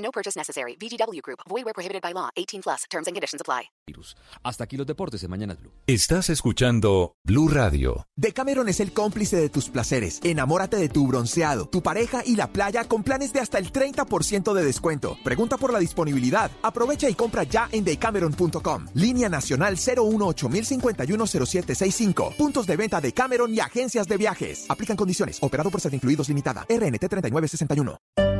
No purchase necessary. VGW Group. Void where prohibited by law. 18 plus. Terms and conditions apply. Hasta aquí los deportes en Mañanas Blue. Estás escuchando Blue Radio. Decameron es el cómplice de tus placeres. Enamórate de tu bronceado, tu pareja y la playa con planes de hasta el 30% de descuento. Pregunta por la disponibilidad. Aprovecha y compra ya en decameron.com. Línea nacional 018 Puntos de venta de Cameron y agencias de viajes. Aplican condiciones. Operado por ser incluidos limitada. RNT 3961.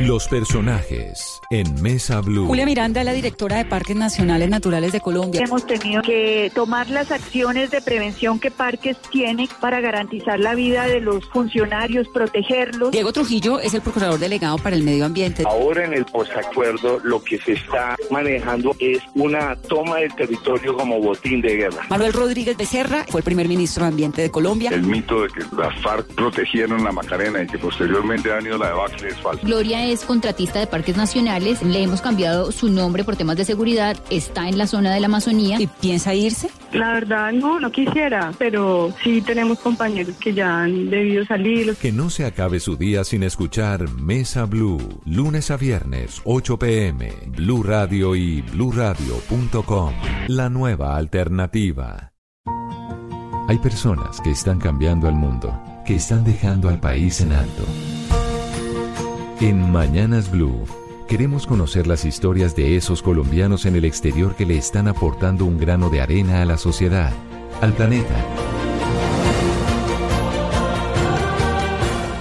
Los personajes en Mesa Blue. Julia Miranda, la directora de Parques Nacionales Naturales de Colombia. Hemos tenido que tomar las acciones de prevención que Parques tiene para garantizar la vida de los funcionarios, protegerlos. Diego Trujillo es el procurador delegado para el medio ambiente. Ahora en el posacuerdo lo que se está manejando es una toma del territorio como botín de guerra. Manuel Rodríguez Becerra fue el primer ministro de Ambiente de Colombia. El mito de que las FARC protegieron la Macarena y que posteriormente han ido la debacle es falso. Gloria es contratista de parques nacionales, le hemos cambiado su nombre por temas de seguridad, está en la zona de la Amazonía. ¿Y piensa irse? La verdad no, no quisiera, pero sí tenemos compañeros que ya han debido salir. Que no se acabe su día sin escuchar Mesa Blue, lunes a viernes, 8 pm, Blue Radio y bluradio.com, la nueva alternativa. Hay personas que están cambiando al mundo, que están dejando al país en alto. En Mañanas Blue queremos conocer las historias de esos colombianos en el exterior que le están aportando un grano de arena a la sociedad, al planeta.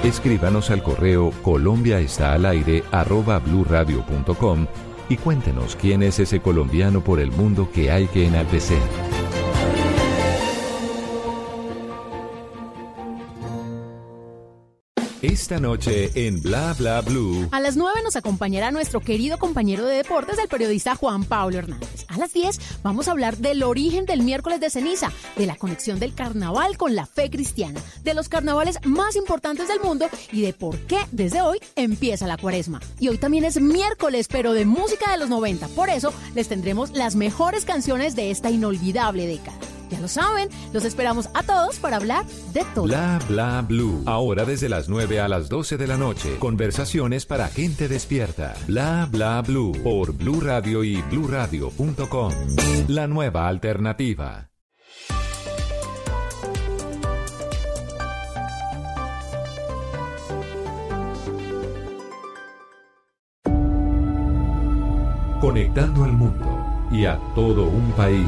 Escríbanos al correo Colombia está al aire y cuéntenos quién es ese colombiano por el mundo que hay que enaltecer. Esta noche en Bla Bla Blue. A las 9 nos acompañará nuestro querido compañero de deportes, el periodista Juan Pablo Hernández. A las 10 vamos a hablar del origen del miércoles de ceniza, de la conexión del carnaval con la fe cristiana, de los carnavales más importantes del mundo y de por qué desde hoy empieza la cuaresma. Y hoy también es miércoles, pero de música de los 90. Por eso les tendremos las mejores canciones de esta inolvidable década. Ya lo saben, los esperamos a todos para hablar de todo. Bla bla blue. Ahora desde las 9 a las 12 de la noche. Conversaciones para gente despierta. Bla bla blue por Blue Radio y bluradio.com. La nueva alternativa. Conectando al mundo y a todo un país.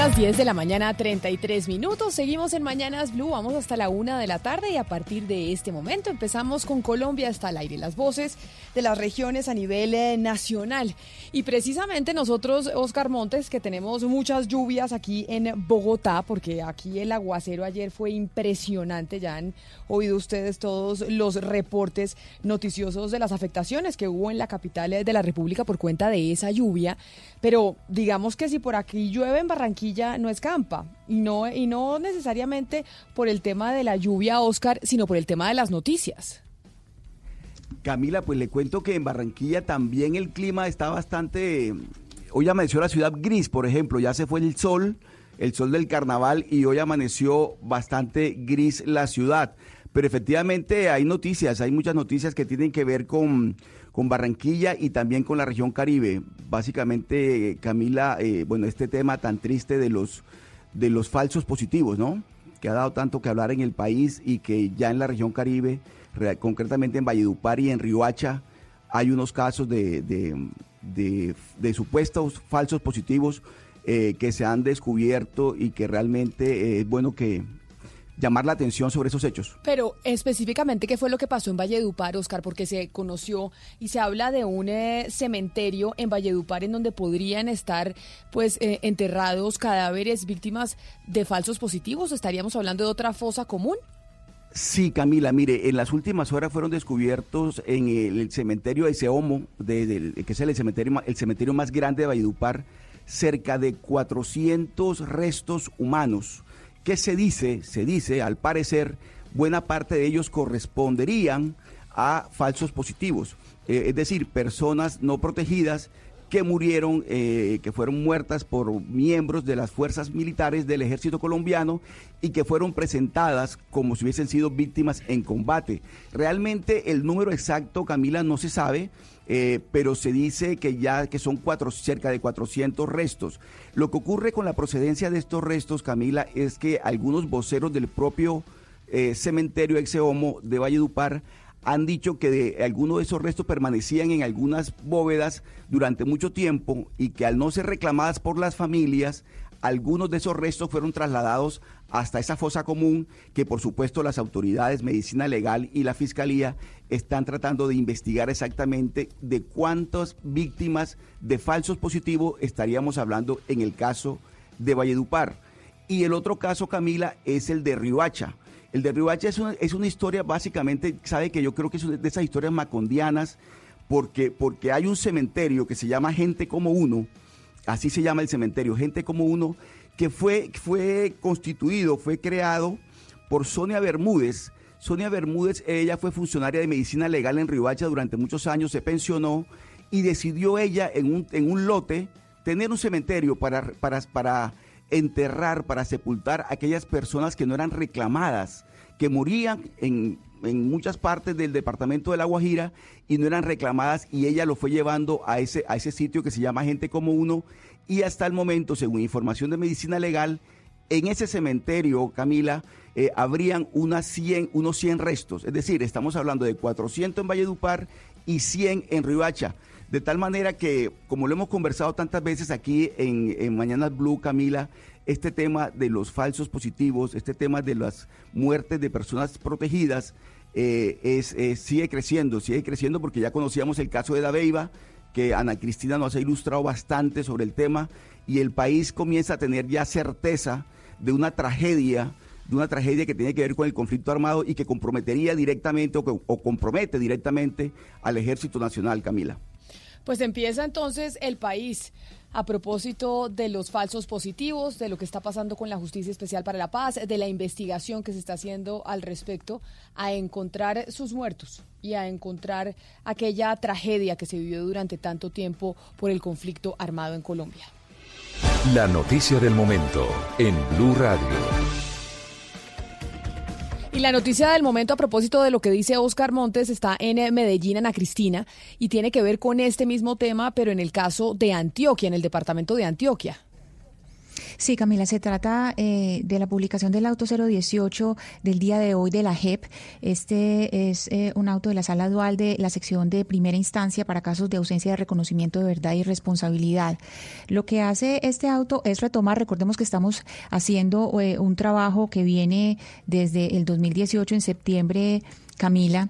Las 10 de la mañana, 33 minutos. Seguimos en Mañanas Blue. Vamos hasta la una de la tarde y a partir de este momento empezamos con Colombia hasta el aire. Las voces de las regiones a nivel eh, nacional. Y precisamente nosotros, Oscar Montes, que tenemos muchas lluvias aquí en Bogotá, porque aquí el aguacero ayer fue impresionante. Ya han oído ustedes todos los reportes noticiosos de las afectaciones que hubo en la capital de la República por cuenta de esa lluvia. Pero digamos que si por aquí llueve en Barranquilla no escampa. Y no, y no necesariamente por el tema de la lluvia, Oscar, sino por el tema de las noticias. Camila, pues le cuento que en Barranquilla también el clima está bastante... Hoy amaneció la ciudad gris, por ejemplo, ya se fue el sol, el sol del carnaval y hoy amaneció bastante gris la ciudad. Pero efectivamente hay noticias, hay muchas noticias que tienen que ver con, con Barranquilla y también con la región Caribe. Básicamente, Camila, eh, bueno, este tema tan triste de los, de los falsos positivos, ¿no? Que ha dado tanto que hablar en el país y que ya en la región Caribe, concretamente en Valledupar y en Riohacha, hay unos casos de, de, supuestos falsos positivos eh, que se han descubierto y que realmente es bueno que llamar la atención sobre esos hechos. Pero específicamente, ¿qué fue lo que pasó en Valledupar, Oscar? Porque se conoció y se habla de un eh, cementerio en Valledupar en donde podrían estar pues enterrados cadáveres víctimas de falsos positivos. ¿Estaríamos hablando de otra fosa común? Sí, Camila, mire, en las últimas horas fueron descubiertos en el, cementerio de Seomo, de, que es el cementerio, el cementerio más grande de Valledupar, cerca de 400 restos humanos, que se dice, se dice, al parecer, buena parte de ellos corresponderían a falsos positivos, eh, es decir, personas no protegidas que murieron, eh, que fueron muertas por miembros de las fuerzas militares del ejército colombiano y que fueron presentadas como si hubiesen sido víctimas en combate. Realmente el número exacto, Camila, no se sabe. Eh, pero se dice que ya que son cuatro, cerca de 400 restos. Lo que ocurre con la procedencia de estos restos, Camila, es que algunos voceros del propio eh, cementerio ex homo de Valledupar han dicho que de, algunos de esos restos permanecían en algunas bóvedas durante mucho tiempo y que al no ser reclamadas por las familias, algunos de esos restos fueron trasladados hasta esa fosa común que por supuesto las autoridades, medicina legal y la fiscalía están tratando de investigar exactamente de cuántas víctimas de falsos positivos estaríamos hablando en el caso de Valledupar. Y el otro caso, Camila, es el de Riohacha. El de Riohacha es una, es una historia básicamente, sabe que yo creo que es de esas historias macondianas, porque, porque hay un cementerio que se llama Gente como Uno, así se llama el cementerio, Gente como Uno, que fue, fue constituido, fue creado por Sonia Bermúdez. Sonia Bermúdez, ella fue funcionaria de medicina legal en Riohacha durante muchos años, se pensionó y decidió ella en un, en un lote tener un cementerio para, para enterrar, para sepultar a aquellas personas que no eran reclamadas, que morían en, muchas partes del departamento de La Guajira y no eran reclamadas y ella lo fue llevando a ese, a ese sitio que se llama Gente como Uno y hasta el momento, según información de medicina legal, en ese cementerio, Camila, eh, habrían unas 100, unos 100 restos. Es decir, estamos hablando de 400 en Valledupar y 100 en Riohacha. De tal manera que, como lo hemos conversado tantas veces aquí en, en Mañanas Blue, Camila, este tema de los falsos positivos, este tema de las muertes de personas protegidas, eh, es, sigue creciendo, sigue creciendo porque ya conocíamos el caso de Dabeiba, que Ana Cristina nos ha ilustrado bastante sobre el tema, y el país comienza a tener ya certeza de una tragedia de una tragedia que tiene que ver con el conflicto armado y que comprometería directamente o compromete directamente al Ejército Nacional, Camila. Pues empieza entonces el país a propósito de los falsos positivos, de lo que está pasando con la Justicia Especial para la Paz, de la investigación que se está haciendo al respecto, a encontrar sus muertos y a encontrar aquella tragedia que se vivió durante tanto tiempo por el conflicto armado en Colombia. La noticia del momento en Blue Radio. Y la noticia del momento a propósito de lo que dice Oscar Montes está en eh, Medellín, Ana Cristina, y tiene que ver con este mismo tema, pero en el caso de Antioquia, en el departamento de Antioquia. Sí, Camila, se trata eh, de la publicación del auto 018 del día de hoy de la JEP. Este es eh, un auto de la sala dual de la sección de primera instancia para casos de ausencia de reconocimiento de verdad y responsabilidad. Lo que hace este auto es retomar, recordemos que estamos haciendo eh, un trabajo que viene desde el 2018 en septiembre, Camila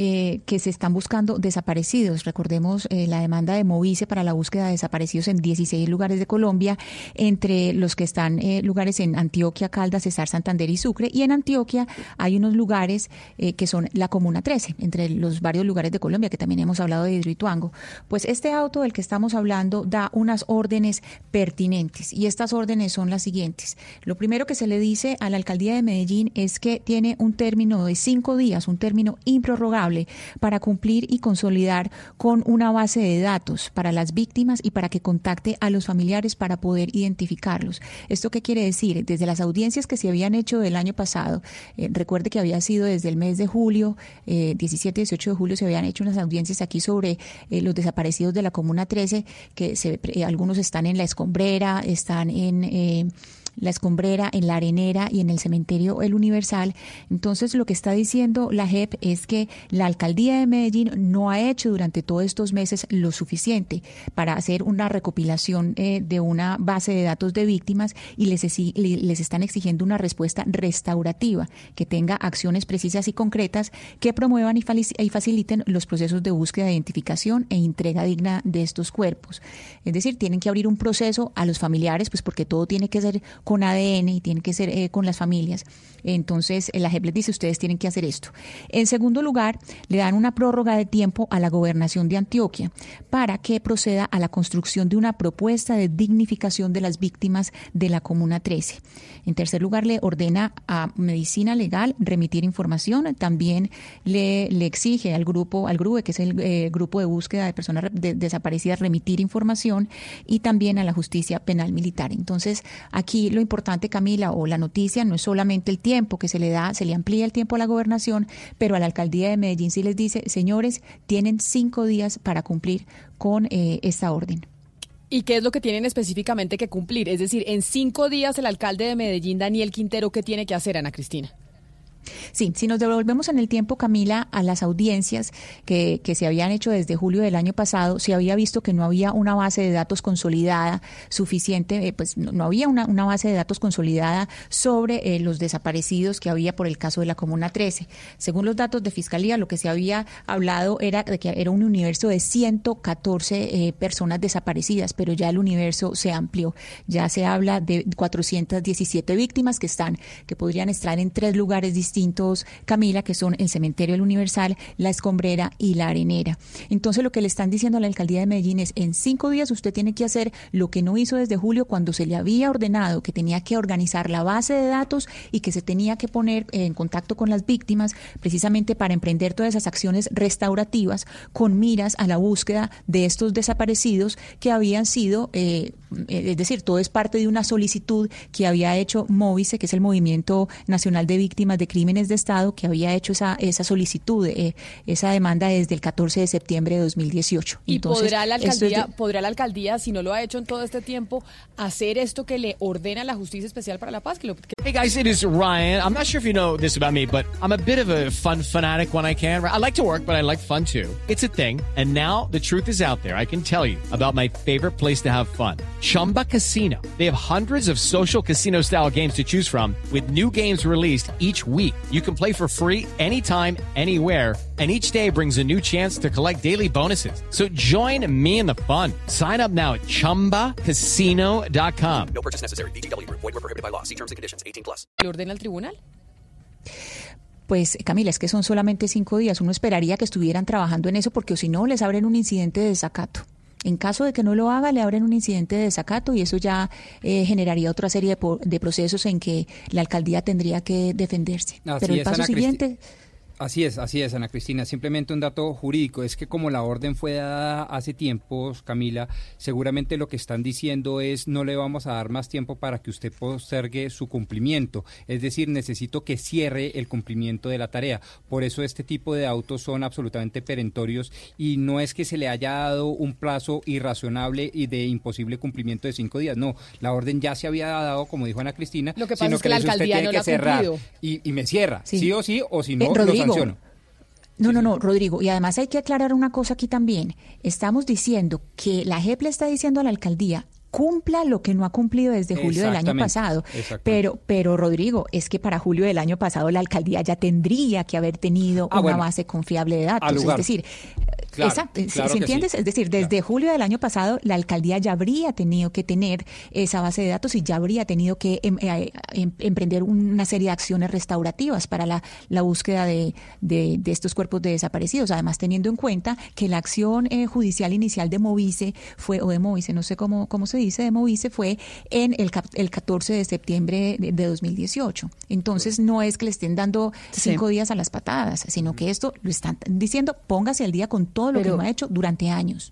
eh, que se están buscando desaparecidos. Recordemos eh, la demanda de Movice para la búsqueda de desaparecidos en 16 lugares de Colombia, entre los que están eh, lugares en Antioquia, Caldas, Cesar, Santander y Sucre. Y en Antioquia hay unos lugares que son la Comuna 13, entre los varios lugares de Colombia, que también hemos hablado de Hidroituango. Pues este auto del que estamos hablando da unas órdenes pertinentes y estas órdenes son las siguientes. Lo primero que se le dice a la alcaldía de Medellín es que tiene un término de cinco días, un término improrrogable para cumplir y consolidar con una base de datos para las víctimas y para que contacte a los familiares para poder identificarlos. ¿Esto qué quiere decir? Desde las audiencias que se habían hecho del año pasado, eh, recuerde que había sido desde el mes de julio, eh, 17 18 de julio, se habían hecho unas audiencias aquí sobre eh, los desaparecidos de la Comuna 13, que se, eh, algunos están en la escombrera, están en la escombrera, en la arenera y en el cementerio El Universal. Entonces, lo que está diciendo la JEP es que la alcaldía de Medellín no ha hecho durante todos estos meses lo suficiente para hacer una recopilación eh, de una base de datos de víctimas y les, les están exigiendo una respuesta restaurativa que tenga acciones precisas y concretas que promuevan y faciliten los procesos de búsqueda, identificación e entrega digna de estos cuerpos. Es decir, tienen que abrir un proceso a los familiares, pues porque todo tiene que ser con ADN y tiene que ser eh, con las familias. Entonces, la JEP les dice, ustedes tienen que hacer esto. En segundo lugar, le dan una prórroga de tiempo a la gobernación de Antioquia para que proceda a la construcción de una propuesta de dignificación de las víctimas de la Comuna 13. En tercer lugar, le ordena a Medicina Legal remitir información. También le, le exige al grupo, al GRUE, que es el eh, grupo de búsqueda de personas desaparecidas, remitir información y también a la justicia penal militar. Entonces, aquí lo importante, Camila, o la noticia no es solamente el tiempo que se le da, se le amplía el tiempo a la gobernación, pero a la alcaldía de Medellín sí les dice, señores, tienen cinco días para cumplir con eh, esta orden. ¿Y qué es lo que tienen específicamente que cumplir? Es decir, en cinco días el alcalde de Medellín, Daniel Quintero, ¿qué tiene que hacer, Ana Cristina? Sí, si nos devolvemos en el tiempo, Camila, a las audiencias que, que, se habían hecho desde julio del año pasado, se había visto que no había una base de datos consolidada suficiente, eh, pues no, había una, base de datos consolidada sobre eh, los desaparecidos que había por el caso de la Comuna 13. Según los datos de Fiscalía, lo que se había hablado era de que era un universo de 114 eh, personas desaparecidas, pero ya el universo se amplió. Ya se habla de 417 víctimas que están, que podrían estar en tres lugares distintos distintos, Camila, que son el Cementerio del Universal, la Escombrera y la Arenera. Entonces, lo que le están diciendo a la alcaldía de Medellín es, en cinco días usted tiene que hacer lo que no hizo desde julio cuando se le había ordenado que tenía que organizar la base de datos y que se tenía que poner en contacto con las víctimas precisamente para emprender todas esas acciones restaurativas con miras a la búsqueda de estos desaparecidos que habían sido, eh, es decir, todo es parte de una solicitud que había hecho Móvice, que es el Movimiento Nacional de Víctimas de Crímenes Crímenes de Estado que había hecho esa, esa solicitud, eh, esa demanda desde el 14 de septiembre de 2018. ¿Y podrá, la alcaldía, podrá la alcaldía, si no lo ha hecho en todo este tiempo, hacer esto que le ordena la Justicia Especial para la Paz? Que lo, que... Hey guys, it is Ryan. I'm not sure if you know this about me, but I'm a bit of a fun fanatic when I can. I like to work, but I like fun too. It's a thing. And now the truth is out there. I can tell you about my favorite place to have fun. Chumba Casino. They have hundreds of social casino style games to choose from with new games released each week. You can play for free anytime, anywhere, and each day brings a new chance to collect daily bonuses. So join me in the fun. Sign up now at ChumbaCasino.com. No purchase necessary. BGW. Void were prohibited by law. See terms and conditions. 18 plus. ¿Le ordena el tribunal? Pues Camila, es que son solamente cinco días. Uno esperaría que estuvieran trabajando en eso porque si no les abren un incidente de desacato. En caso de que no lo haga, le abren un incidente de desacato y eso ya eh, generaría otra serie de, de, procesos en que la alcaldía tendría que defenderse. Así Pero el paso siguiente... Así es, así es, Ana Cristina. Simplemente un dato jurídico es que como la orden fue dada hace tiempos, Camila, seguramente lo que están diciendo es no le vamos a dar más tiempo para que usted postergue su cumplimiento. Es decir, necesito que cierre el cumplimiento de la tarea. Por eso este tipo de autos son absolutamente perentorios y no es que se le haya dado un plazo irrazonable y de imposible cumplimiento de cinco días. No, la orden ya se había dado, como dijo Ana Cristina, lo que pasa sino es que, la alcaldía usted tiene no que la cerrar y, y, me cierra, sí. sí o sí, o si no, eh, lo sanciono. No, no, no, Rodrigo. Y además hay que aclarar una cosa aquí también. Estamos diciendo que la JEP le está diciendo a la alcaldía cumpla lo que no ha cumplido desde julio del año pasado. Pero, pero Rodrigo, es que para julio del año pasado la alcaldía ya tendría que haber tenido Ah, una bueno. base confiable de datos. Es lugar. Exacto, ¿se entiendes? Es decir, desde julio del año pasado la alcaldía ya habría tenido que tener esa base de datos y ya habría tenido que em, eh, em, emprender una serie de acciones restaurativas para la, la búsqueda de, de, estos cuerpos de desaparecidos. Además, teniendo en cuenta que la acción eh, judicial inicial de Movice fue, o de Movice, no sé cómo, cómo se dice, de Movice fue en el, el 14 de septiembre de, 2018. Entonces, no es que le estén dando cinco días a las patadas, sino que esto lo están diciendo, póngase al día con todo lo que no ha hecho durante años.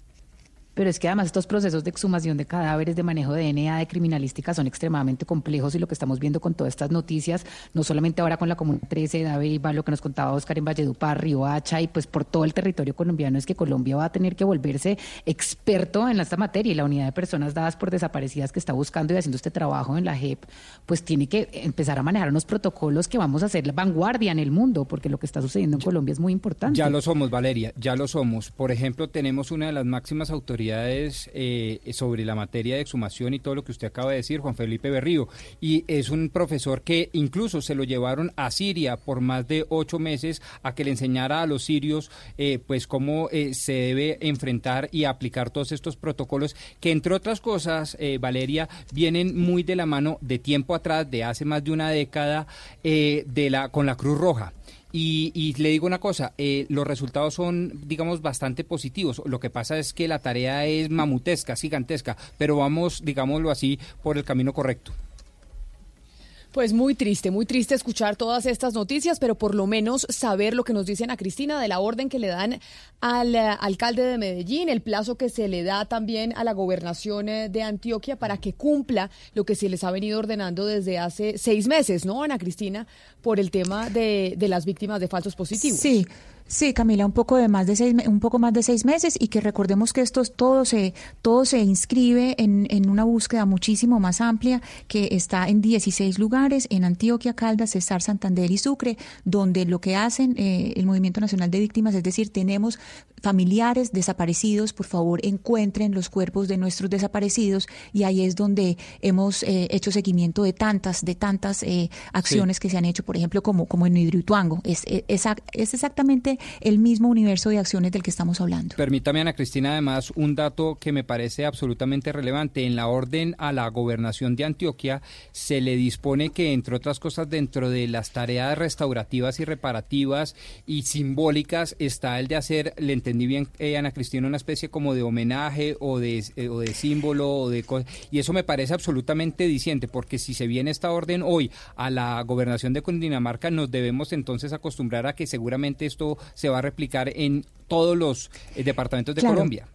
Pero es que además estos procesos de exhumación de cadáveres, de manejo de DNA, de criminalística son extremadamente complejos y lo que estamos viendo con todas estas noticias, no solamente ahora con la Comuna 13, David, lo que nos contaba Oscar en Valledupar, Hacha y pues por todo el territorio colombiano, es que Colombia va a tener que volverse experto en esta materia y la unidad de personas dadas por desaparecidas que está buscando y haciendo este trabajo en la JEP, pues tiene que empezar a manejar unos protocolos que vamos a hacer la vanguardia en el mundo, porque lo que está sucediendo en Colombia es muy importante. Ya lo somos, Valeria, ya lo somos. Por ejemplo, tenemos una de las máximas autoridades eh, sobre la materia de exhumación y todo lo que usted acaba de decir, Juan Felipe Berrío. Y es un profesor que incluso se lo llevaron a Siria por más de ocho meses a que le enseñara a los sirios eh, pues cómo eh, se debe enfrentar y aplicar todos estos protocolos que entre otras cosas, Valeria, vienen muy de la mano de tiempo atrás, de hace más de una década, de la, con la Cruz Roja. Y, le digo una cosa, eh, los resultados son, digamos, bastante positivos. Lo que pasa es que la tarea es mamutesca, gigantesca, pero vamos, digámoslo así, por el camino correcto. Pues muy triste, muy triste escuchar todas estas noticias, pero por lo menos saber lo que nos dicen a Cristina de la orden que le dan al eh, alcalde de Medellín, el plazo que se le da también a la gobernación eh, de Antioquia para que cumpla lo que se les ha venido ordenando desde hace seis meses, ¿no, Ana Cristina? Por el tema de, de las víctimas de falsos positivos. Sí. Sí, Camila, un poco de más de seis, un poco más de seis meses y que recordemos que esto todo se, todo se inscribe en, en una búsqueda muchísimo más amplia que está en 16 lugares, en Antioquia, Caldas, Cesar, Santander y Sucre, donde lo que hacen eh, el Movimiento Nacional de Víctimas, es decir, tenemos familiares desaparecidos, por favor encuentren los cuerpos de nuestros desaparecidos y ahí es donde hemos eh, hecho seguimiento de tantas, de tantas eh, acciones que se han hecho, por ejemplo, como, como en Hidroituango. Es, es, es exactamente el mismo universo de acciones del que estamos hablando. Permítame, Ana Cristina, además, un dato que me parece absolutamente relevante. En la orden a la gobernación de Antioquia se le dispone que, entre otras cosas, dentro de las tareas restaurativas y reparativas y simbólicas está el de hacer, le entendí bien, eh, Ana Cristina, una especie como de homenaje o de, eh, o de símbolo o de y eso me parece absolutamente diciente porque si se viene esta orden hoy a la gobernación de Cundinamarca nos debemos entonces acostumbrar a que seguramente esto se va a replicar en todos los eh, departamentos de Colombia.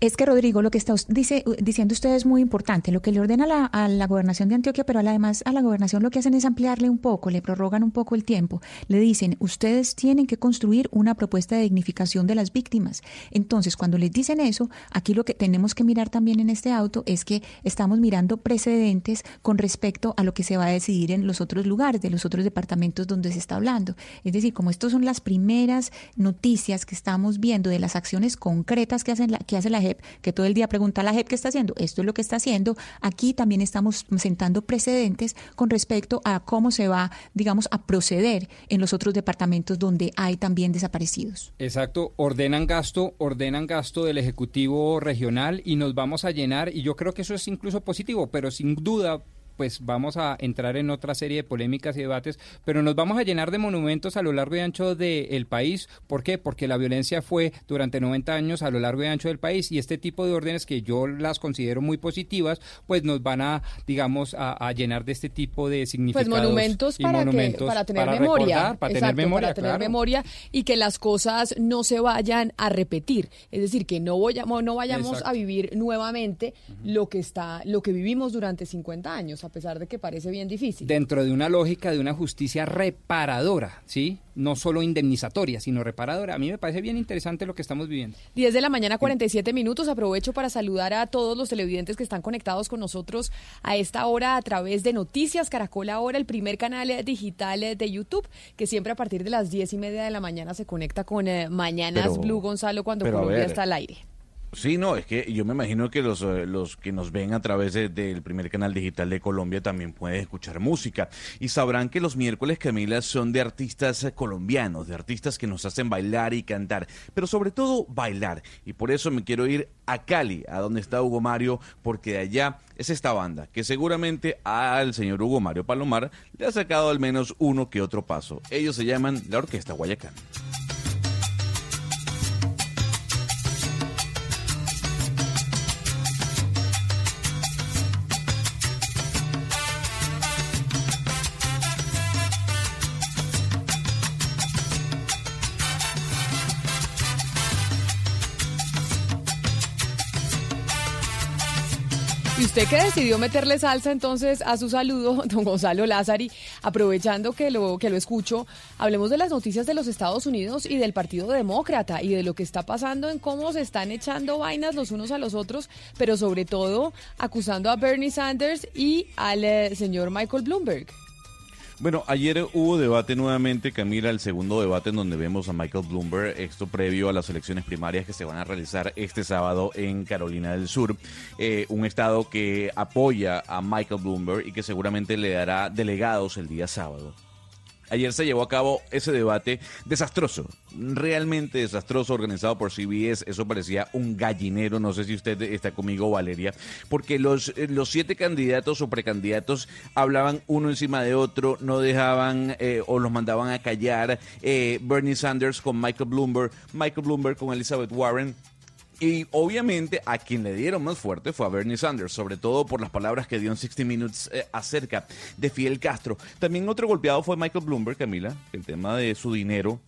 Es que, Rodrigo, lo que está diciendo usted es muy importante. Lo que le ordena a la, a la, gobernación de Antioquia, pero además a la gobernación lo que hacen es ampliarle un poco, le prorrogan un poco el tiempo. Le dicen, ustedes tienen que construir una propuesta de dignificación de las víctimas. Entonces, cuando les dicen eso, aquí lo que tenemos que mirar también en este auto es que estamos mirando precedentes con respecto a lo que se va a decidir en los otros lugares, de los otros departamentos donde se está hablando. Es decir, como estas son las primeras noticias que estamos viendo de las acciones concretas que, hacen la, que hace la que todo el día pregunta a la JEP qué está haciendo, esto es lo que está haciendo, aquí también estamos sentando precedentes con respecto a cómo se va, digamos, a proceder en los otros departamentos donde hay también desaparecidos. Exacto, ordenan gasto, ordenan gasto del Ejecutivo Regional y nos vamos a llenar, y yo creo que eso es incluso positivo, pero sin duda pues vamos a entrar en otra serie de polémicas y debates, pero nos vamos a llenar de monumentos a lo largo y ancho del país. ¿Por qué? Porque la violencia fue durante 90 años a lo largo y ancho del país y este tipo de órdenes que yo las considero muy positivas, pues nos van a, digamos, a, llenar de este tipo de significados. Pues monumentos para, para tener memoria. para tener memoria. Para tener memoria y que las cosas no se vayan a repetir. Es decir, que no, vayamos, no vayamos a vivir nuevamente lo que está, lo que vivimos durante 50 años a pesar de que parece bien difícil. Dentro de una lógica de una justicia reparadora, ¿sí? No solo indemnizatoria, sino reparadora. A mí me parece bien interesante lo que estamos viviendo. 10 de la mañana, 47 minutos. Aprovecho para saludar a todos los televidentes que están conectados con nosotros a esta hora a través de Noticias Caracol Ahora, el primer canal digital de YouTube, que siempre a partir de las 10 y media de la mañana se conecta con eh, Mañanas Blue Gonzalo cuando Colombia está al aire. Sí, no, es que yo me imagino que los, eh, los que nos ven a través de- del primer canal digital de Colombia también pueden escuchar música y sabrán que los miércoles, Camila, son de artistas eh, colombianos, de artistas que nos hacen bailar y cantar, pero sobre todo bailar. Y por eso me quiero ir a Cali, a donde está Hugo Mario, porque de allá es esta banda que seguramente al señor Hugo Mario Palomar le ha sacado al menos uno que otro paso. Ellos se llaman la Orquesta Guayacán. Usted que decidió meterle salsa entonces a su saludo, don Gonzalo Lázari, aprovechando que lo, que lo escucho, hablemos de las noticias de los Estados Unidos y del Partido Demócrata y de lo que está pasando en cómo se están echando vainas los unos a los otros, pero sobre todo acusando a Bernie Sanders y al eh, señor Michael Bloomberg. Bueno, ayer hubo debate nuevamente, Camila, el segundo debate en donde vemos a Michael Bloomberg, esto previo a las elecciones primarias que se van a realizar este sábado en Carolina del Sur, eh, un estado que apoya a Michael Bloomberg y que seguramente le dará delegados el día sábado. Ayer se llevó a cabo ese debate desastroso, realmente desastroso, organizado por CBS. Eso parecía un gallinero. No sé si usted está conmigo, Valeria, porque los, eh, los siete candidatos o precandidatos hablaban uno encima de otro, no dejaban eh, o los mandaban a callar. Eh, Bernie Sanders con Michael Bloomberg, Michael Bloomberg con Elizabeth Warren. Y obviamente a quien le dieron más fuerte fue a Bernie Sanders, sobre todo por las palabras que dio en 60 Minutes eh, acerca de Fidel Castro. También otro golpeado fue Michael Bloomberg, Camila, el tema de su dinero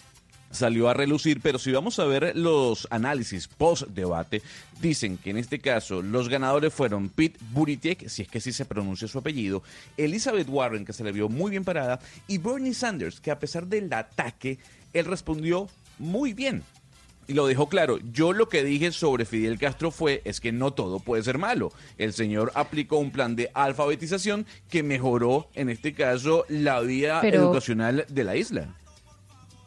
salió a relucir, pero si vamos a ver los análisis post-debate, dicen que en este caso los ganadores fueron Pete Buttigieg, si es que sí se pronuncia su apellido, Elizabeth Warren, que se le vio muy bien parada, y Bernie Sanders, que a pesar del ataque, él respondió muy bien lo dejó claro. Yo lo que dije sobre Fidel Castro fue es que no todo puede ser malo. El señor aplicó un plan de alfabetización que mejoró, en este caso, la vida Pero- educacional de la isla.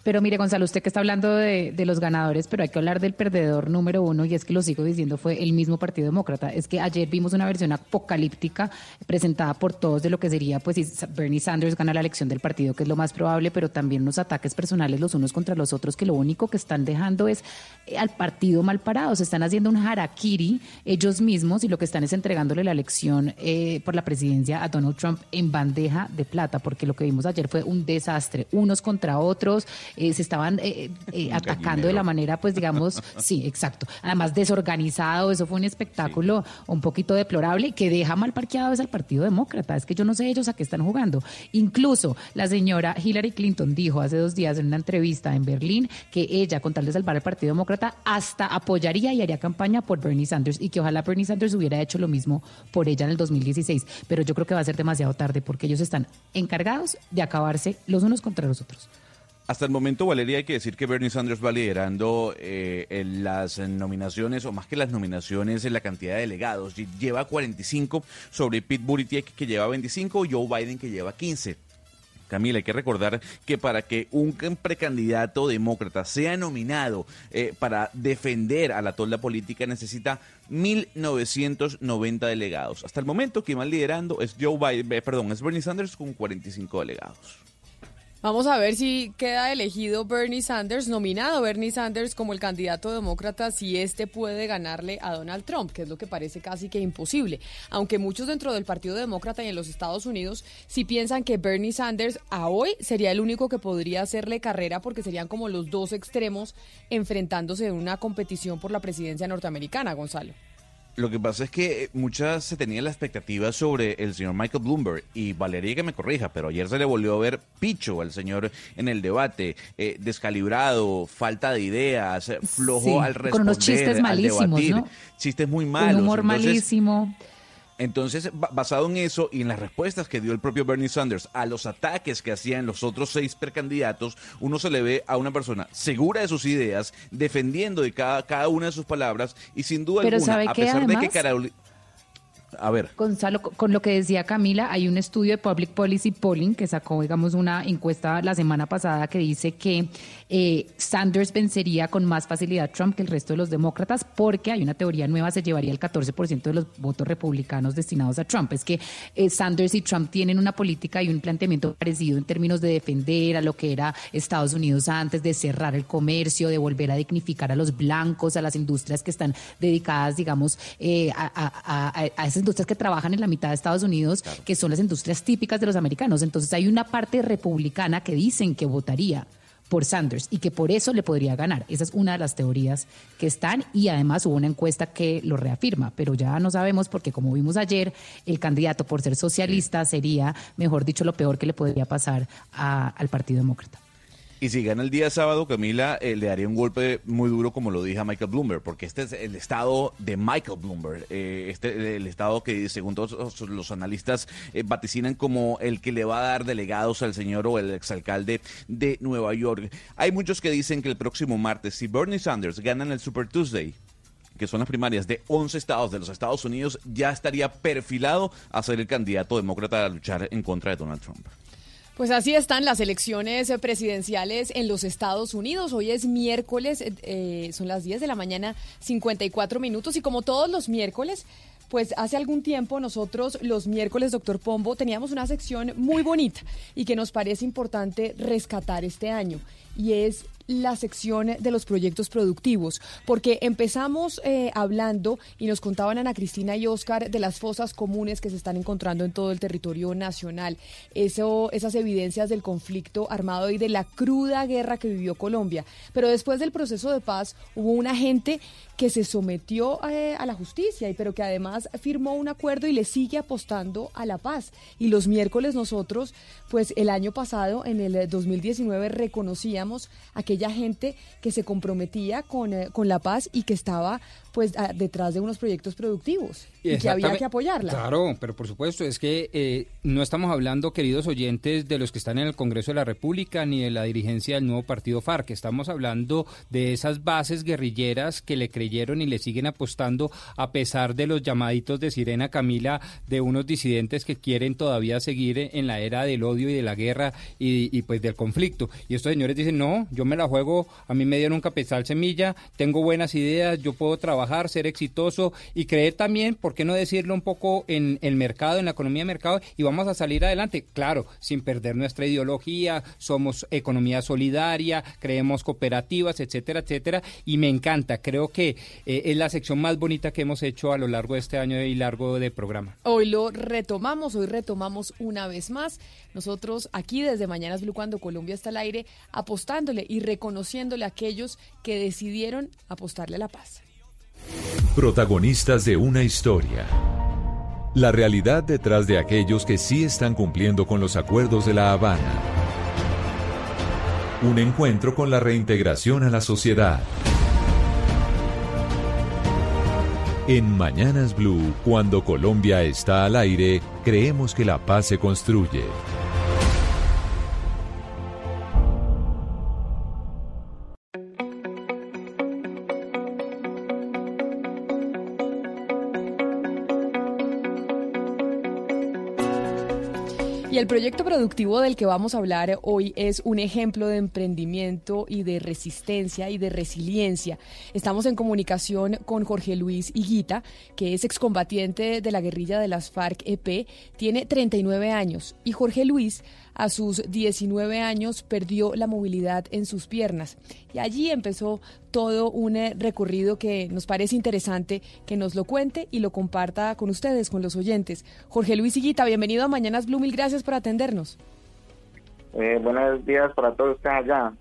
Pero mire, Gonzalo, usted que está hablando de, los ganadores, pero hay que hablar del perdedor número uno, y es que lo sigo diciendo, fue el mismo Partido Demócrata. Es que ayer vimos una versión apocalíptica presentada por todos de lo que sería, pues, si Bernie Sanders gana la elección del partido, que es lo más probable, pero también unos ataques personales los unos contra los otros, que lo único que están dejando es eh, al partido mal parado. Se están haciendo un harakiri ellos mismos y lo que están es entregándole la elección eh, por la presidencia a Donald Trump en bandeja de plata, porque lo que vimos ayer fue un desastre, unos contra otros, eh, se estaban eh, eh, atacando de la manera, pues digamos, sí, exacto. Además desorganizado, eso fue un espectáculo un poquito deplorable que deja mal parqueado es al Partido Demócrata. Es que yo no sé ellos a qué están jugando. Incluso la señora Hillary Clinton dijo hace dos días en una entrevista en Berlín que ella, con tal de salvar al Partido Demócrata, hasta apoyaría y haría campaña por Bernie Sanders y que ojalá Bernie Sanders hubiera hecho lo mismo por ella en el 2016. Pero yo creo que va a ser demasiado tarde porque ellos están encargados de acabarse los unos contra los otros. Hasta el momento, Valeria, hay que decir que Bernie Sanders va liderando eh, en las nominaciones, o más que las nominaciones, en la cantidad de delegados. Lle- Lleva 45 sobre Pete Buttigieg, que lleva 25, y Joe Biden, que lleva 15. Camila, hay que recordar que para que un can- precandidato demócrata sea nominado eh, para defender a la tolda política necesita 1.990 delegados. Hasta el momento, quien va liderando es Joe Biden, eh, perdón, es Bernie Sanders con 45 delegados. Vamos a ver si queda elegido Bernie Sanders, nominado Bernie Sanders como el candidato demócrata, si este puede ganarle a Donald Trump, que es lo que parece casi que imposible. Aunque muchos dentro del Partido Demócrata y en los Estados Unidos sí piensan que Bernie Sanders a hoy sería el único que podría hacerle carrera porque serían como los dos extremos enfrentándose en una competición por la presidencia norteamericana, Gonzalo. Lo que pasa es que muchas se tenían la expectativa sobre el señor Michael Bloomberg y Valeria que me corrija, pero ayer se le volvió a ver picho al señor en el debate, eh, descalibrado, falta de ideas, eh, flojo Sí, al con responder, unos chistes al malísimos, debatir, ¿no? chistes muy malos. Un humor Entonces, malísimo. Entonces, ba- basado en eso y en las respuestas que dio el propio Bernie Sanders a los ataques que hacían los otros seis precandidatos, uno se le ve a una persona segura de sus ideas, defendiendo de cada, cada una de sus palabras y sin duda Pero alguna, ¿sabe a pesar de que? A ver. Gonzalo, con lo que decía Camila, hay un estudio de Public Policy Polling que sacó, digamos, una encuesta la semana pasada que dice que eh, Sanders vencería con más facilidad a Trump que el resto de los demócratas porque hay una teoría nueva, se llevaría el 14% de los votos republicanos destinados a Trump. Es que eh, Sanders y Trump tienen una política y un planteamiento parecido en términos de defender a lo que era Estados Unidos antes, de cerrar el comercio, de volver a dignificar a los blancos, a las industrias que están dedicadas, digamos, eh, a, a esas industrias que trabajan en la mitad de Estados Unidos, que son las industrias típicas de los americanos. Entonces hay una parte republicana que dicen que votaría por Sanders y que por eso le podría ganar. Esa es una de las teorías que están y además hubo una encuesta que lo reafirma, pero ya no sabemos porque como vimos ayer, el candidato por ser socialista sería, mejor dicho, lo peor que le podría pasar al Partido Demócrata. Y si gana el día sábado, Camila, eh, le daría un golpe muy duro, como lo dije a Michael Bloomberg, porque este es el estado de Michael Bloomberg, eh, este el estado que según todos los analistas eh, vaticinan como el que le va a dar delegados al señor o el exalcalde de Nueva York. Hay muchos que dicen que el próximo martes, si Bernie Sanders gana en el Super Tuesday, que son las primarias de 11 estados de los Estados Unidos, ya estaría perfilado a ser el candidato demócrata a luchar en contra de Donald Trump. Pues así están las elecciones presidenciales en los Estados Unidos. Hoy es miércoles, eh, eh, son las 10 de la mañana, 54 minutos y como todos los miércoles, pues hace algún tiempo nosotros los miércoles, doctor Pombo, teníamos una sección muy bonita y que nos parece importante rescatar este año y es la sección de los proyectos productivos, porque empezamos eh, hablando y nos contaban Ana Cristina y Oscar de las fosas comunes que se están encontrando en todo el territorio nacional, eso, esas evidencias del conflicto armado y de la cruda guerra que vivió Colombia. Pero después del proceso de paz hubo una gente que se sometió eh, a la justicia, y pero que además firmó un acuerdo y le sigue apostando a la paz. Y los miércoles nosotros, pues el año pasado, en el 2019, reconocíamos a aquella gente que se comprometía con, eh, con la paz y que estaba pues detrás de unos proyectos productivos y que había que apoyarla. Claro, pero por supuesto, es que eh, no estamos hablando, queridos oyentes, de los que están en el Congreso de la República ni de la dirigencia del nuevo partido FARC, estamos hablando de esas bases guerrilleras que le creyeron y le siguen apostando a pesar de los llamaditos de Sirena Camila de unos disidentes que quieren todavía seguir en la era del odio y de la guerra y, pues del conflicto. Y estos señores dicen, no, yo me la juego, a mí me dieron un capital semilla, tengo buenas ideas, yo puedo trabajar ser exitoso y creer también, ¿por qué no decirlo un poco en el mercado, en la economía de mercado y vamos a salir adelante? Claro, sin perder nuestra ideología, somos economía solidaria, creemos cooperativas, etcétera, etcétera, y me encanta, creo que eh, es la sección más bonita que hemos hecho a lo largo de este año y largo de programa. Hoy lo retomamos, hoy retomamos una vez más. Nosotros aquí desde Mañanas Blue cuando Colombia está al aire, apostándole y reconociéndole a aquellos que decidieron apostarle a la paz. Protagonistas de una historia. La realidad detrás de aquellos que sí están cumpliendo con los acuerdos de La Habana. Un encuentro con la reintegración a la sociedad. En Mañanas Blue, cuando Colombia está al aire, creemos que la paz se construye. Y el proyecto productivo del que vamos a hablar hoy es un ejemplo de emprendimiento y de resistencia y de resiliencia. Estamos en comunicación con Jorge Luis Higuita, que es excombatiente de la guerrilla de las FARC-EP, tiene 39 años y Jorge Luis a sus 19 años perdió la movilidad en sus piernas y allí empezó todo un eh, recorrido que nos parece interesante que nos lo cuente y lo comparta con ustedes, con los oyentes. Jorge Luis Higuita, bienvenido a Mañanas Blue, mil gracias por atendernos. Eh, buenos días para todos ustedes allá.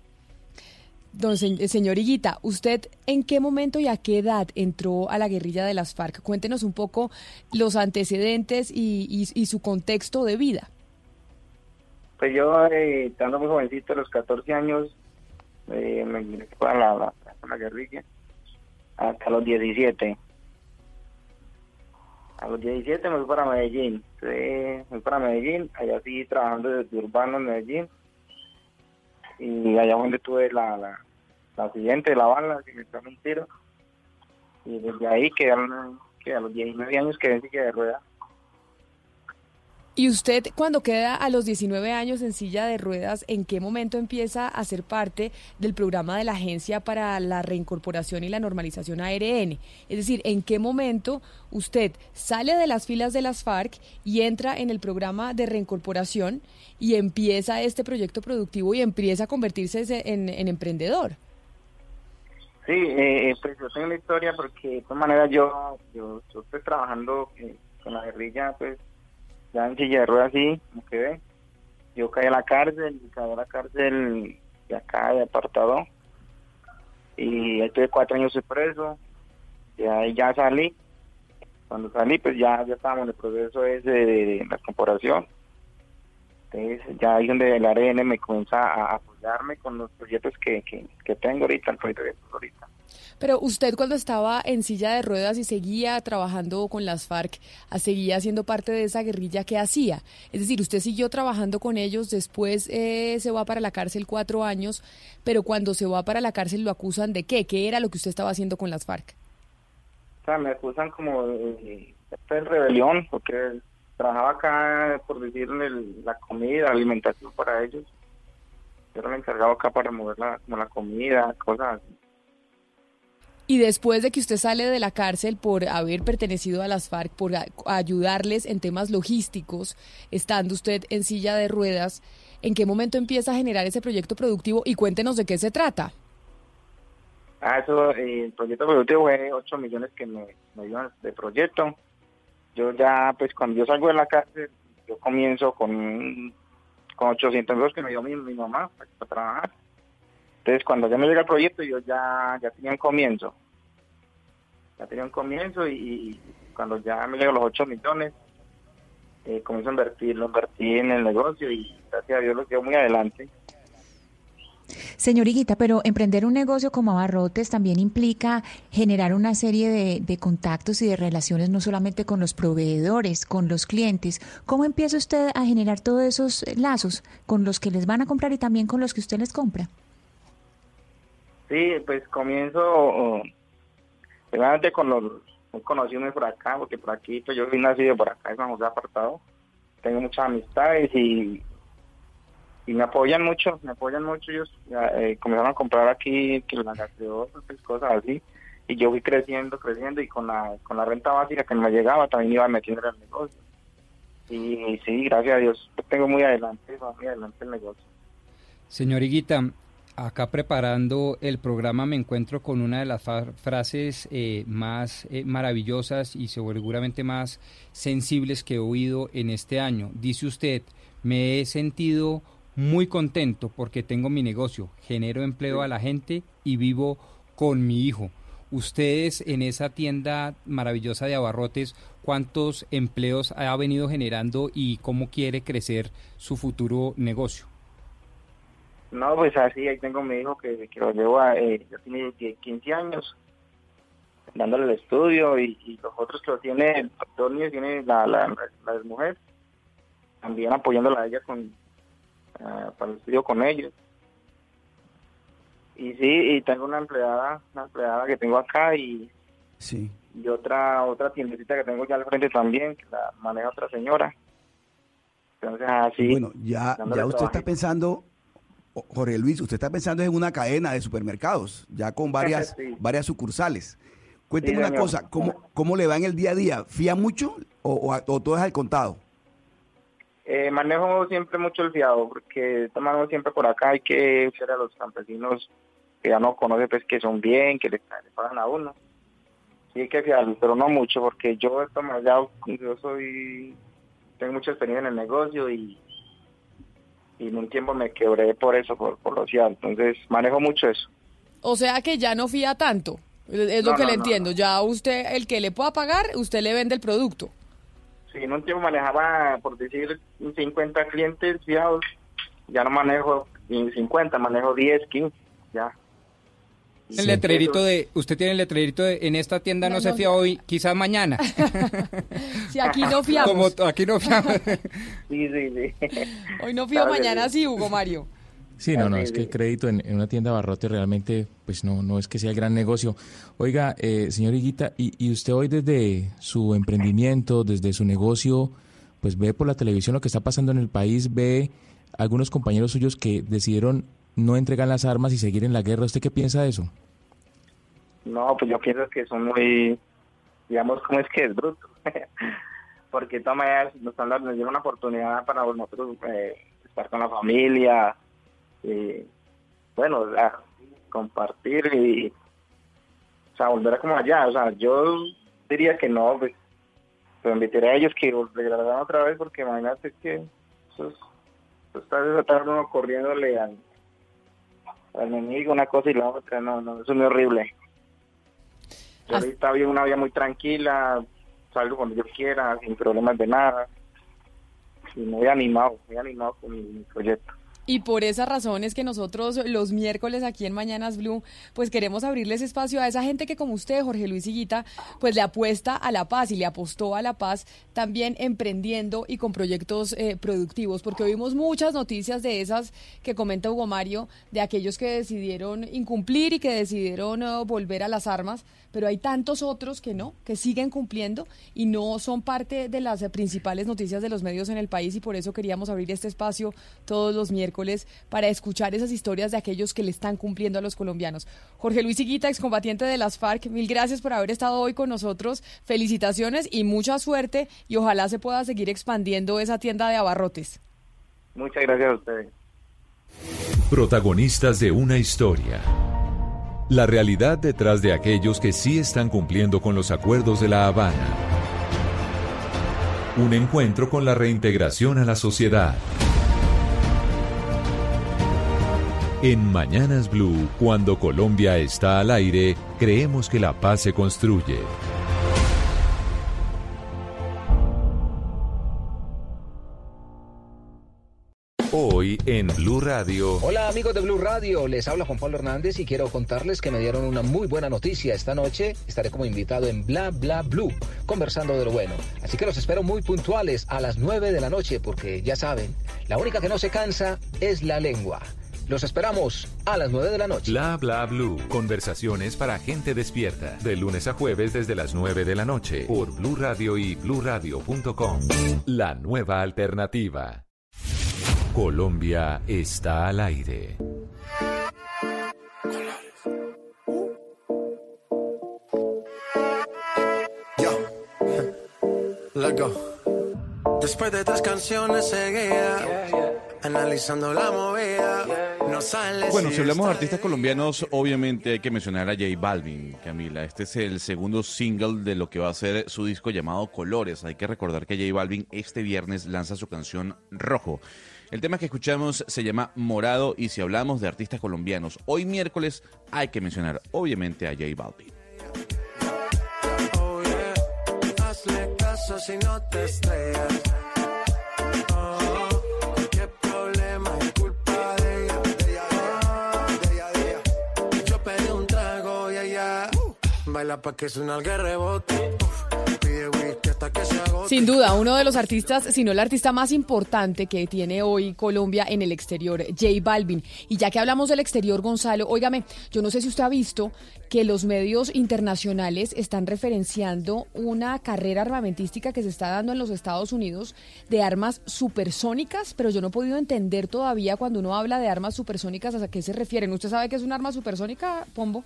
Don señor Higuita, ¿usted en qué momento y a qué edad entró a la guerrilla de las FARC? Cuéntenos un poco los antecedentes y su contexto de vida. Pues yo, eh, estando muy jovencito, a los 14 años, eh, me ingresé a la, la, guerrilla hasta los 17. A los 17 me fui para Medellín. me fui para Medellín, allá sí trabajando desde urbano en Medellín. Y allá donde tuve la, la, accidente de la bala, que me echó un tiro. Y desde ahí quedé, que a los 19 años quedé en silla de ruedas. Y usted, cuando queda a los 19 años en silla de ruedas, ¿en qué momento empieza a ser parte del programa de la Agencia para la Reincorporación y la Normalización ARN? Es decir, ¿en qué momento usted sale de las filas de las FARC y entra en el programa de reincorporación y empieza este proyecto productivo y empieza a convertirse en, en emprendedor? Sí, eh, pues yo tengo una historia porque de todas maneras yo, yo, yo estoy trabajando eh, con la guerrilla, pues ya en silla de ruedas así, como que ve. Yo caí a la cárcel, caí a la cárcel de acá, de apartado. Y ahí tuve cuatro años de preso. Y ahí ya salí. Cuando salí, pues ya, ya estábamos en el proceso ese de, la corporación. Entonces, ya ahí donde el ARN me comienza a apoyarme con los proyectos que, que, que tengo ahorita, el proyecto que tengo ahorita. Pero usted cuando estaba en silla de ruedas y seguía trabajando con las FARC, ah, seguía siendo parte de esa guerrilla que hacía. Es decir, usted siguió trabajando con ellos, después eh, se va para la cárcel cuatro años, pero cuando se va para la cárcel lo acusan de qué? ¿Qué era lo que usted estaba haciendo con las FARC? O sea, me acusan como de, rebelión, porque trabajaba acá, por decir, la comida, alimentación para ellos. Yo era el encargado acá para mover la, como la comida, cosas así. Y después de que usted sale de la cárcel por haber pertenecido a las FARC, por ayudarles en temas logísticos, estando usted en silla de ruedas, ¿en qué momento empieza a generar ese proyecto productivo? Y cuéntenos de qué se trata. Ah, eso, eh, el proyecto productivo fue 8 millones que me, me dieron de proyecto. Yo ya, pues cuando yo salgo de la cárcel, yo comienzo con, con 800 euros que me dio mi, mi mamá para trabajar entonces, cuando ya me llega el proyecto, yo ya, ya tenía un comienzo. Ya tenía un comienzo y, cuando ya me llegan los 8 millones, eh, comienzo a invertir, lo invertí en el negocio y gracias a Dios lo quedo muy adelante. Señor Higuita, pero emprender un negocio como abarrotes también implica generar una serie de, de, contactos y de relaciones no solamente con los proveedores, con los clientes. ¿Cómo empieza usted a generar todos esos lazos con los que les van a comprar y también con los que usted les compra? Sí, pues comienzo primeramente con los conocidos por acá, porque por aquí, pues yo soy nacido por acá en San José Apartado. Tengo muchas amistades y, y me apoyan mucho, me apoyan mucho. Ellos eh, comenzaron a comprar aquí que pues, cosas así. Y yo fui creciendo, creciendo y con la, con la renta básica que me llegaba también iba metiendo en el negocio. Y, sí, gracias a Dios, tengo muy adelante, muy adelante el negocio. Señor Higuita, Acá preparando el programa me encuentro con una de las frases eh, más eh, maravillosas y seguramente más sensibles que he oído en este año. Dice usted, me he sentido muy contento porque tengo mi negocio, genero empleo a la gente y vivo con mi hijo. Ustedes en esa tienda maravillosa de abarrotes, ¿cuántos empleos ha venido generando y cómo quiere crecer su futuro negocio? No, pues así, ahí tengo mi hijo que, lo llevo a, eh, ya tiene 15 años, dándole el estudio, y, los otros que lo tiene, dos niños tiene la, la, mujer, también apoyándola a ella con, ah, para el estudio con ellos. Y sí, y tengo una empleada, una empleada que tengo acá y, sí. y otra otra tiendecita que tengo ya al frente también, que la maneja otra señora. Entonces, así. Bueno, ya, ya usted está pensando Jorge Luis, usted está pensando en una cadena de supermercados, ya con varias, varias sucursales. Cuénteme una cosa, ¿cómo, ¿cómo le va en el día a día? ¿Fía mucho o, todo es al contado? Eh, manejo siempre mucho el fiado, porque tomamos siempre por acá hay que ser a los campesinos que ya no conocen, pues que son bien, que le, pagan a uno. Sí hay que fiarlos, pero no mucho, porque yo, ya, yo soy, tengo mucha experiencia en el negocio y y en un tiempo me quebré por eso, por, por lo cial. Entonces manejo mucho eso. O sea que ya no fía tanto, es lo que le entiendo. Ya usted, el que le pueda pagar, usted le vende el producto. Sí, en un tiempo manejaba, por decir, 50 clientes fiados. Ya no manejo 50, manejo 10, 15, ya. El letrerito de, usted tiene el letrerito de, en esta tienda no, se fía hoy, quizás mañana. si aquí no fiamos. Como aquí no fiamos. sí, sí, sí. Hoy no fío, mañana sí, Hugo Mario. Sí, no, no, es que el crédito en, una tienda barrote realmente, pues no, no es que sea el gran negocio. Oiga, eh, señor Higuita, y, y usted hoy desde su emprendimiento, desde su negocio, pues ve por la televisión lo que está pasando en el país, ve algunos compañeros suyos que decidieron no entregar las armas y seguir en la guerra. ¿Usted qué piensa de eso? No, pues yo pienso que son muy, digamos, ¿cómo es que es bruto? Porque de todas maneras nos, nos dieron una oportunidad para nosotros eh, estar con la familia, y, bueno, compartir y, o sea, volver a como allá. O sea, yo diría que no, pues, pero invitaría a ellos que regresaran otra vez porque imagínate que eso, es, eso está desatando uno corriéndole al, al enemigo una cosa y la otra, no, no, eso es muy horrible. Yo ahorita vivo una vida muy tranquila, salgo cuando yo quiera, sin problemas de nada. Y muy animado, muy animado con mi proyecto. Y por esa razón es que nosotros los miércoles aquí en Mañanas Blue, pues queremos abrirles espacio a esa gente que como usted, Jorge Luis Higuita, pues le apuesta a la paz y le apostó a la paz también emprendiendo y con proyectos eh, productivos, porque oímos muchas noticias de esas que comenta Hugo Mario, de aquellos que decidieron incumplir y que decidieron eh, volver a las armas, pero hay tantos otros que no, que siguen cumpliendo y no son parte de las principales noticias de los medios en el país y por eso queríamos abrir este espacio todos los miércoles para escuchar esas historias de aquellos que le están cumpliendo a los colombianos. Jorge Luis Higuita, excombatiente de las FARC, mil gracias por haber estado hoy con nosotros. Felicitaciones y mucha suerte y ojalá se pueda seguir expandiendo esa tienda de abarrotes. Muchas gracias a ustedes. Protagonistas de una historia. La realidad detrás de aquellos que sí están cumpliendo con los acuerdos de La Habana. Un encuentro con la reintegración a la sociedad. En Mañanas Blue, cuando Colombia está al aire, creemos que la paz se construye. Hoy en Blue Radio. Hola amigos de Blue Radio, les habla Juan Pablo Hernández y quiero contarles que me dieron una muy buena noticia. Esta noche estaré como invitado en Bla Bla Blue, conversando de lo bueno. Así que los espero muy puntuales a las 9 de la noche porque ya saben, la única que no se cansa es la lengua. Los esperamos a las 9 de la noche. Bla bla blue. Conversaciones para gente despierta. De lunes a jueves desde las 9 de la noche. Por Blue Radio y bluradio.com. La nueva alternativa. Colombia está al aire. Let's go. Después de tres canciones seguidas, analizando la movida. Bueno, si hablamos de artistas colombianos, obviamente hay que mencionar a J Balvin, Camila. Este es el segundo single de lo que va a ser su disco llamado Colores. Hay que recordar que J Balvin este viernes lanza su canción Rojo. El tema que escuchamos se llama Morado y si hablamos de artistas colombianos, hoy miércoles hay que mencionar obviamente a J Balvin. Oh, te baila pa' que suena. Sin duda, uno de los artistas, si no el artista más importante que tiene hoy Colombia en el exterior, J Balvin. Y ya que hablamos del exterior, Gonzalo, óigame, yo no sé si usted ha visto que los medios internacionales están referenciando una carrera armamentística que se está dando en los Estados Unidos de armas supersónicas, pero yo no he podido entender todavía cuando uno habla de armas supersónicas a qué se refieren. ¿Usted sabe qué es un arma supersónica, Pombo?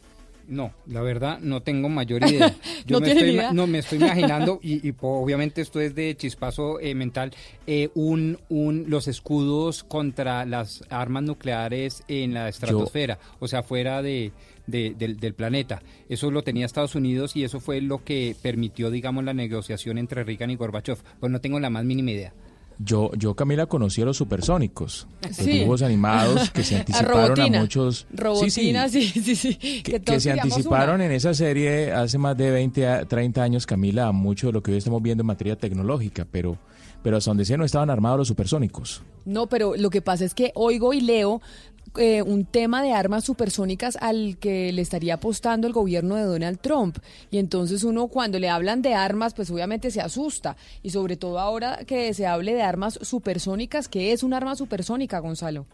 No, la verdad no tengo mayor idea. Yo ¿No me, estoy, no, me estoy imaginando, y, obviamente esto es de chispazo eh, mental, eh, un, un, los escudos contra las armas nucleares en la estratosfera, o sea, fuera de, del, del, planeta. Eso lo tenía Estados Unidos y eso fue lo que permitió, digamos, la negociación entre Reagan y Gorbachev. Pues no tengo la más mínima idea. Yo, yo Camila conocí a los supersónicos, los dibujos animados que se anticiparon a, muchos. sí, sí, sí, Que, se anticiparon en esa serie hace más de 20 a 30 años, Camila, a mucho de lo que hoy estamos viendo en materia tecnológica, pero, pero hasta donde sea no estaban armados los supersónicos. No, pero lo que pasa es que oigo y leo eh, un tema de armas supersónicas al que le estaría apostando el gobierno de Donald Trump. Y entonces uno cuando le hablan de armas, pues obviamente se asusta. Y sobre todo ahora que se hable de armas supersónicas, ¿qué es un arma supersónica, Gonzalo?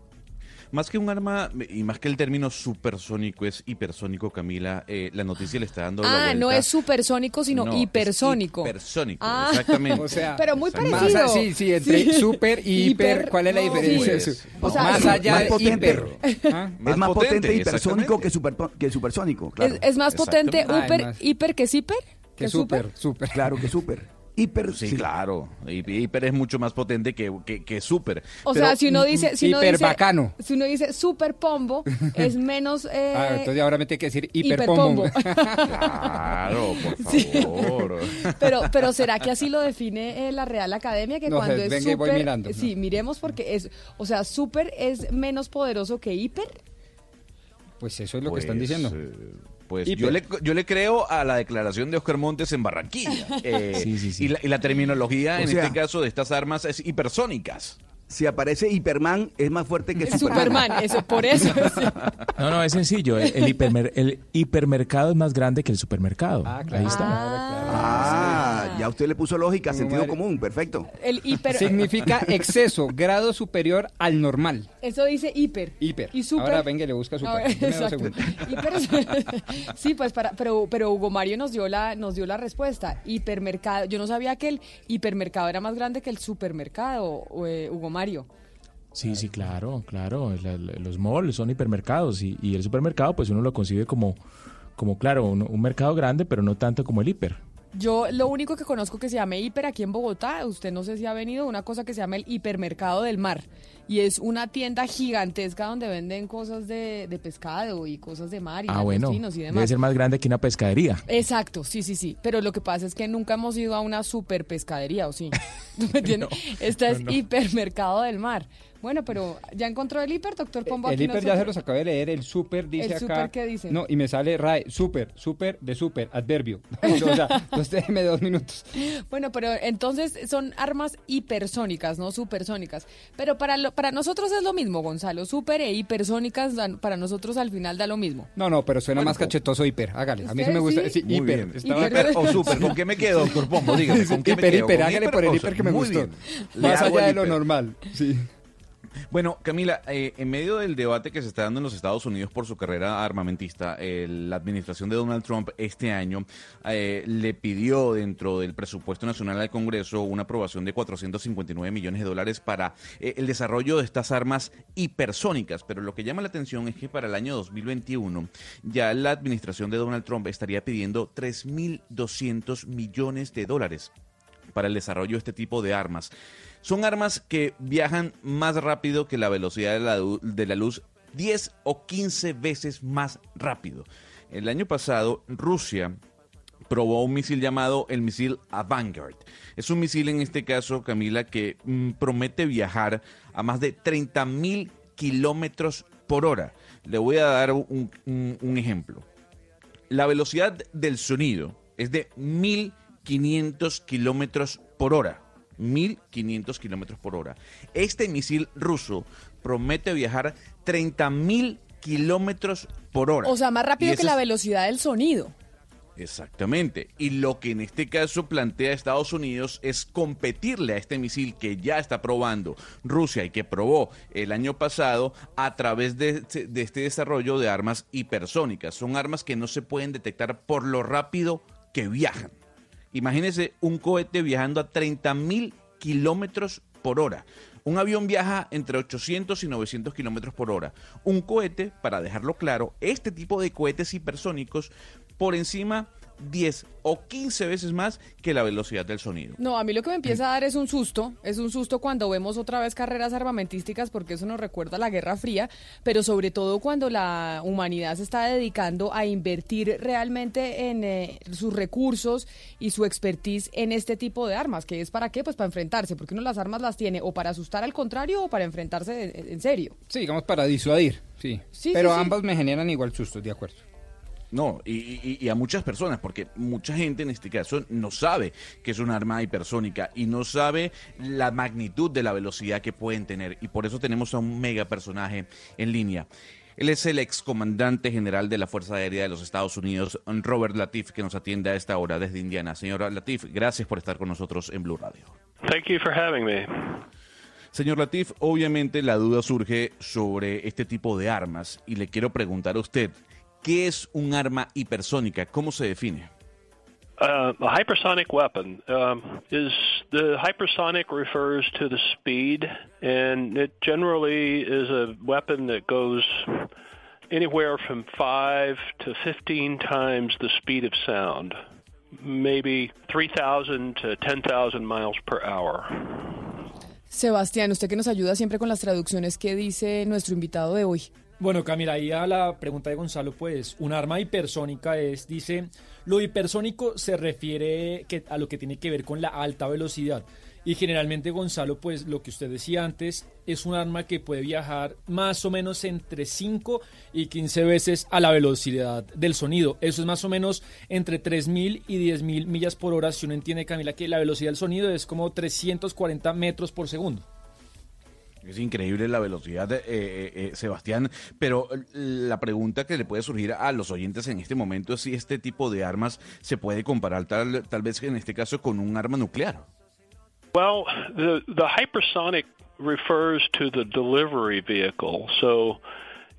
Más que un arma, y más que el término supersónico, es hipersónico, Camila. Eh, la noticia le está dando la Ah, vuelta. no es supersónico, sino No, es hipersónico. hipersónico, Ah. exactamente. O sea, pero muy Más parecido. a- sí, sí, entre super y hiper, ¿cuál es la diferencia? sí. Su- O sea, más allá más de potente. hiper. ¿Ah? es más potente, hipersónico que, super, que supersónico, claro. Es, es más potente hiper, Ah, es más- hiper que hiper. Que super, super. Claro que super. Hiper, Sí, claro. Hi- Hiper es mucho más potente que, que, que super. O Pero- sea, si uno dice, si uno hiper dice, bacano. si uno dice super pombo, es menos eh, Ah, entonces ahora me tiene que decir hiperpombo. hiperpombo. Claro, por Sí. favor. Pero, pero será que así lo define eh, la Real Academia que No cuando sé, es venga y voy super, mirando, ¿no? sí, miremos porque es, o sea, super es menos poderoso que hiper. Pues eso es lo Pues, que están diciendo. eh, Pues Hiper. yo le, yo le creo a la declaración de Oscar Montes en Barranquilla. Eh, Sí, sí, sí. Y, la, y la terminología, O en sea- este caso, de estas armas es hipersónicas. Si aparece Hiperman, es más fuerte que El Superman. Superman, eso por eso. No, no, es sencillo. El, el hipermer- el hipermercado es más grande que el supermercado. Ahí está. Ah, ya usted le puso lógica, sentido madre. común, perfecto. El hiper Significa exceso, grado superior al normal. Eso dice hiper. Hiper. Y super. Ahora venga y le busca super. Ah, segundos. Hiper sí, pues para, pero, pero Hugo Mario nos dio la, nos dio la respuesta. Hipermercado. Yo no sabía que el hipermercado era más grande que el supermercado, eh, Hugo Mario. Sí, sí, claro, claro. La- la- los malls son hipermercados y, y el supermercado, pues uno lo concibe como, como claro, un, un mercado grande, pero no tanto como el hiper. Yo lo único que conozco que se llama hiper aquí en Bogotá, usted no sé si ha venido, una cosa que se llama el hipermercado del mar. Y es una tienda gigantesca donde venden cosas de, de pescado y cosas de mar y Ah, bueno, y demás. debe ser más grande que una pescadería. Exacto, sí, sí, sí. Pero lo que pasa es que nunca hemos ido a una super pescadería, ¿o sí? ¿Tú me entiendes? Esta es no, no. hipermercado del mar. Bueno, pero ¿ya encontró el hiper, doctor Pombo? El Aquí hiper ya se los acabé de leer, el super dice ¿El acá. super qué dice? No, y me sale RAE, super, super de super, adverbio. o sea, entonces déjeme dos minutos. Bueno, pero entonces son armas hipersónicas, no supersónicas. Pero para, lo- para nosotros es lo mismo, Gonzalo. Super e hipersónicas dan- para nosotros al final da lo mismo. No, no, pero suena Bueno, más cachetoso hiper, hágale. A mí sí ¿Usted me gusta. sí? Sí, Muy hiper. bien. Estaba- Hiper o super, ¿con qué me quedo, doctor Pombo? Dígame, ¿con qué me hiper, quedo? hiper, ¿Con hágale hiper por el hiper que me gustó. Más allá de lo normal. Sí. Bueno, Camila, eh, en medio del debate que se está dando en los Estados Unidos por su carrera armamentista, eh, la administración de Donald Trump este año eh, le pidió dentro del presupuesto nacional al Congreso una aprobación de 459 millones de dólares para eh, el desarrollo de estas armas hipersónicas. Pero lo que llama la atención es que para el año 2021 ya la administración de Donald Trump estaría pidiendo 3.200 millones de dólares para el desarrollo de este tipo de armas. Son armas que viajan más rápido que la velocidad de la, de la luz, 10 o 15 veces más rápido. El año pasado, Rusia probó un misil llamado el misil Avangard. Es un misil en este caso, Camila, que mm, promete viajar a más de 30 mil kilómetros por hora. Le voy a dar un ejemplo. La velocidad del sonido es de 1500 kilómetros por hora. 1500 kilómetros por hora. Este misil ruso promete viajar 30.000 kilómetros por hora. O sea, más rápido que la velocidad del sonido. Exactamente. Y lo que en este caso plantea Estados Unidos es competirle a este misil que ya está probando Rusia y que probó el año pasado a través de, este- de este desarrollo de armas hipersónicas. Son armas que no se pueden detectar por lo rápido que viajan. Imagínense un cohete viajando a 30 mil kilómetros por hora. Un avión viaja entre 800 y 900 kilómetros por hora. Un cohete, para dejarlo claro, este tipo de cohetes hipersónicos por encima 10 o 15 veces más que la velocidad del sonido. No, a mí lo que me empieza a dar es un susto, es un susto cuando vemos otra vez carreras armamentísticas porque eso nos recuerda a la Guerra Fría, pero sobre todo cuando la humanidad se está dedicando a invertir realmente en eh, sus recursos y su expertise en este tipo de armas, que es para qué, pues para enfrentarse, porque uno las armas las tiene o para asustar al contrario o para enfrentarse en, en serio. Sí, digamos para disuadir, sí. Sí, Pero sí, sí. ambas me generan igual sustos, de acuerdo. No, y, y- y a muchas personas, porque mucha gente en este caso no sabe que es un arma hipersónica y no sabe la magnitud de la velocidad que pueden tener. Y por eso tenemos a un mega personaje en línea. Él es el excomandante general de la Fuerza Aérea de los Estados Unidos, Robert Latif, que nos atiende a esta hora desde Indiana. Señora Latif, gracias por estar con nosotros en Blue Radio. Thank you for having me. Señor Latif, obviamente la duda surge sobre este tipo de armas y le quiero preguntar a usted, ¿qué es un arma hipersónica? ¿Cómo se define? Uh, a hypersonic weapon um, is the hypersonic refers to the speed, and it generally is a weapon that goes anywhere from five to 15 times the speed of sound, maybe 3,000 to 10,000 miles per hour. Sebastián, usted que nos ayuda siempre con las traducciones, ¿qué dice nuestro invitado de hoy? Bueno, Camila, ahí a la pregunta de Gonzalo, pues un arma hipersónica es, dice, lo hipersónico se refiere a lo que tiene que ver con la alta velocidad. Y generalmente Gonzalo, pues lo que usted decía antes, es un arma que puede viajar más o menos entre 5 y 15 veces a la velocidad del sonido. Eso es más o menos entre 3.000 y 10.000 millas por hora. Si uno entiende, Camila, que la velocidad del sonido es como 340 metros por segundo. Es increíble la velocidad, eh, eh, eh, Sebastián, pero la pregunta que le puede surgir a los oyentes en este momento es si este tipo de armas se puede comparar tal, tal vez en este caso con un arma nuclear. Well, the, the hypersonic refers to the delivery vehicle. So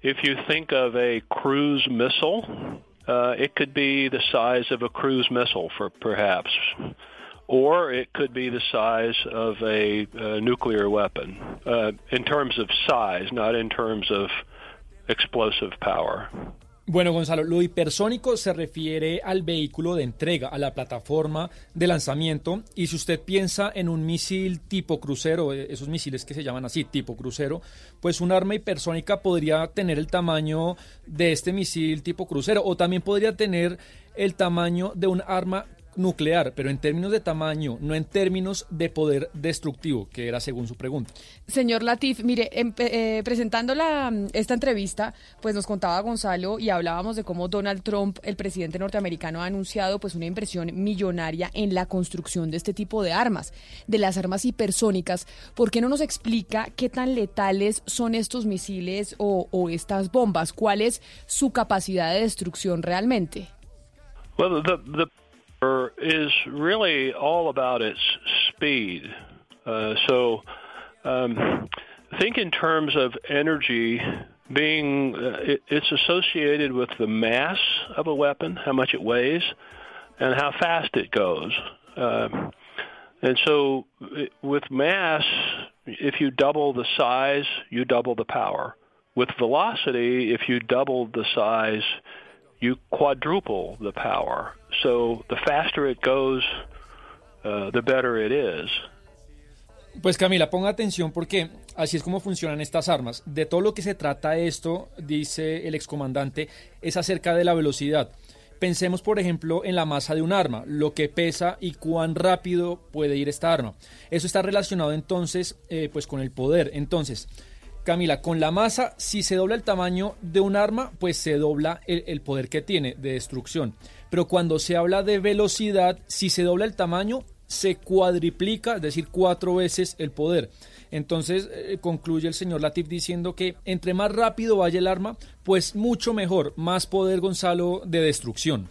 if you think of a cruise missile, uh, it could be the size of a cruise missile, for perhaps. Or it could be the size of a, nuclear weapon uh, in terms of size, not in terms of explosive power. Bueno, Gonzalo, lo hipersónico se refiere al vehículo de entrega, a la plataforma de lanzamiento. Y si usted piensa en un misil tipo crucero, eh, esos misiles que se llaman así, tipo crucero, pues un arma hipersónica podría tener el tamaño de este misil tipo crucero o también podría tener el tamaño de un arma nuclear, pero en términos de tamaño, no en términos de poder destructivo, que era según su pregunta. Señor Latif, mire, eh, presentando la, esta entrevista, pues nos contaba Gonzalo y hablábamos de cómo Donald Trump, el presidente norteamericano, ha anunciado pues una inversión millonaria en la construcción de este tipo de armas, de las armas hipersónicas. ¿Por qué no nos explica qué tan letales son estos misiles o, o estas bombas? ¿Cuál es su capacidad de destrucción realmente? Well, the, is really all about its speed. Uh, so um, think in terms of energy being, uh, it, it's associated with the mass of a weapon, how much it weighs, and how fast it goes. Uh, and so it, with mass, if you double the size, you double the power. With velocity, if you double the size, you quadruple the power. So the faster it goes, uh, the better it is. Pues Camila, ponga atención porque así es como funcionan estas armas. De todo lo que se trata esto, dice el excomandante, es acerca de la velocidad. Pensemos, por ejemplo, en la masa de un arma, lo que pesa y cuán rápido puede ir esta arma. Eso está relacionado entonces eh, pues con el poder. Entonces, Camila, con la masa, si se dobla el tamaño de un arma, pues se dobla el, poder que tiene de destrucción. Pero cuando se habla de velocidad, si se dobla el tamaño, se cuadriplica, es decir, cuatro veces el poder. Entonces eh, concluye el señor Latif diciendo que entre más rápido vaya el arma, pues mucho mejor, más poder Gonzalo de destrucción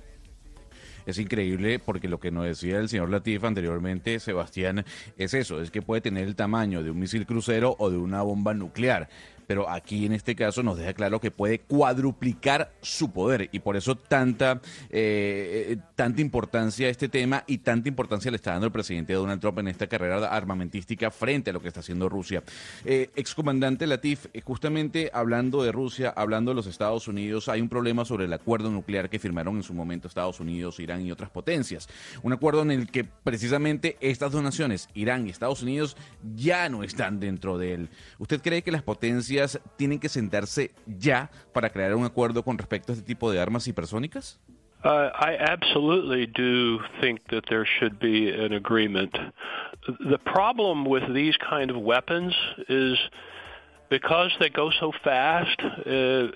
es increíble porque lo que nos decía el señor Latif anteriormente, Sebastián, es eso, es que puede tener el tamaño de un misil crucero o de una bomba nuclear pero aquí en este caso nos deja claro que puede cuadruplicar su poder y por eso tanta, eh, eh, tanta importancia a este tema y tanta importancia le está dando el presidente Donald Trump en esta carrera armamentística frente a lo que está haciendo Rusia. Eh, excomandante Latif, eh, justamente hablando de Rusia, hablando de los Estados Unidos, hay un problema sobre el acuerdo nuclear que firmaron en su momento Estados Unidos, Irán y otras potencias. Un acuerdo en el que precisamente estas dos naciones, Irán y Estados Unidos, ya no están dentro de él. ¿Usted cree que las potencias tienen que sentarse ya para crear un acuerdo con respecto a este tipo de armas hipersónicas? Uh, I absolutely do think that there should be an agreement. The problem with these kind of weapons is because they go so fast, uh,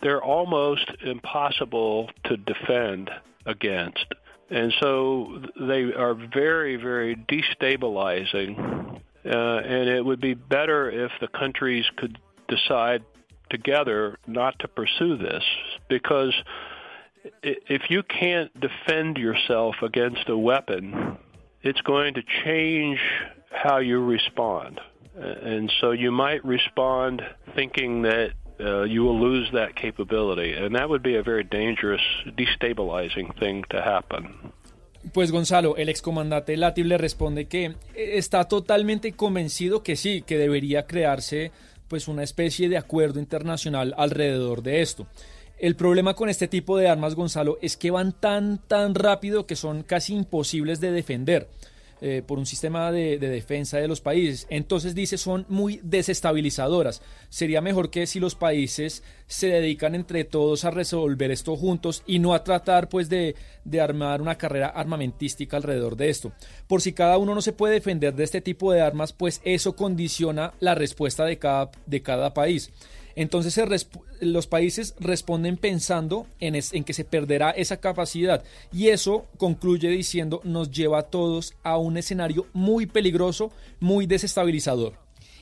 they're almost impossible to defend against. And so they are very, very destabilizing. Uh, and it would be better if the countries could decide together not to pursue this because if you can't defend yourself against a weapon, it's going to change how you respond. And so you might respond thinking that uh, you will lose that capability, and that would be a very dangerous, destabilizing thing to happen. Pues Gonzalo, el excomandante Latif le responde que está totalmente convencido que sí, que debería crearse pues una especie de acuerdo internacional alrededor de esto. El problema con este tipo de armas, Gonzalo, es que van tan tan rápido que son casi imposibles de defender. Eh, por un sistema de, defensa de los países. Entonces dice son muy desestabilizadoras. Sería mejor que si los países se dedican entre todos a resolver esto juntos y no a tratar pues de, de armar una carrera armamentística alrededor de esto. Por si cada uno no se puede defender de este tipo de armas, pues eso condiciona la respuesta de cada, de cada país. Entonces los países responden pensando en, en, que se perderá esa capacidad y eso concluye diciendo nos lleva a todos a un escenario muy peligroso, muy desestabilizador.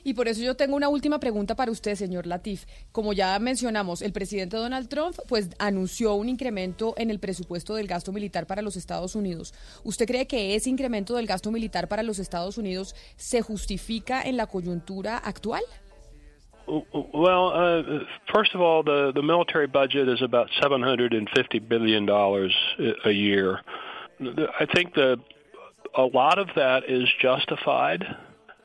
Y por eso yo tengo una última pregunta para usted, señor Latif. Como ya mencionamos, el presidente Donald Trump pues anunció un incremento en el presupuesto del gasto militar para los Estados Unidos. ¿Usted cree que ese incremento del gasto militar para los Estados Unidos se justifica en la coyuntura actual? Well, uh, first of all, the the military budget is about seven hundred and fifty billion dollars a year. I think the a lot of that is justified.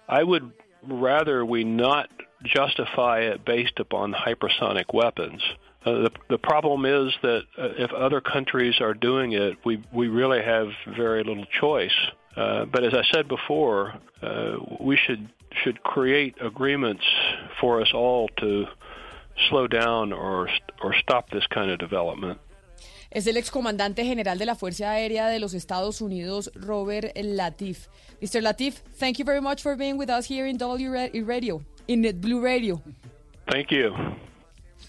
I would rather we not justify it based upon hypersonic weapons. Uh, the the problem is that uh, if other countries are doing it, we we really have very little choice. Uh, but as I said before, uh, we should should create agreements for us all to slow down or or stop this kind of development. Es el excomandante general de la Fuerza Aérea de los Estados Unidos, Robert Latif. Mr. Latif, thank you very much for being with us here in W Radio, in Blue Radio. Thank you.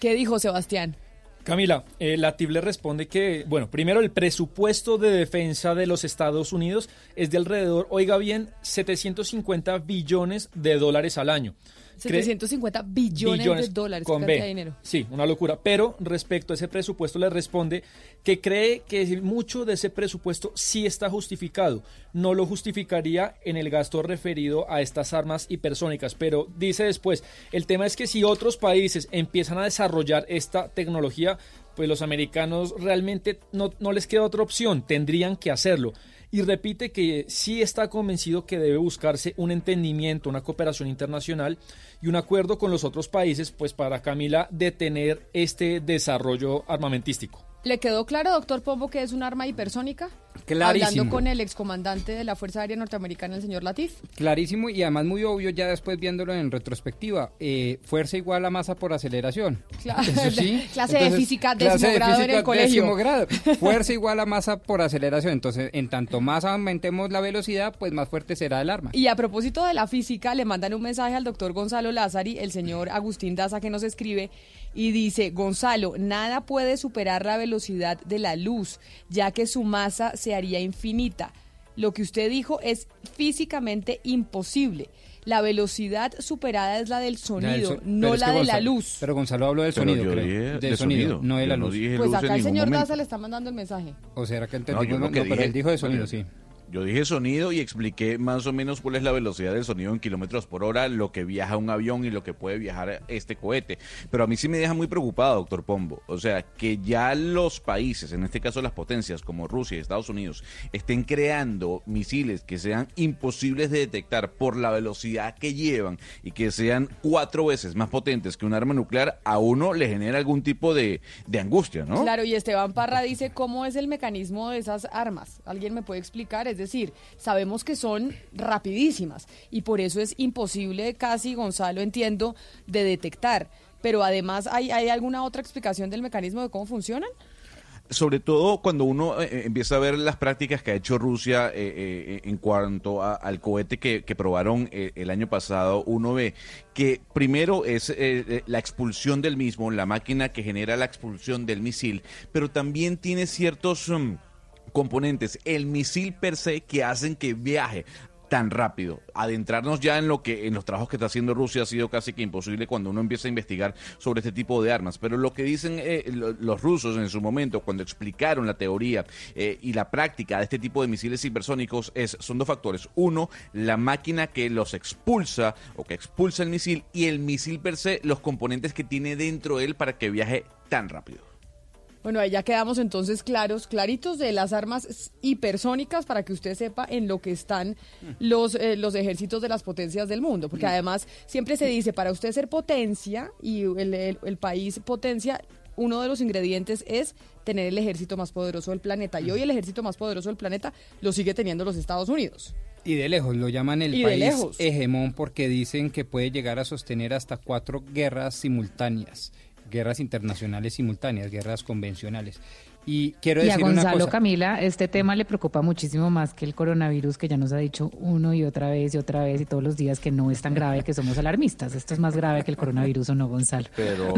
¿Qué dijo Sebastián? Camila, eh, Latif le responde que, bueno, primero el presupuesto de defensa de los Estados Unidos es de alrededor, oiga bien, 750 billones de dólares al año. 750 billones, de dólares. Con B. dinero. Sí, una locura. Pero respecto a ese presupuesto le responde que cree que mucho de ese presupuesto sí está justificado. No lo justificaría en el gasto referido a estas armas hipersónicas. Pero dice después, el tema es que si otros países empiezan a desarrollar esta tecnología, pues los americanos realmente no, no les queda otra opción, tendrían que hacerlo y repite que sí está convencido que debe buscarse un entendimiento, una cooperación internacional y un acuerdo con los otros países, pues para Camila detener este desarrollo armamentístico. ¿Le quedó claro, doctor Pombo, que es un arma hipersónica? Clarísimo. Hablando con el excomandante de la Fuerza Aérea Norteamericana, el señor Latif. Clarísimo y además muy obvio ya después viéndolo en retrospectiva. Eh, fuerza igual a masa por aceleración. Claro. clase de física décimo grado en el colegio. Grado. Fuerza igual a masa por aceleración. Entonces, en tanto más aumentemos la velocidad, pues más fuerte será el arma. Y a propósito de la física, le mandan un mensaje al doctor Gonzalo Lázari, el señor Agustín Daza, que nos escribe y dice, Gonzalo, nada puede superar la velocidad de la luz, ya que su masa se haría infinita. Lo que usted dijo es físicamente imposible. La velocidad superada es la del sonido, no la de la luz. Pero Gonzalo habló del sonido, creo. del sonido, no de la luz. pues acá el señor Daza le está mandando el mensaje. O será que entendí, no, pero él dijo de sonido, sí. Yo dije sonido y expliqué más o menos cuál es la velocidad del sonido en kilómetros por hora, lo que viaja un avión y lo que puede viajar este cohete. Pero a mí sí me deja muy preocupado, doctor Pombo. O sea, que ya los países, en este caso las potencias como Rusia y Estados Unidos, estén creando misiles que sean imposibles de detectar por la velocidad que llevan y que sean cuatro veces más potentes que un arma nuclear, a uno le genera algún tipo de, angustia, ¿no? Claro, y Esteban Parra dice, ¿cómo es el mecanismo de esas armas? ¿Alguien me puede explicar? Es decir, sabemos que son rapidísimas y por eso es imposible casi, Gonzalo, entiendo, de detectar. Pero además, ¿hay, ¿hay alguna otra explicación del mecanismo de cómo funcionan? sobre todo cuando uno eh, eh, empieza a ver las prácticas que ha hecho Rusia eh, en cuanto al cohete que, probaron el año pasado, uno ve que primero es la expulsión del mismo, la máquina que genera la expulsión del misil, pero también tiene ciertos... Mm, componentes, el misil per se que hacen que viaje tan rápido. Adentrarnos ya en lo que en los trabajos que está haciendo Rusia ha sido casi que imposible cuando uno empieza a investigar sobre este tipo de armas. Pero lo que dicen eh, los rusos en su momento cuando explicaron la teoría eh, y la práctica de este tipo de misiles hipersónicos es son dos factores. Uno, la máquina que los expulsa o que expulsa el misil y el misil per se, los componentes que tiene dentro de él para que viaje tan rápido. Bueno, ahí ya quedamos entonces claros, claritos de las armas hipersónicas para que usted sepa en lo que están los, eh, los ejércitos de las potencias del mundo. Porque además siempre se dice, para usted ser potencia y el, el país potencia, uno de los ingredientes es tener el ejército más poderoso del planeta. Y hoy el ejército más poderoso del planeta lo sigue teniendo los Estados Unidos. Y de lejos, lo llaman el país hegemón porque dicen que puede llegar a sostener hasta cuatro guerras simultáneas guerras internacionales simultáneas, guerras convencionales. Y quiero decir a Gonzalo una cosa. Camila, este tema le preocupa muchísimo más que el coronavirus, que ya nos ha dicho uno y otra vez y otra vez y todos los días que no es tan grave, que somos alarmistas. Esto es más grave que el coronavirus o no, Gonzalo. Pero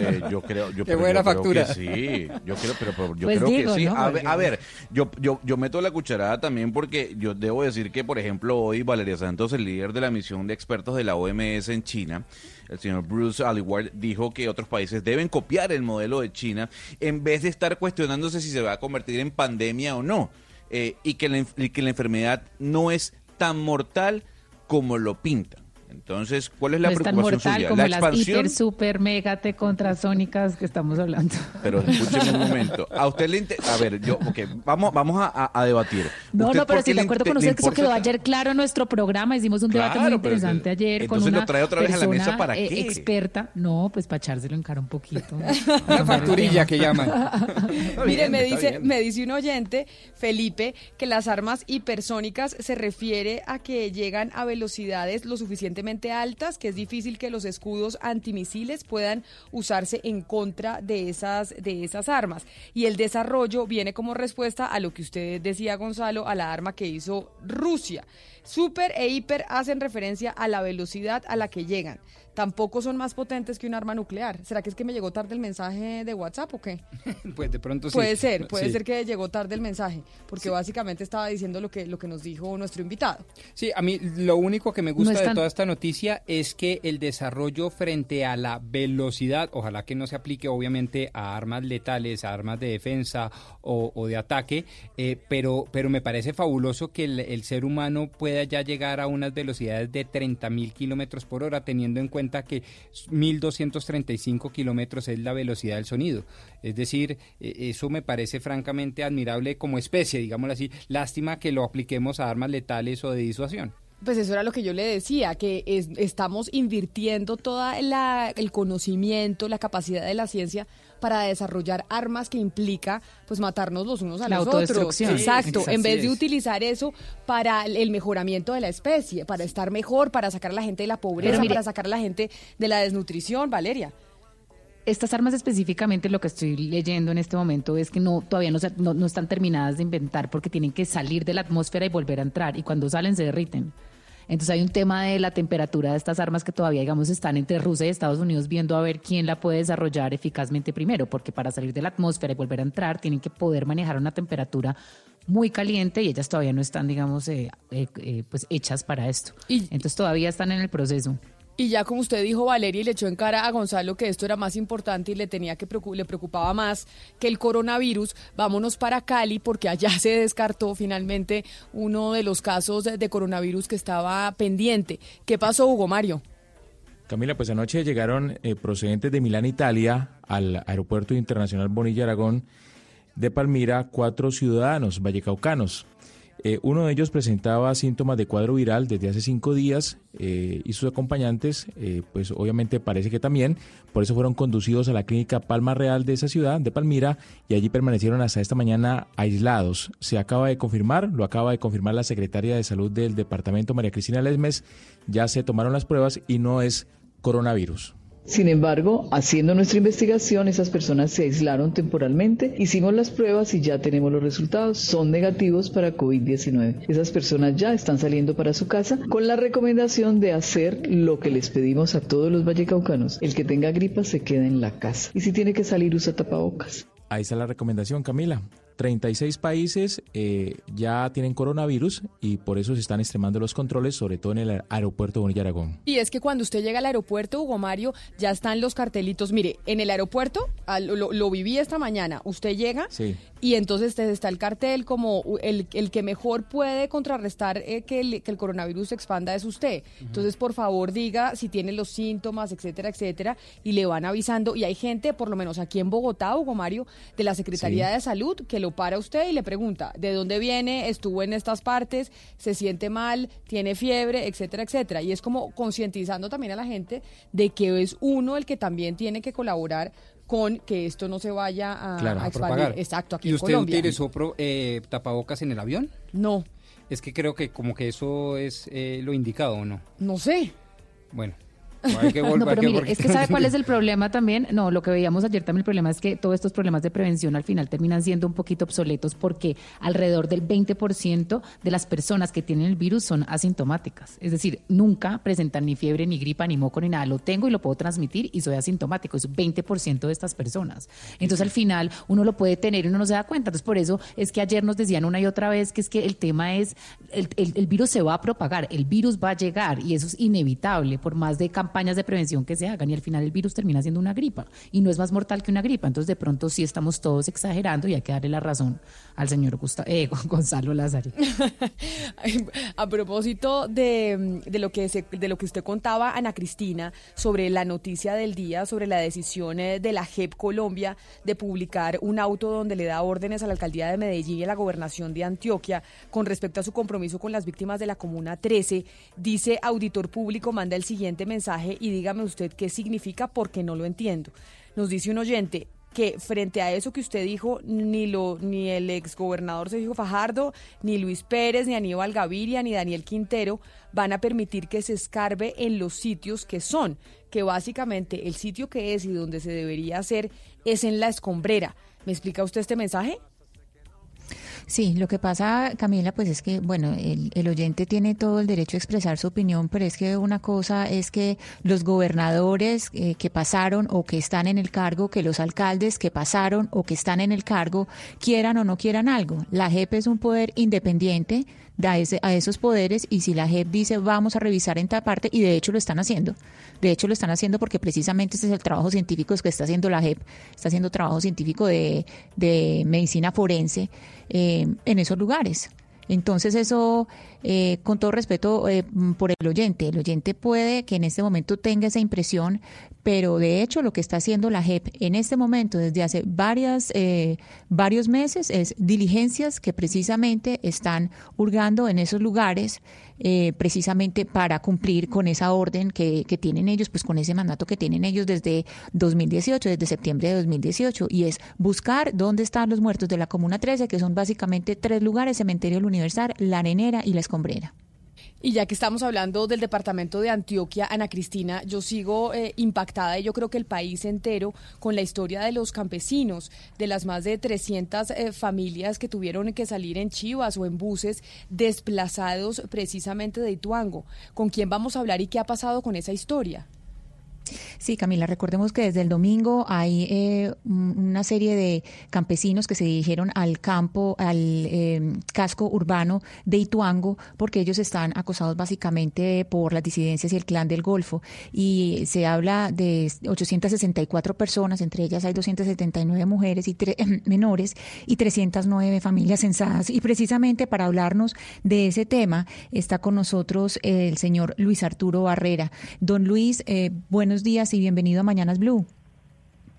eh, yo creo, yo, Qué buena factura. sí, yo creo, pero, yo Pues creo digo, que sí. ¿no? A, ver, a ver, yo, yo, yo meto la cucharada también porque yo debo decir que, por ejemplo, hoy Valeria Santos, el líder de la misión de expertos de la OMS en China, el señor Bruce Aliward, dijo que otros países deben copiar el modelo de China en vez de estar cuestionándose si se va a convertir en pandemia o no. eh, y, que la, y que la enfermedad no es tan mortal como lo pintan. Entonces, ¿cuál es la no es tan preocupación mortal suya? como ¿La las hiper, super, mega te contrasónicas que estamos hablando. Pero escúcheme un momento. A usted le inter- A ver, yo, ok, vamos, vamos a, a- a debatir. No, ¿Usted no, pero estoy de le acuerdo con usted, que eso quedó ayer claro en nuestro programa, hicimos un debate Claro, muy pero interesante ayer con entonces una lo trae otra vez a la persona mesa, ¿para eh, qué? experta, no, pues para echárselo en cara un poquito. Una facturilla que llaman. Mire, me dice, me dice un oyente, Felipe, que las armas hipersónicas se refiere a que llegan a velocidades lo altas que es difícil que los escudos antimisiles puedan usarse en contra de esas, de esas armas. Y el desarrollo viene como respuesta a lo que usted decía, Gonzalo, a la arma que hizo Rusia. Super e hiper hacen referencia a la velocidad a la que llegan. Tampoco son más potentes que un arma nuclear. ¿Será que es que me llegó tarde el mensaje de WhatsApp o qué? Pues de pronto sí. Puede ser, puede Sí. ser que llegó tarde el mensaje, porque básicamente estaba diciendo lo que, lo que nos dijo nuestro invitado. Sí, a mí lo único que me gusta No de toda esta noticia es que el desarrollo frente a la velocidad, ojalá que no se aplique obviamente a armas letales, a armas de defensa o, o de ataque, eh, pero, pero me parece fabuloso que el, el ser humano pueda ya llegar a unas velocidades de 30 mil kilómetros por hora, teniendo en cuenta que 1235 kilómetros es la velocidad del sonido. Es decir, eh, eso me parece francamente admirable como especie, digámoslo así. Lástima que lo apliquemos a armas letales o de disuasión. Pues eso era lo que yo le decía, que es- estamos invirtiendo todo el conocimiento, la capacidad de la ciencia para desarrollar armas que implica pues matarnos los unos a La los otros. Exacto, Sí, en vez de utilizar eso para el- mejoramiento de la especie, para estar mejor, para sacar a la gente de la pobreza, mire- para sacar a la gente de la desnutrición, Valeria. Estas armas específicamente, lo que estoy leyendo en este momento es que no todavía no, se- no, no están terminadas de inventar porque tienen que salir de la atmósfera y volver a entrar y cuando salen se derriten. Entonces hay un tema de la temperatura de estas armas que todavía, digamos, están entre Rusia y Estados Unidos viendo a ver quién la puede desarrollar eficazmente primero, porque para salir de la atmósfera y volver a entrar tienen que poder manejar una temperatura muy caliente y ellas todavía no están, digamos, eh, eh, eh, pues hechas para esto. Entonces todavía están en el proceso. Y ya como usted dijo, Valeria, y le echó en cara a Gonzalo que esto era más importante y le tenía que le preocupaba más que el coronavirus, vámonos para Cali porque allá se descartó finalmente uno de los casos de, de coronavirus que estaba pendiente. ¿Qué pasó, Hugo Mario? Camila, pues anoche llegaron eh, procedentes de Milán, Italia, al Aeropuerto Internacional Bonilla Aragón de Palmira cuatro ciudadanos vallecaucanos. Eh, uno de ellos presentaba síntomas de cuadro viral desde hace cinco días eh, y sus acompañantes, eh, pues obviamente parece que también, por eso fueron conducidos a la clínica Palma Real de esa ciudad, de Palmira, y allí permanecieron hasta esta mañana aislados. Se acaba de confirmar, lo acaba de confirmar la secretaria de Salud del departamento, María Cristina Lesmes, ya se tomaron las pruebas y no es coronavirus. Sin embargo, haciendo nuestra investigación, esas personas se aislaron temporalmente, hicimos las pruebas y ya tenemos los resultados. Son negativos para COVID-19. Esas personas ya están saliendo para su casa con la recomendación de hacer lo que les pedimos a todos los vallecaucanos. El que tenga gripa se queda en la casa y si tiene que salir usa tapabocas. Ahí está la recomendación, Camila. 36 países eh, ya tienen coronavirus y por eso se están extremando los controles, sobre todo en el aeropuerto de Bonilla Aragón. Y es que cuando usted llega al aeropuerto, Hugo Mario, ya están los cartelitos. Mire, en el aeropuerto, lo, lo viví esta mañana, usted llega sí. Y entonces está el cartel como el, el que mejor puede contrarrestar eh, que, el, que, el, coronavirus se expanda es usted. Uh -huh. Entonces, por favor, diga si tiene los síntomas, etcétera, etcétera, y le van avisando. Y hay gente, por lo menos aquí en Bogotá, Hugo Mario, de la Secretaría sí. de Salud, que lo para usted y le pregunta de dónde viene, estuvo en estas partes, se siente mal, tiene fiebre, etcétera, etcétera. Y es como concientizando también a la gente de que es uno el que también tiene que colaborar con que esto no se vaya a, claro, a expandir. Exacto, aquí ¿Y en usted Colombia. utilizó pro, eh, tapabocas en el avión? No. Es que creo que como que eso es eh, lo indicado, ¿o no? No sé. Bueno. Hay que volver, no, pero mire, es que ¿sabe cuál es el problema también? No, lo que veíamos ayer también, el problema es que todos estos problemas de prevención al final terminan siendo un poquito obsoletos porque alrededor del 20% de las personas que tienen el virus son asintomáticas. Es decir, nunca presentan ni fiebre, ni gripa, ni moco, ni nada. Lo tengo y lo puedo transmitir y soy asintomático. Es 20% de estas personas. Entonces, al final, uno lo puede tener y uno no se da cuenta. Entonces, por eso es que ayer nos decían una y otra vez que es que el tema es, el, el, el virus se va a propagar, el virus va a llegar y eso es inevitable por más de campañas de prevención que se hagan y al final el virus termina siendo una gripa y no es más mortal que una gripa. Entonces de pronto sí estamos todos exagerando y hay que darle la razón al señor Gusta eh, Gonzalo Lázaro. A propósito de, de, lo que de lo que usted contaba, Ana Cristina, sobre la noticia del día, sobre la decisión de la JEP Colombia de publicar un auto donde le da órdenes a la alcaldía de Medellín y a la gobernación de Antioquia con respecto a su compromiso con las víctimas de la Comuna 13, dice Auditor Público, manda el siguiente mensaje y dígame usted qué significa porque no lo entiendo. Nos dice un oyente que frente a eso que usted dijo, ni lo ni el exgobernador Sergio Fajardo, ni Luis Pérez, ni Aníbal Gaviria, ni Daniel Quintero van a permitir que se escarbe en los sitios que son, que básicamente el sitio que es y donde se debería hacer es en la escombrera. ¿Me explica usted este mensaje? Sí, lo que pasa, Camila, pues es que, bueno, el, el, oyente tiene todo el derecho a expresar su opinión, pero es que una cosa es que los gobernadores eh, que pasaron o que están en el cargo, que los alcaldes que pasaron o que están en el cargo, quieran o no quieran algo. La JEP es un poder independiente da ese, a esos poderes y si la JEP dice vamos a revisar en tal parte, y de hecho lo están haciendo, de hecho lo están haciendo porque precisamente este es el trabajo científico que está haciendo la JEP, está haciendo trabajo científico de, de medicina forense eh, en esos lugares. Entonces eso, eh, con todo respeto eh, por el oyente, el oyente puede que en este momento tenga esa impresión, pero de hecho lo que está haciendo la JEP en este momento desde hace varias, eh, varios meses es diligencias que precisamente están hurgando en esos lugares eh, precisamente para cumplir con esa orden que, que, tienen ellos, pues con ese mandato que tienen ellos desde 2018, desde septiembre de 2018, y es buscar dónde están los muertos de la Comuna 13, que son básicamente tres lugares, Cementerio del Universal, La Arenera y La Escombrera. Y ya que estamos hablando del departamento de Antioquia, Ana Cristina, yo sigo eh, impactada y yo creo que el país entero con la historia de los campesinos, de las más de 300 eh, familias que tuvieron que salir en chivas o en buses desplazados precisamente de Ituango. ¿Con quién vamos a hablar y qué ha pasado con esa historia? Sí, Camila, recordemos que desde el domingo hay eh, una serie de campesinos que se dirigieron al campo, al eh, casco urbano de Ituango, porque ellos están acosados básicamente por las disidencias y el clan del Golfo. Y se habla de 864 personas, entre ellas hay 279 mujeres y menores y 309 familias censadas. Y precisamente para hablarnos de ese tema está con nosotros el señor Luis Arturo Barrera. Don Luis, eh, buenos días y bienvenido a Mañanas Blue.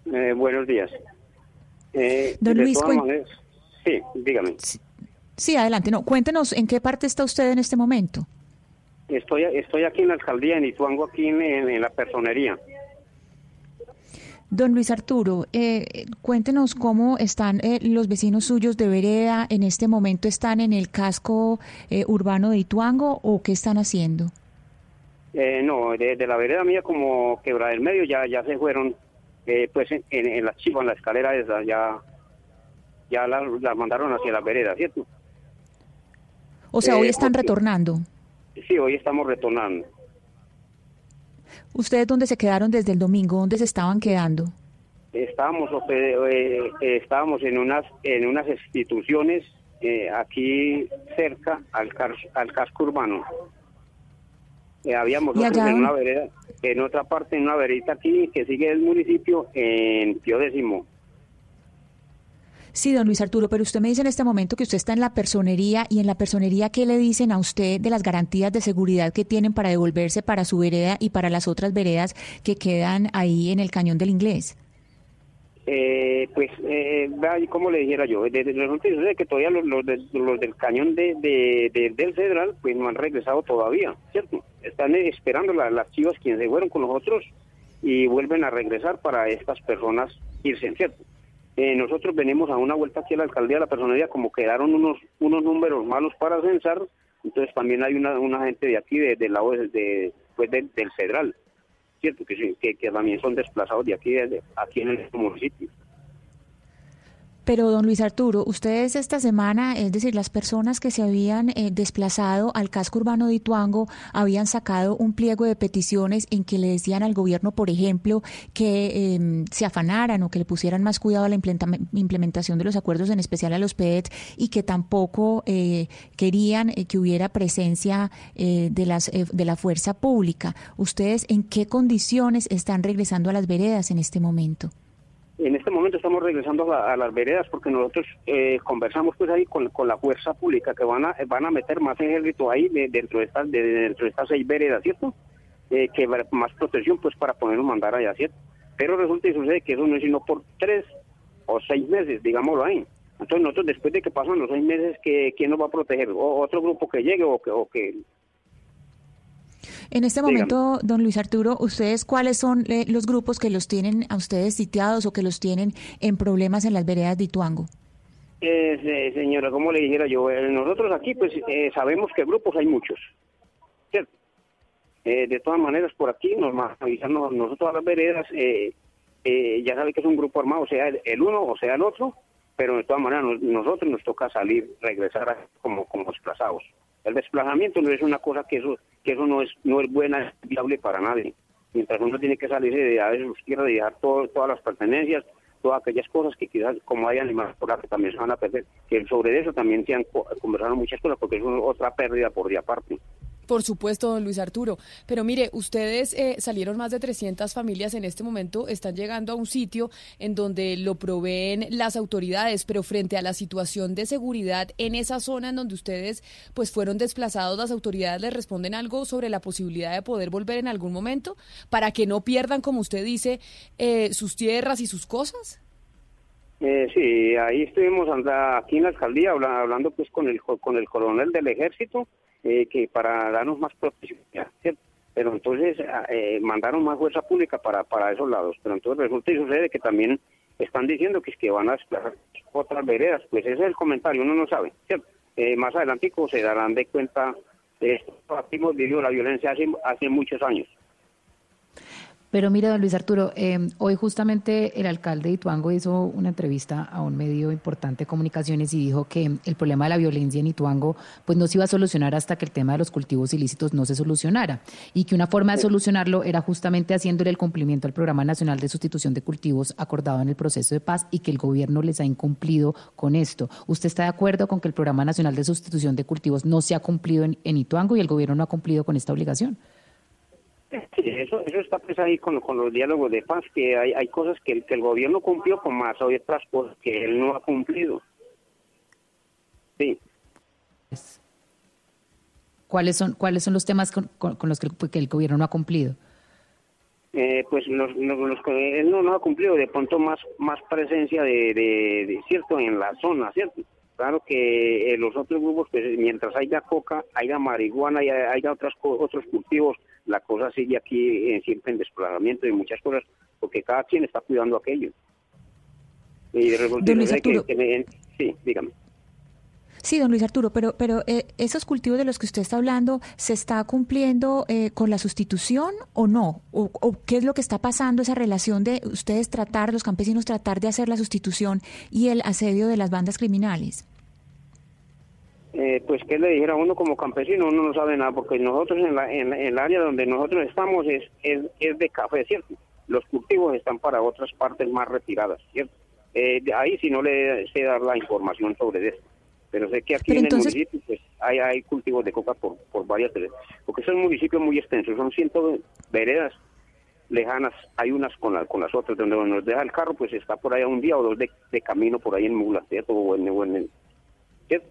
Eh, buenos días. Eh, Don Luis, maneras, sí, dígame. Sí, sí, adelante. No, cuéntenos en qué parte está usted en este momento. Estoy, estoy aquí en la alcaldía de Nituango, aquí en, en la personería. Don Luis Arturo, eh, cuéntenos cómo están eh, los vecinos suyos de Vereda en este momento. ¿Están en el casco eh, urbano de Ituango o qué están haciendo? Eh, no, de, de, la vereda mía como quebra del medio ya ya se fueron, eh, pues en, en, en la chiva, en la escalera esa, ya ya la, la mandaron hacia la vereda, ¿cierto? O sea, eh, hoy están porque, retornando. Sí, hoy estamos retornando. ¿Ustedes dónde se quedaron desde el domingo? ¿Dónde se estaban quedando? estábamos eh, estábamos en unas en unas instituciones eh, aquí cerca al, al casco urbano. Eh, habíamos en una vereda, en otra parte, en una vereda aquí que sigue el municipio en Pío Décimo. Sí, don Luis Arturo, pero usted me dice en este momento que usted está en la personería y en la personería, ¿qué le dicen a usted de las garantías de seguridad que tienen para devolverse para su vereda y para las otras veredas que quedan ahí en el cañón del inglés? Eh, pues, eh, como le dijera yo, desde resulta que todavía los, los, del cañón de, del Cedral, pues no han regresado todavía, ¿cierto? Están esperando las chivas quienes se fueron con nosotros y vuelven a regresar para estas personas irse, ¿cierto? Eh, nosotros venimos a una vuelta aquí a la alcaldía de la personalidad, como quedaron unos unos números malos para censar, entonces también hay una, una gente de aquí, del de lado de, pues del Cedral, ¿cierto? Que, que, que, también son desplazados de aquí, de, aquí en el municipio. Pero, don Luis Arturo, ustedes esta semana, es decir, las personas que se habían eh, desplazado al casco urbano de Ituango, habían sacado un pliego de peticiones en que le decían al gobierno, por ejemplo, que em, se afanaran o que le pusieran más cuidado a la implementación de los acuerdos, en especial a los PET, y que tampoco eh, querían eh, que hubiera presencia de, las, de la fuerza pública. ¿Ustedes en qué condiciones están regresando a las veredas en este momento? En este momento estamos regresando a, las veredas porque nosotros eh, conversamos pues ahí con, la fuerza pública que van a van a meter más ejército ahí dentro de estas de, dentro de estas seis veredas, ¿cierto? Eh, que más protección pues para podernos mandar allá, ¿cierto? Pero resulta y sucede que eso no es sino por tres o seis meses, digámoslo ahí. Entonces nosotros después de que pasan los seis meses, que ¿quién nos va a proteger? ¿O otro grupo que llegue o que, o que en este momento, don Luis Arturo, ¿ustedes cuáles son eh, los grupos que los tienen a ustedes sitiados o que los tienen en problemas en las veredas de Ituango? Eh, señora, como le dijera yo, eh, nosotros aquí pues sabemos que grupos hay muchos, ¿cierto? de todas maneras, por aquí nos avisan nosotros a las veredas, ya sabe que es un grupo armado, sea el, uno o sea el otro, pero de todas maneras nosotros nos toca salir, regresar como, como desplazados. El desplazamiento no es una cosa que eso que eso no es no es buena, viable para nadie. Mientras uno tiene que salirse de, a sus tierras, de dejar todas las pertenencias, todas aquellas cosas que quizás como hay animales por que también se van a perder, que sobre eso también se han conversado muchas cosas porque es otra pérdida por día aparte. Por supuesto, don Luis Arturo. Pero mire, ustedes eh, salieron más de 300 familias en este momento, están llegando a un sitio en donde lo proveen las autoridades, pero frente a la situación de seguridad en esa zona en donde ustedes pues fueron desplazados, las autoridades les responden algo sobre la posibilidad de poder volver en algún momento para que no pierdan, como usted dice, eh, sus tierras y sus cosas. Eh, sí, ahí estuvimos aquí en la alcaldía hablando pues con el con el coronel del ejército eh, que para darnos más protección, pero entonces ah, eh, mandaron más fuerza pública para, para esos lados, pero entonces resulta y sucede que también están diciendo que es que van a desplazar otras veredas, pues ese es el comentario, uno no sabe, ¿cierto? Eh, más adelante se darán de cuenta de esto, hemos vivido la violencia hace, hace muchos años. Pero mire, don Luis Arturo, eh, hoy justamente el alcalde de Ituango hizo una entrevista a un medio importante de comunicaciones y dijo que el problema de la violencia en Ituango pues no se iba a solucionar hasta que el tema de los cultivos ilícitos no se solucionara y que una forma de solucionarlo era justamente haciéndole el cumplimiento al Programa Nacional de Sustitución de Cultivos acordado en el proceso de paz y que el gobierno les ha incumplido con esto. ¿Usted está de acuerdo con que el Programa Nacional de Sustitución de Cultivos no se ha cumplido en, en Ituango y el gobierno no ha cumplido con esta obligación? Sí, eso, eso está pues ahí con, los diálogos de paz, que hay, hay cosas que el, que el gobierno cumplió con más, hay otras cosas que él no ha cumplido. Sí. ¿Cuáles son, cuáles son los temas con, los que, el gobierno no ha cumplido? Eh, pues los, los, él no, no ha cumplido de pronto más más presencia de, de, cierto en la zona cierto claro que eh, los otros grupos pues mientras haya coca haya marihuana y haya otras otros cultivos la cosa sigue aquí en, siempre en desplazamiento y muchas cosas, porque cada quien está cuidando aquello. Y don Luis Arturo, sí, dígame. Sí, don Luis Arturo, pero, pero eh, esos cultivos de los que usted está hablando, ¿se está cumpliendo eh, con la sustitución o no? ¿O, qué es lo que está pasando, esa relación de ustedes tratar, los campesinos tratar de hacer la sustitución y el asedio de las bandas criminales? Eh, pues que le dijera a uno como campesino, uno no sabe nada, porque nosotros en, la, en, el área donde nosotros estamos es, es, de café, ¿cierto? los cultivos están para otras partes más retiradas, ¿cierto? Eh, ahí sí no le sé dar la información sobre eso. Pero sé que aquí en el municipio pues, hay, hay cultivos de coca por, por varias porque son municipios muy extensos, son cientos veredas lejanas, hay unas con, la, con las otras, donde nos deja el carro, pues está por ahí un día o dos de, de camino por ahí en Mula, ¿cierto? O en, o en, ¿cierto?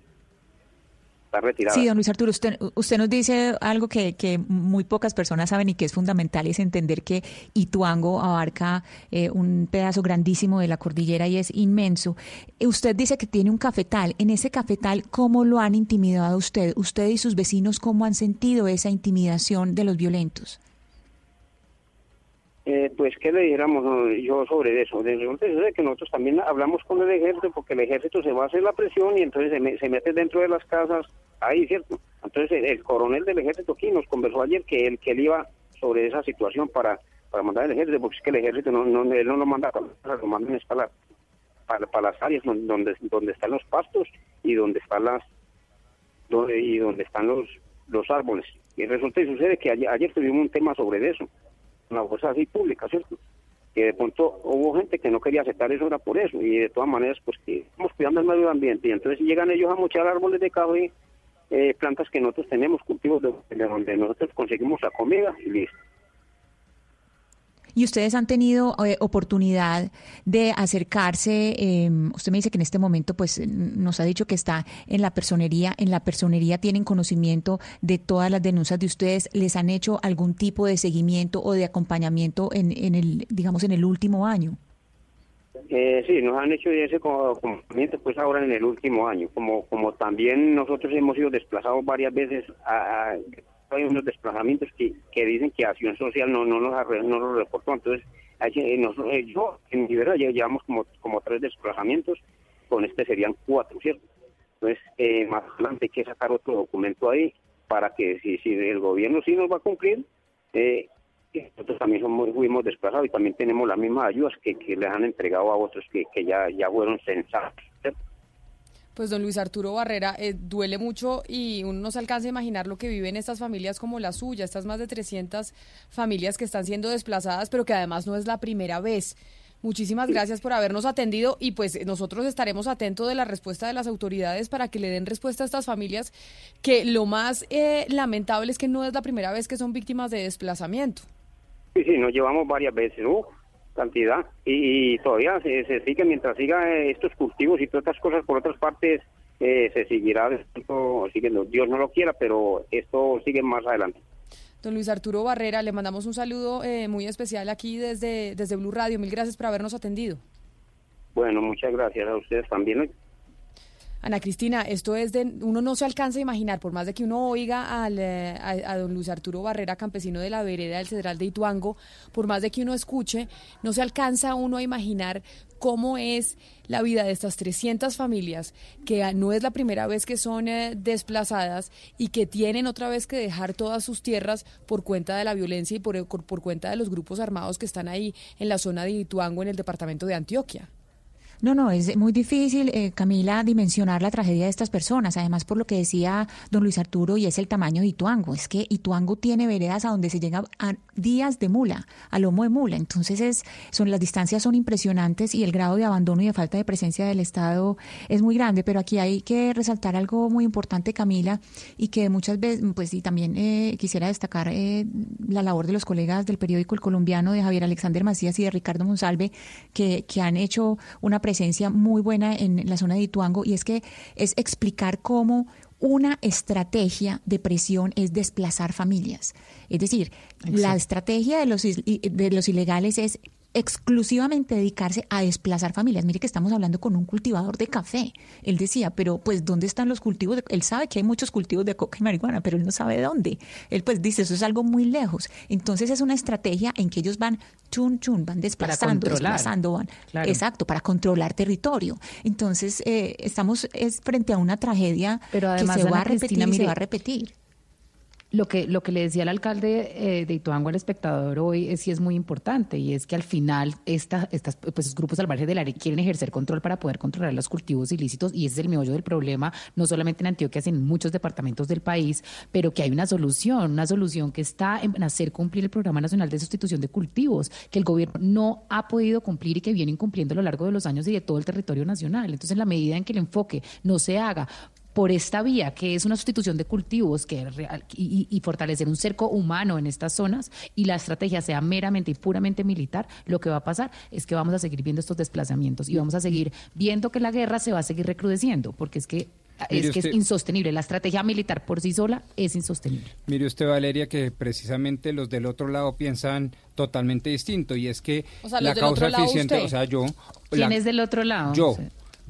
Sí, don Luis Arturo, usted, usted nos dice algo que, que, muy pocas personas saben y que es fundamental, es entender que Ituango abarca eh, un pedazo grandísimo de la cordillera y es inmenso. Eh, usted dice que tiene un cafetal. En ese cafetal, ¿cómo lo han intimidado usted? ¿Usted y sus vecinos cómo han sentido esa intimidación de los violentos? Eh, pues, ¿qué le dijéramos yo sobre eso? De que nosotros también hablamos con el ejército, porque el ejército se va a hacer la presión y entonces se, mete dentro de las casas, ahí, ¿cierto? Entonces, el, coronel del ejército aquí nos conversó ayer que él, que él iba sobre esa situación para, para mandar el ejército, porque es que el ejército no, no, él no lo manda para, lo mandan para, para, para, las áreas donde, donde están los pastos y donde están las donde, y donde están los, los árboles. Y resulta y sucede que ayer, ayer tuvimos un tema sobre eso una fuerza así pública, ¿cierto? Que de pronto hubo gente que no quería aceptar eso, era por eso, y de todas maneras, pues que estamos cuidando el medio ambiente, y entonces llegan ellos a mochar árboles de café, eh, plantas que nosotros tenemos, cultivos de donde nosotros conseguimos la comida, y listo. Y ustedes han tenido eh, oportunidad de acercarse, em, usted me dice que en este momento pues nos ha dicho que está en la personería, en la personería tienen conocimiento de todas las denuncias de ustedes, ¿les han hecho algún tipo de seguimiento o de acompañamiento en, en el, digamos, en el último año? Eh, sí, nos han hecho ese acompañamiento pues ahora en el último año, como como también nosotros hemos sido desplazados varias veces a hay unos desplazamientos que, que dicen que Acción Social no no nos no nos reportó. Entonces, eh, eh, yo, en mi verdad, llevamos como, como tres desplazamientos, con este serían cuatro, ¿cierto? Entonces, eh, más adelante hay que sacar otro documento ahí para que si, si el gobierno sí nos va a cumplir, nosotros también somos, fuimos desplazados y también tenemos las mismas ayudas que, que les han entregado a otros que, que ya, ya fueron censados. Pues don Luis Arturo Barrera, eh, duele mucho y uno no se alcanza a imaginar lo que viven estas familias como la suya, estas más de 300 familias que están siendo desplazadas, pero que además no es la primera vez. Muchísimas gracias por habernos atendido y pues nosotros estaremos atentos de la respuesta de las autoridades para que le den respuesta a estas familias que lo más eh, lamentable es que no es la primera vez que son víctimas de desplazamiento. Sí, sí, nos llevamos varias veces. ¿no? Cantidad y, todavía se, sigue mientras siga estos cultivos y todas estas cosas por otras partes eh, se seguirá siguiendo Dios no lo quiera pero esto sigue más adelante Don Luis Arturo Barrera, le mandamos un saludo eh, muy especial aquí desde, desde Blue Radio. Mil gracias por habernos atendido. Bueno, muchas gracias a ustedes también. Ana Cristina, esto es de, uno no se alcanza a imaginar, por más de que uno oiga eh, a, don Luis Arturo Barrera, campesino de la vereda del Cedral de Ituango, por más de que uno escuche, no se alcanza uno a imaginar cómo es la vida de estas 300 familias, que no es la primera vez que son eh, desplazadas y que tienen otra vez que dejar todas sus tierras por cuenta de la violencia y por, por cuenta de los grupos armados que están ahí en la zona de Ituango, en el departamento de Antioquia. No, no, es muy difícil, eh, Camila, dimensionar la tragedia de estas personas. Además, por lo que decía don Luis Arturo, y es el tamaño de Ituango. Es que Ituango tiene veredas a donde se llega a días de mula, a lomo de mula. Entonces, es, son, las distancias son impresionantes y el grado de abandono y de falta de presencia del Estado es muy grande. Pero aquí hay que resaltar algo muy importante, Camila, y que muchas veces, pues, y también eh, quisiera destacar eh, la labor de los colegas del periódico El Colombiano, de Javier Alexander Macías y de Ricardo Monsalve, que, que han hecho una presencia muy buena en la zona de Ituango y es que es explicar cómo una estrategia de presión es desplazar familias. Es decir, la estrategia de los, de los ilegales es exclusivamente dedicarse a desplazar familias. Mire que estamos hablando con un cultivador de café. Él decía, pero pues ¿dónde están los cultivos? él sabe que hay muchos cultivos de coca y marihuana, pero él no sabe dónde. Él pues dice, eso es algo muy lejos. Entonces es una estrategia en que ellos van chun chun, van desplazando, desplazando, van. Exacto, para controlar territorio. Entonces eh, estamos es frente a una tragedia pero que se va a repetir y se va a repetir. Lo que, lo que le decía el alcalde eh, de Ituango al espectador hoy es, sí es muy importante y es que al final esta, estas, pues, grupos salvajes del área quieren ejercer control para poder controlar los cultivos ilícitos y ese es el meollo del problema, no solamente en Antioquia, sino en muchos departamentos del país, pero que hay una solución, una solución que está en hacer cumplir el Programa Nacional de Sustitución de Cultivos, que el gobierno no ha podido cumplir y que viene incumpliendo a lo largo de los años y de todo el territorio nacional. Entonces, en la medida en que el enfoque no se haga por esta vía, que es una sustitución de cultivos que y, y, fortalecer un cerco humano en estas zonas y la estrategia sea meramente y puramente militar, lo que va a pasar es que vamos a seguir viendo estos desplazamientos y vamos a seguir viendo que la guerra se va a seguir recrudeciendo, porque es que es que es insostenible. La estrategia militar por sí sola es insostenible. Mire usted, Valeria, que precisamente los del otro lado piensan totalmente distinto y es que la causa eficiente, o sea, yo... ¿Quién es del otro lado? Yo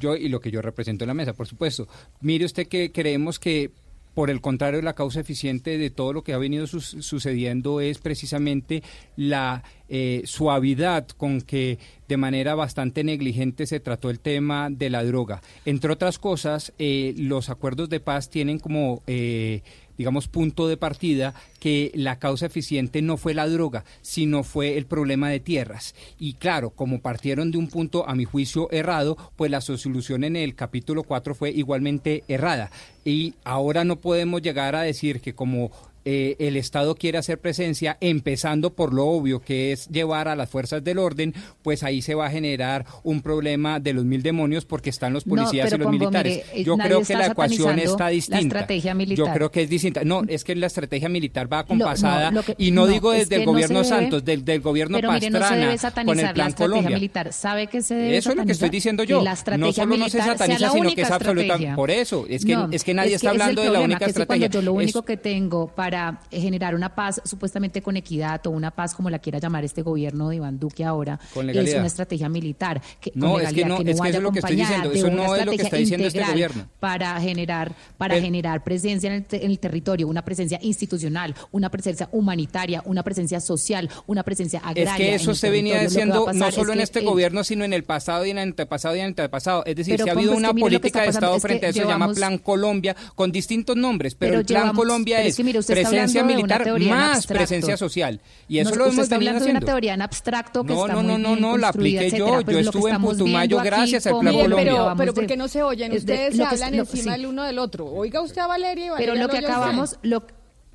yo y lo que yo represento en la mesa, por supuesto. Mire usted que creemos que por el contrario, la causa eficiente de todo lo que ha venido sucediendo es precisamente la eh, suavidad con que de manera bastante negligente se trató el tema de la droga. Entre otras cosas, eh, los acuerdos de paz tienen como eh, digamos, punto de partida que la causa eficiente no fue la droga, sino fue el problema de tierras. Y claro, como partieron de un punto, a mi juicio, errado, pues la solución en el capítulo 4 fue igualmente errada. Y ahora no podemos llegar a decir que como eh, el Estado quiere hacer presencia, empezando por lo obvio que es llevar a las fuerzas del orden, pues ahí se va a generar un problema de los mil demonios porque están los policías y los militares. Eh, Yo creo que la ecuación está distinta. estrategia militar. Yo creo que es distinta. No, es que la estrategia militar va acompasada y no, digo desde el gobierno Santos, del, del gobierno pero Pastrana, con el plan la Colombia. militar. ¿Sabe que se debe Eso es lo que estoy diciendo yo. no solo no se sataniza, sino que es absoluta. Por eso, es que, es que nadie está hablando de la única estrategia. Yo lo único que tengo para generar una paz supuestamente con equidad o una paz como la quiera llamar este gobierno de Iván Duque ahora, es una estrategia militar que, no, con legalidad, es que no, es que es lo que estoy diciendo, eso no es lo que está diciendo este gobierno. Para generar, para generar presencia en el, en el, territorio, una presencia institucional, una presencia humanitaria, una presencia social, una presencia agraria. Es que eso se venía diciendo no solo en este gobierno, sino en el pasado y en el antepasado y en el antepasado. Es decir, si ha habido una política de Estado frente a eso, se llama Plan Colombia, con distintos nombres, pero, el Plan Colombia es presencia militar más presencia social. Y eso lo hemos venido haciendo. de una teoría en abstracto que no, está no, muy no, no, no, la apliqué yo. Yo estuve en Putumayo gracias al Plan Colombia. Pero, pero ¿por qué no se oyen? Ustedes se hablan encima el uno del otro. Oiga usted a Valeria y Valeria Pero lo que acabamos... Lo,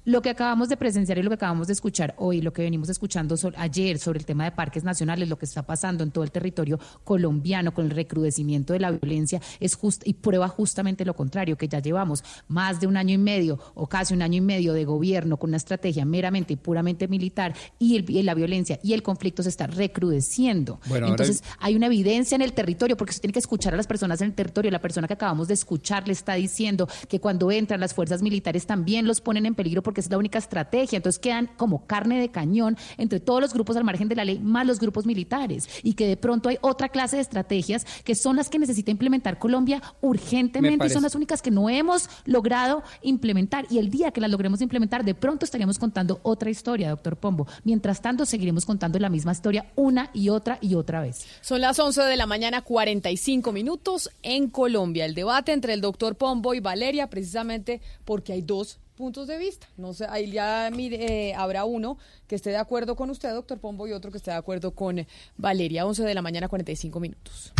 lo que acabamos de presenciar y lo que acabamos de escuchar hoy, lo que venimos escuchando ayer sobre el tema de parques nacionales, lo que está pasando en todo el territorio colombiano con el recrudecimiento de la violencia, es just, y prueba justamente lo contrario, que ya llevamos más de un año y medio o casi un año y medio de gobierno con una estrategia meramente y puramente militar y, el, la violencia y el conflicto se está recrudeciendo. Entonces hay una evidencia en el territorio, porque se tiene que escuchar a las personas en el territorio. La persona que acabamos de escuchar le está diciendo que cuando entran las fuerzas militares también los ponen en peligro porque es la única estrategia. Entonces quedan como carne de cañón entre todos los grupos al margen de la ley, más los grupos militares. Y que de pronto hay otra clase de estrategias que son las que necesita implementar Colombia urgentemente y son las únicas que no hemos logrado implementar. Y el día que las logremos implementar, de pronto estaríamos contando otra historia, doctor Pombo. Mientras tanto, seguiremos contando la misma historia una y otra y otra vez. Son las 11 de la mañana, 45 minutos en Colombia. El debate entre el doctor Pombo y Valeria, precisamente porque hay dos puntos de vista. No sé, ahí ya mire, eh, habrá uno que esté de acuerdo con usted, doctor Pombo, y otro que esté de acuerdo con Valeria. 11 de la mañana, 45 minutos.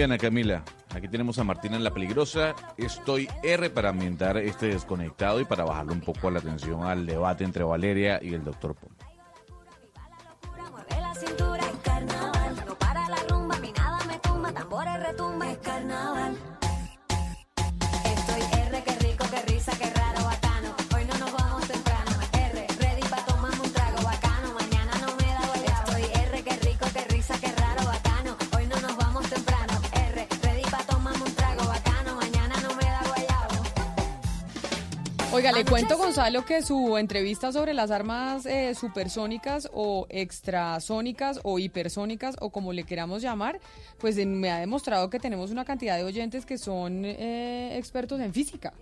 Música colombiana, Camila. Aquí tenemos a Martina en La Peligrosa. Estoy R para ambientar este desconectado y para bajarle un poco la atención al debate entre Valeria y el doctor Pombo. Le cuento, Gonzalo, que su entrevista sobre las armas eh, supersónicas o extrasónicas o hipersónicas o como le queramos llamar, pues eh, me ha demostrado que tenemos una cantidad de oyentes que son eh, expertos en física.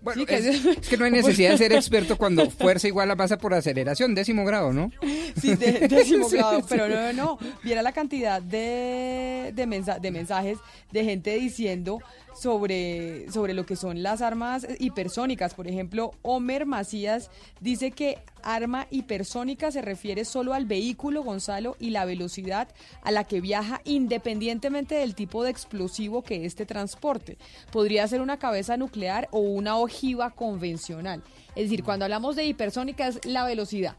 Bueno, Sí, que es, es- es que no hay necesidad de ser experto cuando fuerza igual a masa por aceleración, décimo grado, ¿no? Sí, de, décimo Sí, grado, sí. pero no, no, no. Viera la cantidad de, de, mensa- de mensajes de gente diciendo sobre, sobre lo que son las armas hipersónicas. Por ejemplo, Homer Macías dice que arma hipersónica se refiere solo al vehículo, Gonzalo, y la velocidad a la que viaja independientemente del tipo de explosivo que este transporte. Podría ser una cabeza nuclear o una ojiva convencional. Es decir, cuando hablamos de hipersónica es la velocidad.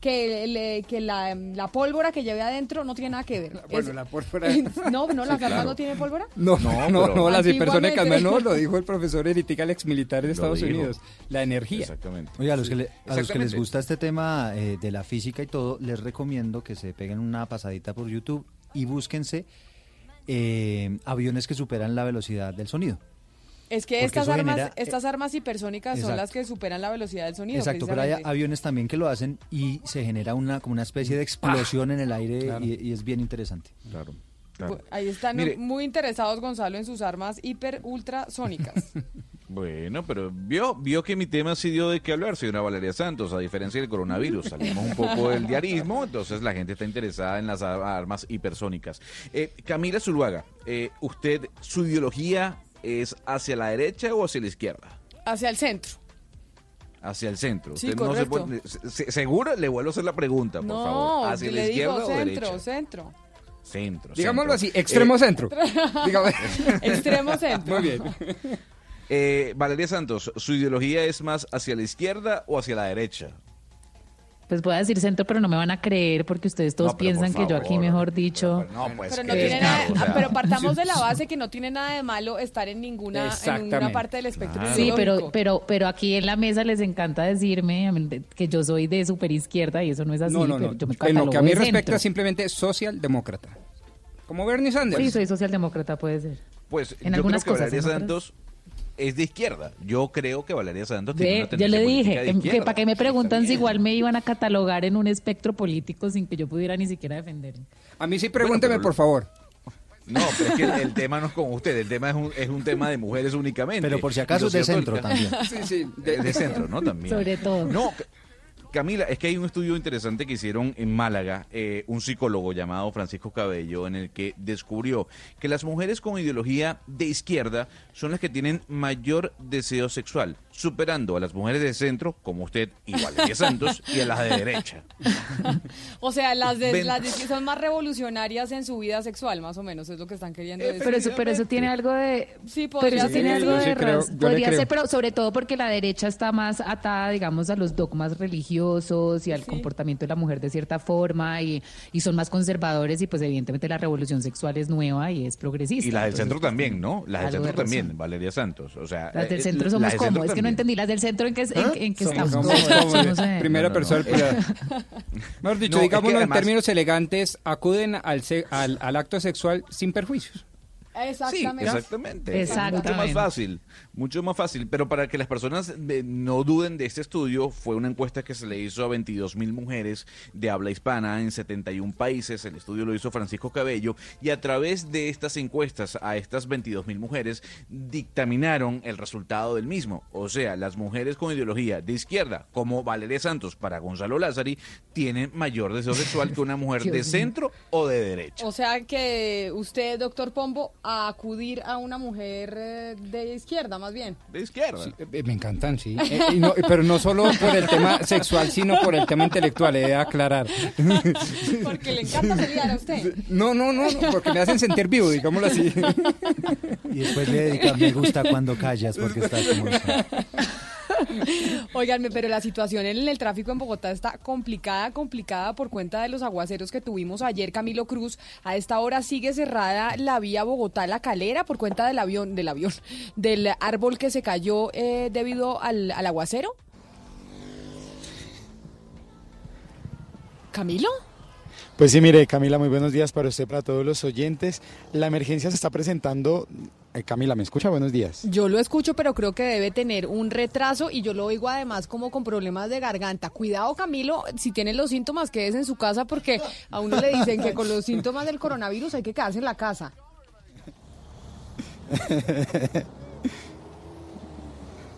Que, le- que la, la pólvora que lleve adentro no tiene nada que ver. Bueno, Es- la pólvora. No, no, las Sí, claro. no tienen pólvora. No, no, no, no, las hipersónicas no, lo dijo el profesor Eritical, ex militar de Estados dijo. Unidos. La energía. Exactamente. Oye, a los, que le- a los que les gusta este tema eh, de la física y todo, les recomiendo que se peguen una pasadita por YouTube y búsquense eh, aviones que superan la velocidad del sonido. Es que estas armas, genera- estas armas hipersónicas son las que superan la velocidad del sonido. Exacto, pero hay aviones también que lo hacen y se genera una como una especie de explosión en el aire Claro. y, y es bien interesante. Claro. Bu- Ahí están Mire. muy interesados, Gonzalo, en sus armas hiper ultrasónicas. Bueno, pero vio, vio que mi tema sí dio de qué hablar, señora Valeria Santos, a diferencia del coronavirus. Salimos un poco del diarismo, entonces la gente está interesada en las ar- armas hipersónicas. Eh, Camila Zuluaga, eh, ¿usted, su ideología es hacia la derecha o hacia la izquierda? Hacia el centro. Hacia el centro. Sí, Usted no se puede- se- se- ¿Seguro? Le vuelvo a hacer la pregunta, por no, favor. ¿Hacia la izquierda digo o centro, derecha? centro. Centro. Digámoslo centro. así, extremo Eh, centro. Dígame. Extremo centro. Muy bien. eh, Valeria Santos, ¿su ideología es más hacia la izquierda o hacia la derecha? Pues voy a decir centro, pero no me van a creer porque ustedes todos No, piensan que yo aquí, mejor dicho. No, pues Pero, no que- tiene nada- o sea, pero partamos de la base que no tiene nada de malo estar en ninguna, en ninguna parte del espectro Sí, pero, pero, pero aquí en la mesa les encanta decirme que yo soy de super izquierda y eso no es así. No, no, pero no. yo me En lo que a mí respecta, simplemente socialdemócrata. Como Bernie Sanders. Sí, soy socialdemócrata, puede ser. Pues En yo creo algunas que cosas, Santos es de izquierda. Yo creo que Valeria Santos tiene una yo le dije de que, que para qué me preguntan si igual me iban a catalogar en un espectro político sin que yo pudiera ni siquiera defenderme. A mí sí pregúnteme, pero- por favor. No, pero es que el, el tema no es con usted, el tema es un, es un tema de mujeres únicamente. Pero por si acaso es de centro también. Sí, sí. De, de centro, ¿no? También. Sobre todo. No, Camila, es que hay un estudio interesante que hicieron en Málaga, eh, un psicólogo llamado Francisco Cabello, en el que descubrió que las mujeres con ideología de izquierda son las que tienen mayor deseo sexual, superando a las mujeres de centro, como usted y Valeria Santos, y a las de derecha. O sea, las de, Ven- las de que son más revolucionarias en su vida sexual, más o menos, es lo que están queriendo decir. Pero eso, pero eso tiene algo de... Sí, Pero podría eso tiene algo de creo- Podría ser, pero sobre todo porque la derecha está más atada, digamos, a los dogmas religiosos y al comportamiento de la mujer de cierta forma y, y son más conservadores y pues evidentemente la revolución sexual es nueva y es progresista. Y las del Entonces, centro también, ¿no? Las del de centro también. Valeria Santos. O sea, Las del eh, centro somos del como, centro es que no entendí, las del centro en que, en, ¿Ah? en que Somos- estamos. somos- Somos, eh, Primera No, no, no. persona. Que- Mejor dicho, No, es que digámoslo además- en términos elegantes, acuden al, se- al, al acto sexual sin perjuicios. Exactamente. Sí, exactamente. Es mucho Exactamente. más fácil, mucho más fácil. Pero para que las personas eh, no duden de este estudio, fue una encuesta que se le hizo a 22 mil mujeres de habla hispana en 71 países. El estudio lo hizo Francisco Cabello y a través de estas encuestas a estas 22 mil mujeres dictaminaron el resultado del mismo. O sea, las mujeres con ideología de izquierda, como Valeria Santos para Gonzalo Lázari, tienen mayor deseo sexual que una mujer de centro o de derecha. O sea que usted, doctor Pombo, a acudir a una mujer eh, de izquierda, más bien. De izquierda. Eh, Me encantan, sí. Eh, y no- pero no solo por el tema sexual, sino por el tema intelectual, he de aclarar. Porque le encanta pelear a usted. No, no, no, no, porque me hacen sentir vivo, digámoslo así. Y después le dedica me gusta cuando callas porque estás como... Oiganme, pero la situación en el tráfico en Bogotá está complicada, complicada por cuenta de los aguaceros que tuvimos ayer, Camilo Cruz. A esta hora sigue cerrada la vía Bogotá-La Calera por cuenta del avión, del avión, del árbol que se cayó eh, debido al, al aguacero. ¿Camilo? Pues sí, mire, Camila, muy buenos días para usted, para todos los oyentes. La emergencia se está presentando Camila, ¿me escucha? Buenos días. Yo lo escucho, pero creo que debe tener un retraso y yo lo oigo además como con problemas de garganta. Cuidado, Camilo, si tiene los síntomas, quédese en su casa porque a uno le dicen que con los síntomas del coronavirus hay que quedarse en la casa.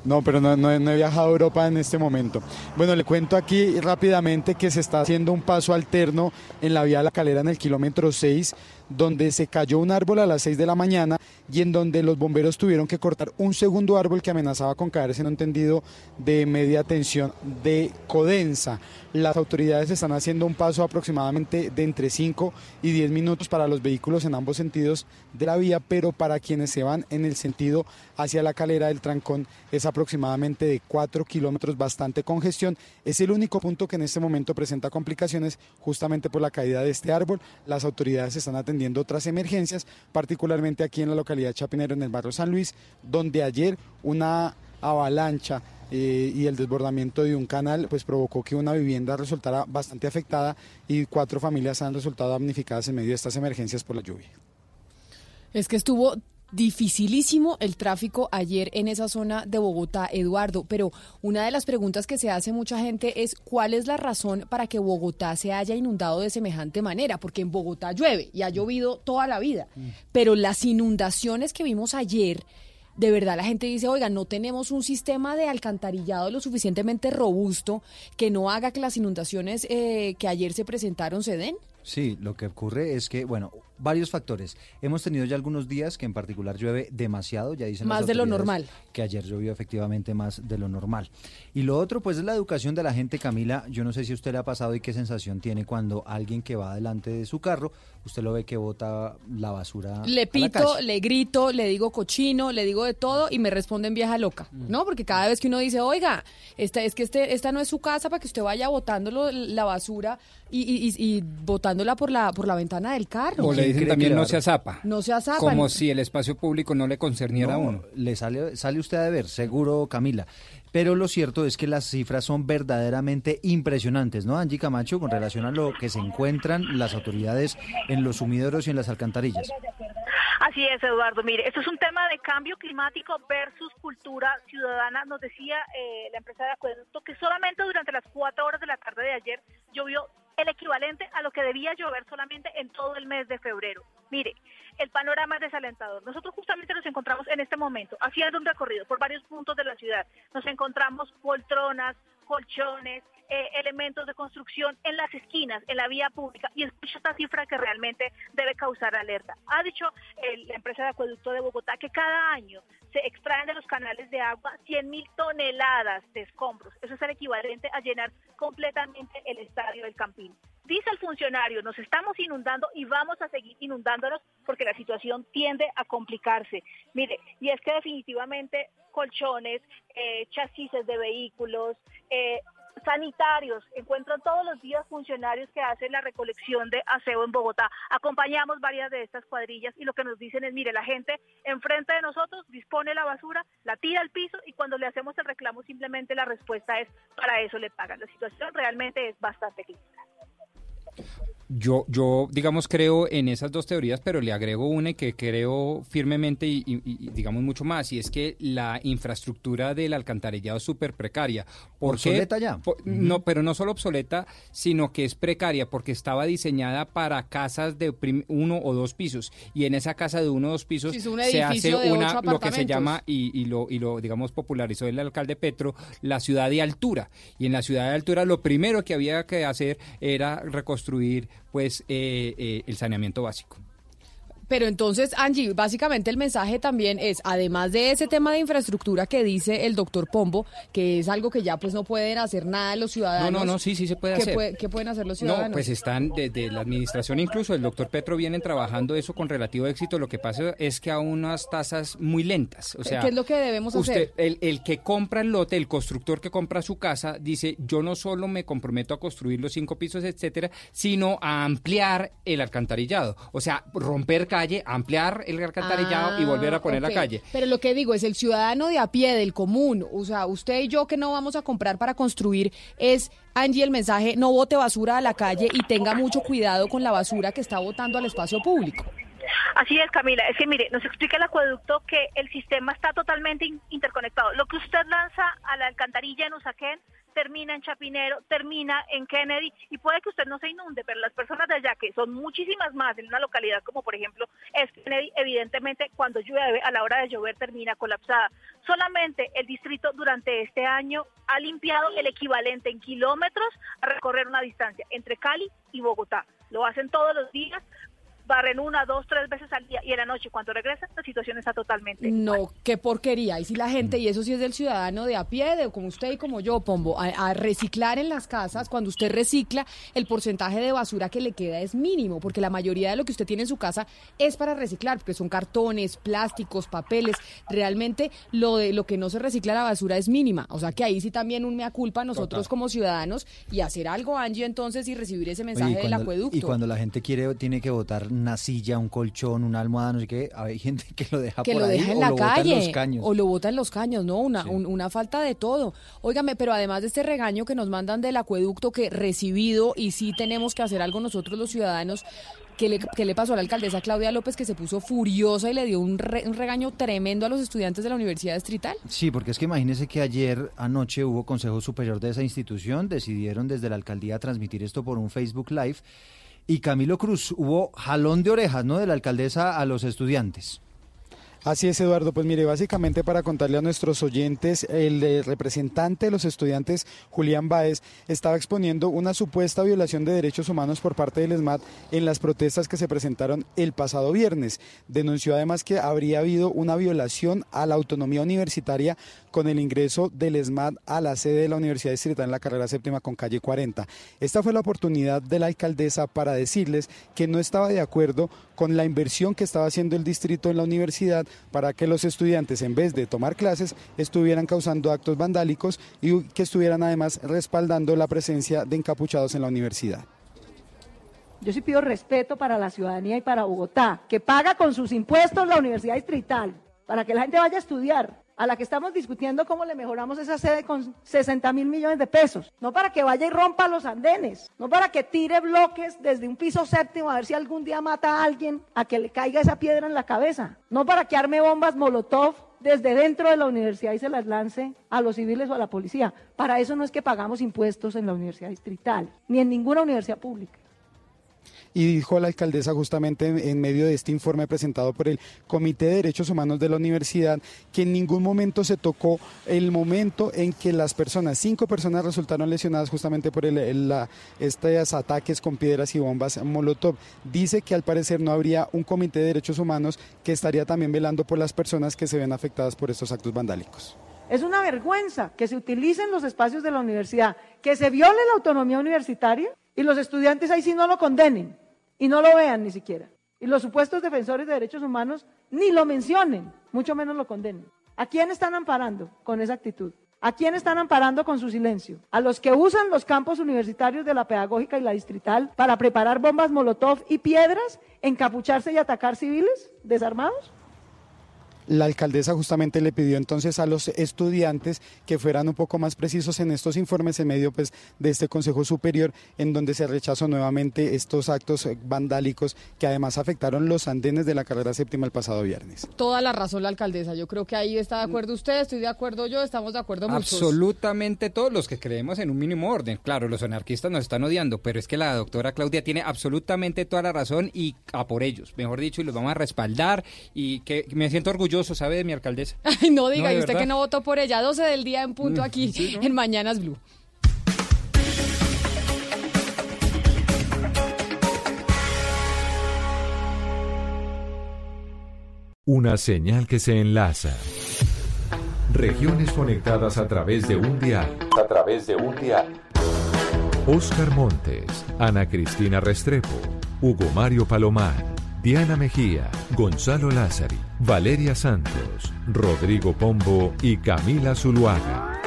No, pero no, no he viajado a Europa en este momento. Bueno, le cuento aquí rápidamente que se está haciendo un paso alterno en la vía de la calera en el kilómetro 6, donde se cayó un árbol a las 6 de la mañana y en donde los bomberos tuvieron que cortar un segundo árbol que amenazaba con caerse en un tendido de media tensión de Codensa. Las autoridades están haciendo un paso aproximadamente de entre 5 y 10 minutos para los vehículos en ambos sentidos de la vía, pero para quienes se van en el sentido hacia la calera del trancón es aproximadamente de 4 kilómetros, bastante congestión. Es el único punto que en este momento presenta complicaciones justamente por la caída de este árbol. Las autoridades están atendiendo otras emergencias, particularmente aquí en la localidad de Chapinero, en el barrio San Luis, donde ayer una avalancha eh, y el desbordamiento de un canal pues provocó que una vivienda resultara bastante afectada y cuatro familias han resultado damnificadas en medio de estas emergencias por la lluvia. Es que estuvo dificilísimo el tráfico ayer en esa zona de Bogotá, Eduardo, pero una de las preguntas que se hace mucha gente es cuál es la razón para que Bogotá se haya inundado de semejante manera, porque en Bogotá llueve y ha llovido toda la vida, pero las inundaciones que vimos ayer, de verdad la gente dice, oiga, no tenemos un sistema de alcantarillado lo suficientemente robusto que no haga que las inundaciones eh, que ayer se presentaron se den. Sí, lo que ocurre es que, bueno, varios factores. Hemos tenido ya algunos días que en particular llueve demasiado, ya dicen las Más de lo normal. Que ayer llovió efectivamente más de lo normal. Y lo otro, pues, es la educación de la gente, Camila. Yo no sé si usted le ha pasado y qué sensación tiene cuando alguien que va delante de su carro, usted lo ve que bota la basura. a Le la pito, calle. le grito, le digo cochino, le digo de todo y me responden vieja loca, Mm. ¿no? Porque cada vez que uno dice, oiga, esta, es que este, esta no es su casa para que usted vaya botándolo la basura y, y, y- y botándola por la, por la ventana del carro. O le dicen también no se azapa. No se azapa. Como si el espacio público no le concerniera a No, uno. Le sale, sale usted a ver, seguro, Camila. Pero lo cierto es que las cifras son verdaderamente impresionantes, ¿no, Angie Camacho, con relación a lo que se encuentran las autoridades en los sumideros y en las alcantarillas? Así es, Eduardo. Mire, esto es un tema de cambio climático versus cultura ciudadana. Nos decía eh, la empresa de acueducto que solamente durante las cuatro horas de la tarde de ayer llovió el equivalente a lo que debía llover solamente en todo el mes de febrero. Mire, el panorama es desalentador. Nosotros justamente nos encontramos en este momento haciendo un recorrido por varios puntos de la ciudad. Nos encontramos poltronas, colchones, eh, elementos de construcción en las esquinas, en la vía pública, y escucha esta cifra que realmente debe causar alerta. Ha dicho el- la empresa de acueducto de Bogotá que cada año se extraen de los canales de agua 100 mil toneladas de escombros. Eso es el equivalente a llenar completamente el estadio del Campín. Dice el funcionario, nos estamos inundando y vamos a seguir inundándonos porque la situación tiende a complicarse. Mire, y es que definitivamente colchones, eh, chasis de vehículos, eh, sanitarios, encuentran todos los días funcionarios que hacen la recolección de aseo en Bogotá. Acompañamos varias de estas cuadrillas y lo que nos dicen es, mire, la gente enfrente de nosotros dispone la basura, la tira al piso y cuando le hacemos el reclamo simplemente la respuesta es, para eso le pagan. La situación realmente es bastante crítica. Yo, yo, digamos, creo en esas dos teorías, pero le agrego una que creo firmemente y, y- y, digamos mucho más, y es que la infraestructura del alcantarillado es súper precaria. ¿Por qué? Obsoleta ya. Por- No, pero no solo obsoleta, sino que es precaria porque estaba diseñada para casas de prim- uno o dos pisos y en esa casa de uno o dos pisos se hace una lo que se llama y, y lo y lo digamos popularizó el alcalde Petro la ciudad de altura y en la ciudad de altura lo primero que había que hacer era reconstruir pues eh, eh, el saneamiento básico. Pero entonces, Angie, básicamente el mensaje también es, además de ese tema de infraestructura que dice el doctor Pombo, que es algo que ya pues no pueden hacer nada los ciudadanos. No, no, no, sí, sí se puede ¿Qué hacer. puede- ¿Qué pueden hacer los ciudadanos? No, pues están desde la administración, incluso el doctor Petro vienen trabajando eso con relativo éxito. Lo que pasa es que a unas tasas muy lentas. O sea, ¿Qué es lo que debemos usted, hacer? El, el que compra el lote, el constructor que compra su casa, dice, yo no solo me comprometo a construir los cinco pisos, etcétera, sino a ampliar el alcantarillado. O sea, romper calle, ampliar el alcantarillado y volver a poner Ah, la ok. calle. Pero lo que digo es el ciudadano de a pie, del común, o sea, usted y yo que no vamos a comprar para construir, es, Angie, el mensaje, no bote basura a la calle y tenga mucho cuidado con la basura que está botando al espacio público. Así es, Camila. Es que mire, nos explica el acueducto que el sistema está totalmente in- interconectado. Lo que usted lanza a la alcantarilla en Usaquén termina en Chapinero, termina en Kennedy y puede que usted no se inunde, pero las personas de allá, que son muchísimas más en una localidad como por ejemplo es Kennedy, evidentemente cuando llueve, a la hora de llover termina colapsada. Solamente el distrito durante este año ha limpiado el equivalente en kilómetros a recorrer una distancia entre Cali y Bogotá. Lo hacen todos los días, barren una, dos, tres veces al día y en la noche cuando regresan la situación está totalmente No, qué porquería. Y si la gente, y eso sí es del ciudadano de a pie, de como usted y como yo, Pombo, a, a reciclar en las casas, cuando usted recicla, el porcentaje de basura que le queda es mínimo, porque la mayoría de lo que usted tiene en su casa es para reciclar, porque son cartones, plásticos, papeles. Realmente lo de lo que no se recicla la basura es mínima. O sea que ahí sí también un mea culpa nosotros Total. como ciudadanos y hacer algo, Angie, entonces, y recibir ese Oye, mensaje y del cuando- acueducto. Y cuando la gente quiere, tiene que botar una silla, un colchón, una almohada, no sé qué, hay gente que lo deja que por lo ahí deja en o la lo bota calle en los caños. o lo bota en los caños, ¿no? Una, un- una falta de todo. Óigame, pero además de este regaño que nos mandan del acueducto que recibido y sí tenemos que hacer algo nosotros los ciudadanos, ¿qué le, qué le pasó a la alcaldesa Claudia López que se puso furiosa y le dio un, re- un regaño tremendo a los estudiantes de la Universidad Distrital? Sí, porque es que imagínese que ayer anoche hubo Consejo Superior de esa institución, decidieron desde la alcaldía transmitir esto por un Facebook Live y Camilo Cruz, hubo jalón de orejas, ¿no?, de la alcaldesa a los estudiantes. Así es, Eduardo. Pues mire, básicamente para contarle a nuestros oyentes, el eh, representante de los estudiantes, Julián Báez, estaba exponiendo una supuesta violación de derechos humanos por parte del ESMAD en las protestas que se presentaron el pasado viernes. Denunció además que habría habido una violación a la autonomía universitaria con el ingreso del ESMAD a la sede de la Universidad Distrital en la carrera séptima con calle 40. Esta fue la oportunidad de la alcaldesa para decirles que no estaba de acuerdo con la inversión que estaba haciendo el distrito en la universidad para que los estudiantes, en vez de tomar clases, estuvieran causando actos vandálicos y que estuvieran además respaldando la presencia de encapuchados en la universidad. Yo sí pido respeto para la ciudadanía y para Bogotá, que paga con sus impuestos la Universidad Distrital, para que la gente vaya a estudiar, a la que estamos discutiendo cómo le mejoramos esa sede con 60 mil millones de pesos, no para que vaya y rompa los andenes, no para que tire bloques desde un piso séptimo a ver si algún día mata a alguien a que le caiga esa piedra en la cabeza, no para que arme bombas Molotov desde dentro de la universidad y se las lance a los civiles o a la policía. Para eso no es que pagamos impuestos en la Universidad Distrital, ni en ninguna universidad pública. Y dijo la alcaldesa justamente en, medio de este informe presentado por el Comité de Derechos Humanos de la universidad que en ningún momento se tocó el momento en que las personas, cinco personas resultaron lesionadas justamente por el, el- estos ataques con piedras y bombas Molotov. Dice que al parecer no habría un Comité de Derechos Humanos que estaría también velando por las personas que se ven afectadas por estos actos vandálicos. Es una vergüenza que se utilicen los espacios de la universidad, que se viole la autonomía universitaria y los estudiantes ahí sí no lo condenen y no lo vean ni siquiera. Y los supuestos defensores de derechos humanos ni lo mencionen, mucho menos lo condenen. ¿A quién están amparando con esa actitud? ¿A quién están amparando con su silencio? ¿A los que usan los campos universitarios de la pedagógica y la distrital para preparar bombas Molotov y piedras, encapucharse y atacar civiles desarmados? La alcaldesa justamente le pidió entonces a los estudiantes que fueran un poco más precisos en estos informes en medio pues, de este Consejo Superior en donde se rechazó nuevamente estos actos eh, vandálicos que además afectaron los andenes de la carrera séptima el pasado viernes. Toda la razón la alcaldesa. Yo creo que ahí está de acuerdo usted, estoy de acuerdo yo, estamos de acuerdo muchos. Absolutamente todos los que creemos en un mínimo orden. Claro, los anarquistas nos están odiando, pero es que la doctora Claudia tiene absolutamente toda la razón y a por ellos, mejor dicho, y los vamos a respaldar y que me siento orgulloso, ¿sabe? De mi alcaldesa. Ay, no diga, y usted verdad. que no votó por ella, 12 del día en punto Mm, aquí sí, ¿no? en Mañanas Blue. Una señal que se enlaza. Regiones conectadas a través de un dial. A través de un dial. Oscar Montes, Ana Cristina Restrepo, Hugo Mario Palomar, Diana Mejía, Gonzalo Lázari, Valeria Santos, Rodrigo Pombo y Camila Zuluaga.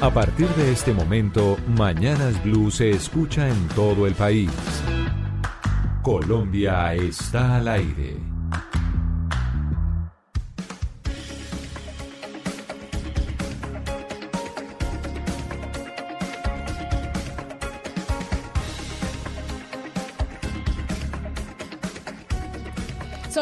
A partir de este momento, Mañanas Blue se escucha en todo el país. Colombia está al aire.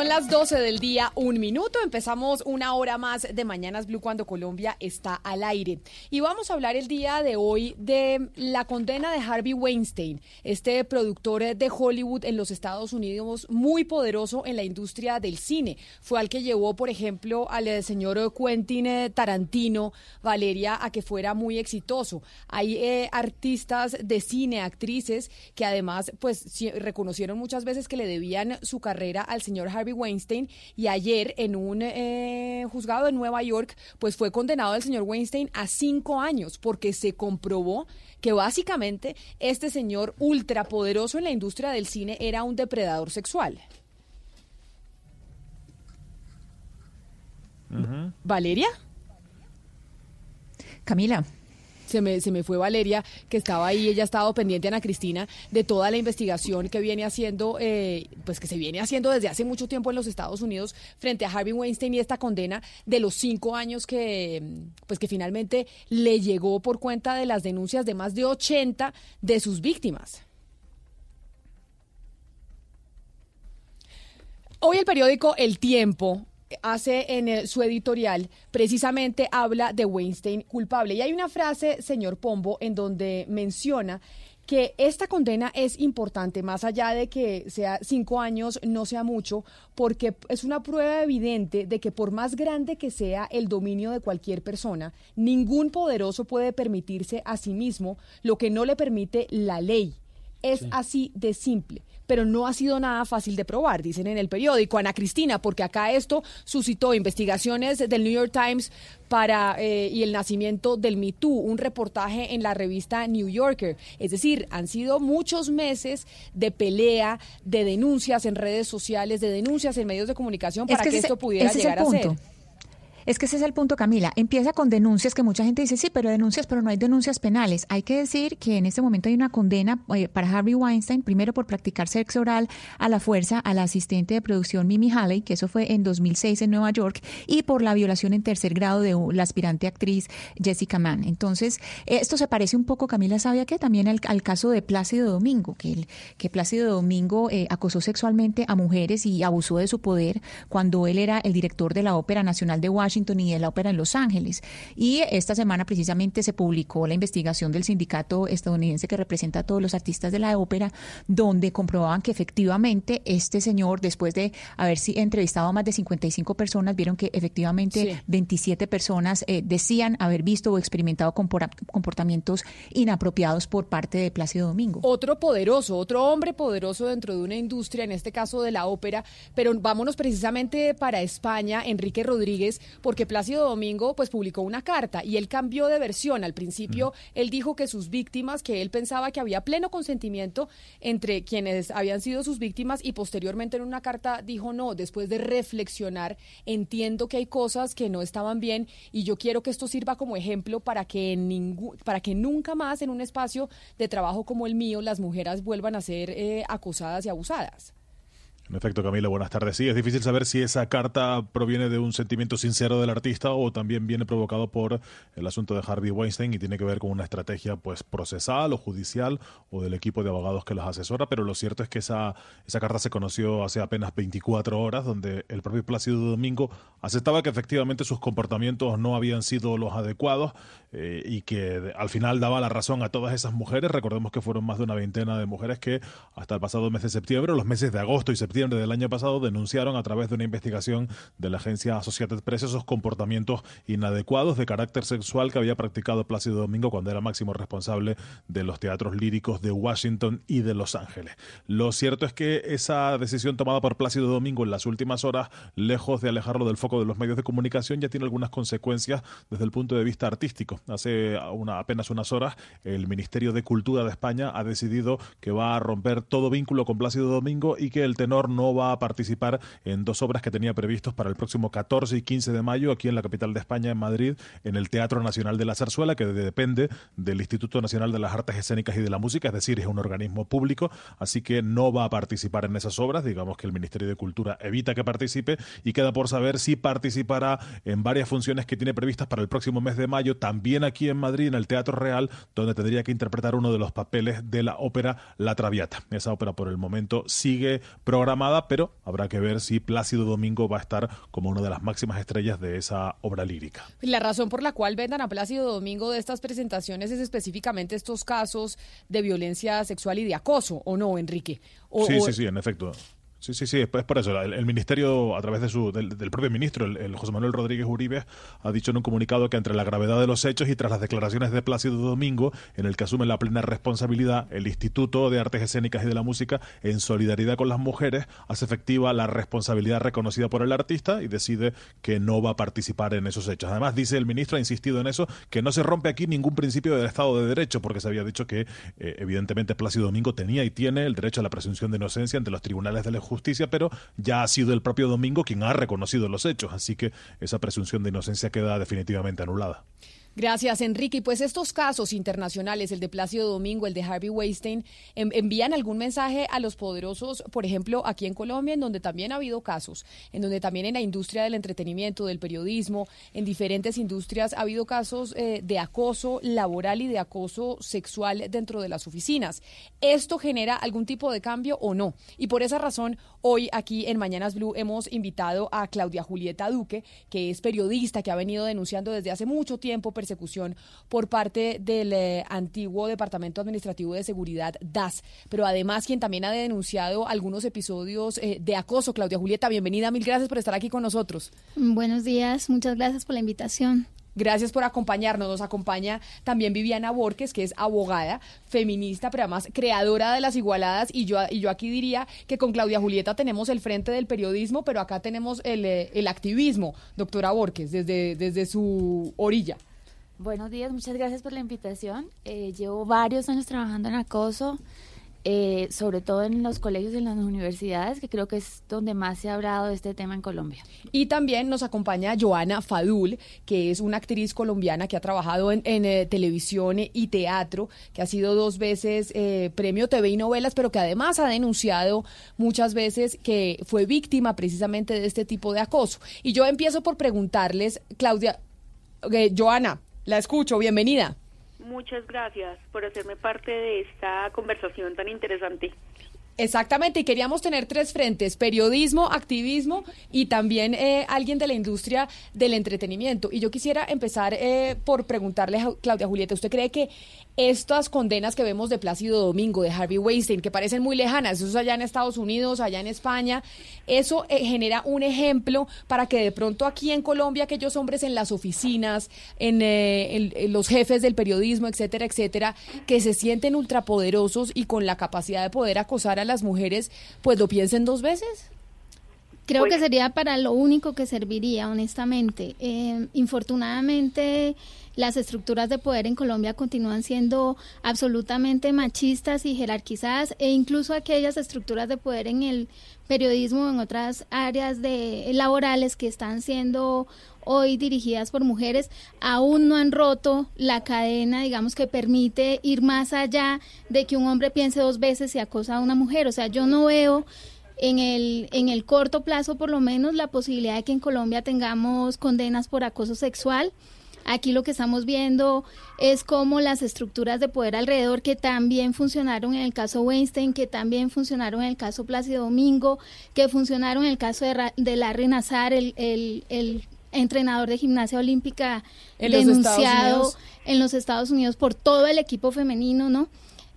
Son las 12 del día, un minuto. Empezamos una hora más de Mañanas Blue cuando Colombia está al aire. Y vamos a hablar el día de hoy de la condena de Harvey Weinstein, este productor de Hollywood en los Estados Unidos, muy poderoso en la industria del cine. Fue al que llevó, por ejemplo, al eh, señor Quentin eh, Tarantino, Valeria, a que fuera muy exitoso. Hay eh, artistas de cine, actrices, que además, pues, reconocieron muchas veces que le debían su carrera al señor Harvey Weinstein y ayer en un eh, juzgado de Nueva York pues fue condenado el señor Weinstein a cinco años porque se comprobó que básicamente este señor ultrapoderoso en la industria del cine era un depredador sexual. ¿Valeria? Camila. Se me, se me fue Valeria, que estaba ahí, ella ha estado pendiente, Ana Cristina, de toda la investigación que viene haciendo, eh, pues que se viene haciendo desde hace mucho tiempo en los Estados Unidos frente a Harvey Weinstein y esta condena de los cinco años que, pues que finalmente le llegó por cuenta de las denuncias de más de 80 de sus víctimas. Hoy el periódico El Tiempo hace en el- su editorial precisamente habla de Weinstein culpable. Y hay una frase, señor Pombo, en donde menciona que esta condena es importante, más allá de que sea cinco años, no sea mucho, porque es una prueba evidente de que por más grande que sea el dominio de cualquier persona, ningún poderoso puede permitirse a sí mismo lo que no le permite la ley. Es así de simple, pero no ha sido nada fácil de probar, dicen en el periódico. Ana Cristina, porque acá esto suscitó investigaciones del New York Times para eh, y el nacimiento del Me Too, un reportaje en la revista New Yorker. Es decir, han sido muchos meses de pelea, de denuncias en redes sociales, de denuncias en medios de comunicación para que, ese- esto pudiera ese es el llegar a ser. Es que ese es el punto, Camila. Empieza con denuncias que mucha gente dice, sí, pero denuncias, pero no hay denuncias penales. Hay que decir que en este momento hay una condena eh, para Harvey Weinstein, primero por practicar sexo oral a la fuerza a la asistente de producción Mimi Halley, que eso fue en 2006 en Nueva York, y por la violación en tercer grado de la aspirante actriz Jessica Mann. Entonces, esto se parece un poco, Camila Sabia, que también al, al caso de Plácido Domingo, que, el- que Plácido Domingo eh, acosó sexualmente a mujeres y abusó de su poder cuando él era el director de la Ópera Nacional de Washington y de la Ópera en Los Ángeles. Y esta semana precisamente se publicó la investigación del sindicato estadounidense que representa a todos los artistas de la ópera, donde comprobaban que efectivamente este señor, después de haber entrevistado a más de 55 personas, vieron que efectivamente Sí. 27 personas eh, decían haber visto o experimentado comportamientos inapropiados por parte de Plácido Domingo. Otro poderoso, otro hombre poderoso dentro de una industria, en este caso de la ópera, pero vámonos precisamente para España, Enrique Rodríguez, porque Plácido Domingo pues publicó una carta y él cambió de versión. Al principio él dijo que sus víctimas, que él pensaba que había pleno consentimiento entre quienes habían sido sus víctimas y posteriormente en una carta dijo no, después de reflexionar, entiendo que hay cosas que no estaban bien y yo quiero que esto sirva como ejemplo para que en ningú- para que nunca más en un espacio de trabajo como el mío las mujeres vuelvan a ser eh, acosadas y abusadas. En efecto, Camila, buenas tardes. Sí, es difícil saber si esa carta proviene de un sentimiento sincero del artista o también viene provocado por el asunto de Harvey Weinstein y tiene que ver con una estrategia pues procesal o judicial o del equipo de abogados que los asesora, pero lo cierto es que esa, esa carta se conoció hace apenas 24 horas, donde el propio Plácido Domingo aceptaba que efectivamente sus comportamientos no habían sido los adecuados eh, y que al final daba la razón a todas esas mujeres. Recordemos que fueron más de una veintena de mujeres que hasta el pasado mes de septiembre, los meses de agosto y septiembre del año pasado, denunciaron a través de una investigación de la agencia Associated Press esos comportamientos inadecuados de carácter sexual que había practicado Plácido Domingo cuando era máximo responsable de los teatros líricos de Washington y de Los Ángeles. Lo cierto es que esa decisión tomada por Plácido Domingo en las últimas horas, lejos de alejarlo del foco de los medios de comunicación, ya tiene algunas consecuencias desde el punto de vista artístico. Hace una, apenas unas horas, el Ministerio de Cultura de España ha decidido que va a romper todo vínculo con Plácido Domingo y que el tenor no va a participar en dos obras que tenía previstos para el próximo 14 y 15 de mayo aquí en la capital de España, en Madrid, en el Teatro Nacional de la Zarzuela, que depende del Instituto Nacional de las Artes Escénicas y de la Música, es decir, es un organismo público, así que no va a participar en esas obras. Digamos que el Ministerio de Cultura evita que participe y queda por saber si participará en varias funciones que tiene previstas para el próximo mes de mayo, también también aquí en Madrid, en el Teatro Real, donde tendría que interpretar uno de los papeles de la ópera La Traviata. Esa ópera por el momento sigue programada, pero habrá que ver si Plácido Domingo va a estar como una de las máximas estrellas de esa obra lírica. La razón por la cual vendan a Plácido Domingo de estas presentaciones es específicamente estos casos de violencia sexual y de acoso, ¿o no, Enrique? O- sí, o- sí, sí, en efecto. Sí, sí, sí, es por eso. El, ministerio, a través de su, del, del propio ministro, el, José Manuel Rodríguez Uribe, ha dicho en un comunicado que entre la gravedad de los hechos y tras las declaraciones de Plácido Domingo, en el que asume la plena responsabilidad, el Instituto de Artes Escénicas y de la Música, en solidaridad con las mujeres, hace efectiva la responsabilidad reconocida por el artista y decide que no va a participar en esos hechos. Además, dice el ministro, ha insistido en eso, que no se rompe aquí ningún principio del Estado de Derecho, porque se había dicho que, eh, evidentemente, Plácido Domingo tenía y tiene el derecho a la presunción de inocencia ante los tribunales de la justicia, pero ya ha sido el propio Domingo quien ha reconocido los hechos, así que esa presunción de inocencia queda definitivamente anulada. Gracias, Enrique. Y pues estos casos internacionales, el de Plácido Domingo, el de Harvey Weinstein, en- envían algún mensaje a los poderosos, por ejemplo, aquí en Colombia, en donde también ha habido casos, en donde también en la industria del entretenimiento, del periodismo, en diferentes industrias ha habido casos eh, de acoso laboral y de acoso sexual dentro de las oficinas. ¿Esto genera algún tipo de cambio o no? Y por esa razón, hoy aquí en Mañanas Blue hemos invitado a Claudia Julieta Duque, que es periodista, que ha venido denunciando desde hace mucho tiempo persecución por parte del eh, antiguo Departamento Administrativo de Seguridad DAS, pero además quien también ha denunciado algunos episodios eh, de acoso. Claudia Julieta, bienvenida, mil gracias por estar aquí con nosotros. Buenos días, muchas gracias por la invitación. Gracias por acompañarnos. Nos acompaña también Viviana Borges, que es abogada, feminista, pero además creadora de las igualadas. Y yo, y yo aquí diría que con Claudia Julieta tenemos el frente del periodismo, pero acá tenemos el, eh, el activismo, doctora Borges, desde, desde su orilla. Buenos días, muchas gracias por la invitación. Eh, llevo varios años trabajando en acoso, eh, sobre todo en los colegios y en las universidades, que creo que es donde más se ha hablado de este tema en Colombia. Y también nos acompaña Joana Fadul, que es una actriz colombiana que ha trabajado en, eh, televisión y teatro, que ha sido dos veces eh, premio TV y novelas, pero que además ha denunciado muchas veces que fue víctima precisamente de este tipo de acoso. Y yo empiezo por preguntarles, Claudia, eh, Joana, la escucho, bienvenida. Muchas gracias por hacerme parte de esta conversación tan interesante. Exactamente, y queríamos tener tres frentes, periodismo, activismo y también eh, alguien de la industria del entretenimiento. Y yo quisiera empezar eh, por preguntarle a Claudia Julieta, ¿usted cree que estas condenas que vemos de Plácido Domingo, de Harvey Weinstein, que parecen muy lejanas, eso es allá en Estados Unidos, allá en España, eso eh, genera un ejemplo para que de pronto aquí en Colombia aquellos hombres en las oficinas, en, eh, en los jefes del periodismo, etcétera, etcétera, que se sienten ultrapoderosos y con la capacidad de poder acosar a las mujeres, pues lo piensen dos veces? Creo Pues- que sería para lo único que serviría, honestamente. Eh, infortunadamente, las estructuras de poder en Colombia continúan siendo absolutamente machistas y jerarquizadas, e incluso aquellas estructuras de poder en el periodismo en otras áreas de laborales que están siendo hoy dirigidas por mujeres aún no han roto la cadena, digamos, que permite ir más allá de que un hombre piense dos veces si acosa a una mujer. O sea, yo no veo en el, en el corto plazo, por lo menos, la posibilidad de que en Colombia tengamos condenas por acoso sexual. Aquí lo que estamos viendo es cómo las estructuras de poder alrededor que también funcionaron en el caso Weinstein, que también funcionaron en el caso Plácido Domingo, que funcionaron en el caso de, Ra- de Larry Nazar, el, el, el entrenador de gimnasia olímpica En denunciado en los Estados Unidos por todo el equipo femenino, ¿no?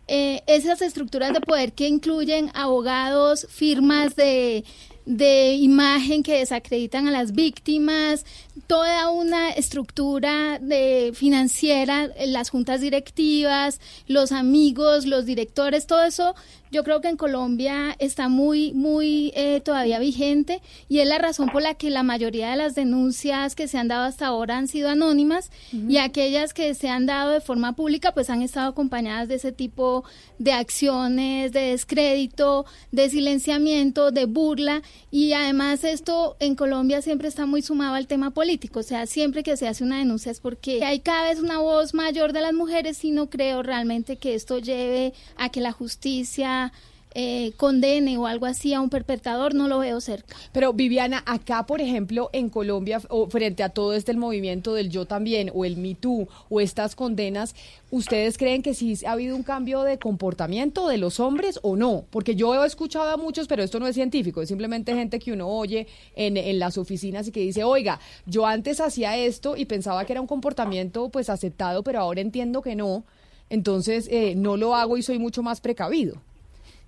Eh, esas estructuras de poder que incluyen abogados, firmas de, de imagen que desacreditan a las víctimas, toda una estructura de financiera, eh, las juntas directivas, los amigos, los directores, todo eso yo creo que en Colombia está muy, muy eh, todavía vigente y es la razón por la que la mayoría de las denuncias que se han dado hasta ahora han sido anónimas y aquellas que se han dado de forma pública pues han estado acompañadas de ese tipo de acciones, de descrédito, de silenciamiento, de burla y además esto en Colombia siempre está muy sumado al tema político, o sea, siempre que se hace una denuncia es porque hay cada vez una voz mayor de las mujeres y no creo realmente que esto lleve a que la justicia eh, condene o algo así a un perpetrador, no lo veo cerca. Pero Viviana, acá, por ejemplo, en Colombia, o frente a todo este movimiento del yo también, o el Me Too, o estas condenas, ¿ustedes creen que sí ha habido un cambio de comportamiento de los hombres o no? Porque yo he escuchado a muchos, pero esto no es científico, es simplemente gente que uno oye en, en las oficinas y que dice, oiga, yo antes hacía esto y pensaba que era un comportamiento pues aceptado, pero ahora entiendo que no, entonces eh, no lo hago y soy mucho más precavido.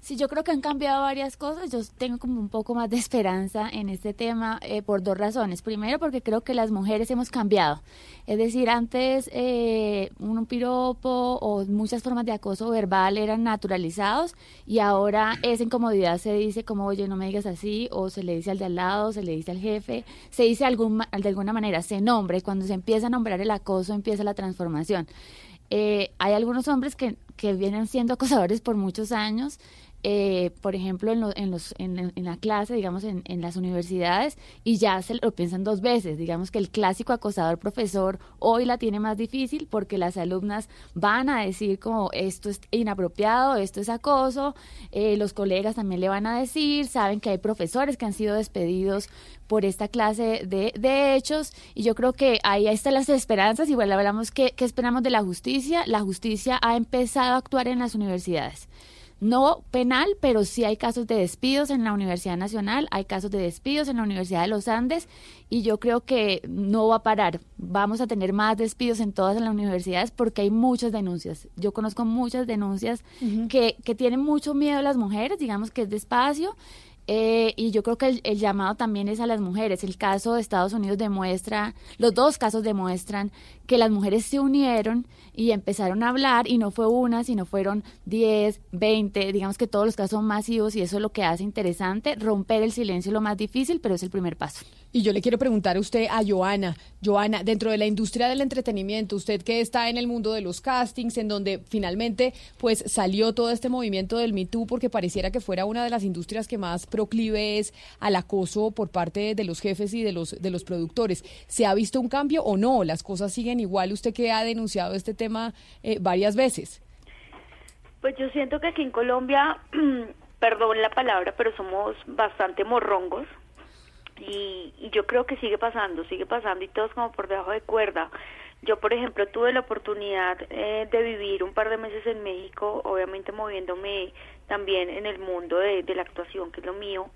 Sí, yo creo que han cambiado varias cosas. Yo tengo como un poco más de esperanza en este tema eh, por dos razones. Primero, porque creo que las mujeres hemos cambiado. Es decir, antes eh, un piropo o muchas formas de acoso verbal eran naturalizados y ahora esa incomodidad se dice como, oye, no me digas así, o se le dice al de al lado, se le dice al jefe, se dice algún, de alguna manera, se nombra y cuando se empieza a nombrar el acoso empieza la transformación. Eh, hay algunos hombres que, que vienen siendo acosadores por muchos años eh, por ejemplo, en, lo- en, los, en, en la clase, digamos, en, en las universidades, y ya se lo piensan dos veces. Digamos que el clásico acosador profesor hoy la tiene más difícil porque las alumnas van a decir como esto es inapropiado, esto es acoso, eh, los colegas también le van a decir, saben que hay profesores que han sido despedidos por esta clase de, hechos y yo creo que ahí están las esperanzas. Igual hablamos que, que esperamos de la justicia. La justicia ha empezado a actuar en las universidades. No penal, pero sí hay casos de despidos en la Universidad Nacional, hay casos de despidos en la Universidad de los Andes y yo creo que no va a parar. Vamos a tener más despidos en todas las universidades porque hay muchas denuncias. Yo conozco muchas denuncias que, que tienen mucho miedo las mujeres, digamos que es despacio. Eh, y yo creo que el, el llamado también es a las mujeres. El caso de Estados Unidos demuestra, los dos casos demuestran que las mujeres se unieron y empezaron a hablar y no fue una, sino fueron 10, 20, digamos que todos los casos son masivos y eso es lo que hace interesante. Romper el silencio es lo más difícil, pero es el primer paso. Y yo le quiero preguntar a usted, a Joana, Joana, dentro de la industria del entretenimiento, usted que está en el mundo de los castings, en donde finalmente pues salió todo este movimiento del Me Too, porque pareciera que fuera una de las industrias que más proclive es al acoso por parte de los jefes y de los, de los productores. ¿Se ha visto un cambio o no? ¿Las cosas siguen igual? Usted que ha denunciado este tema eh, varias veces. Pues yo siento que aquí en Colombia, perdón la palabra, pero somos bastante morrongos y, y yo creo que sigue pasando, sigue pasando y todos como por debajo de cuerda. Yo, por ejemplo, tuve la oportunidad eh, de vivir un par de meses en México, obviamente moviéndome también en el mundo de, la actuación, que es lo mío,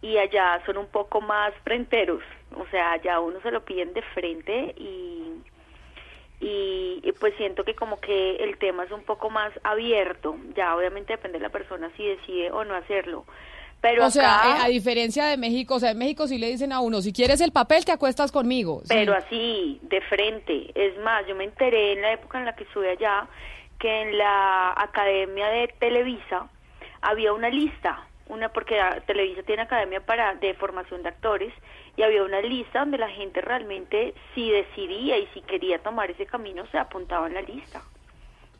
y allá son un poco más frenteros, o sea, allá uno se lo piden de frente y, y, y pues siento que como que el tema es un poco más abierto, ya obviamente depende de la persona si decide o no hacerlo. Pero o sea, acá- eh, a diferencia de México, o sea, en México sí le dicen a uno, si quieres el papel, te acuestas conmigo. Sí. pero así, de frente. Es más, yo me enteré en la época en la que estuve allá que en la Academia de Televisa había una lista, una porque Televisa tiene academia para de formación de actores y había una lista donde la gente realmente si decidía y si quería tomar ese camino se apuntaba en la lista.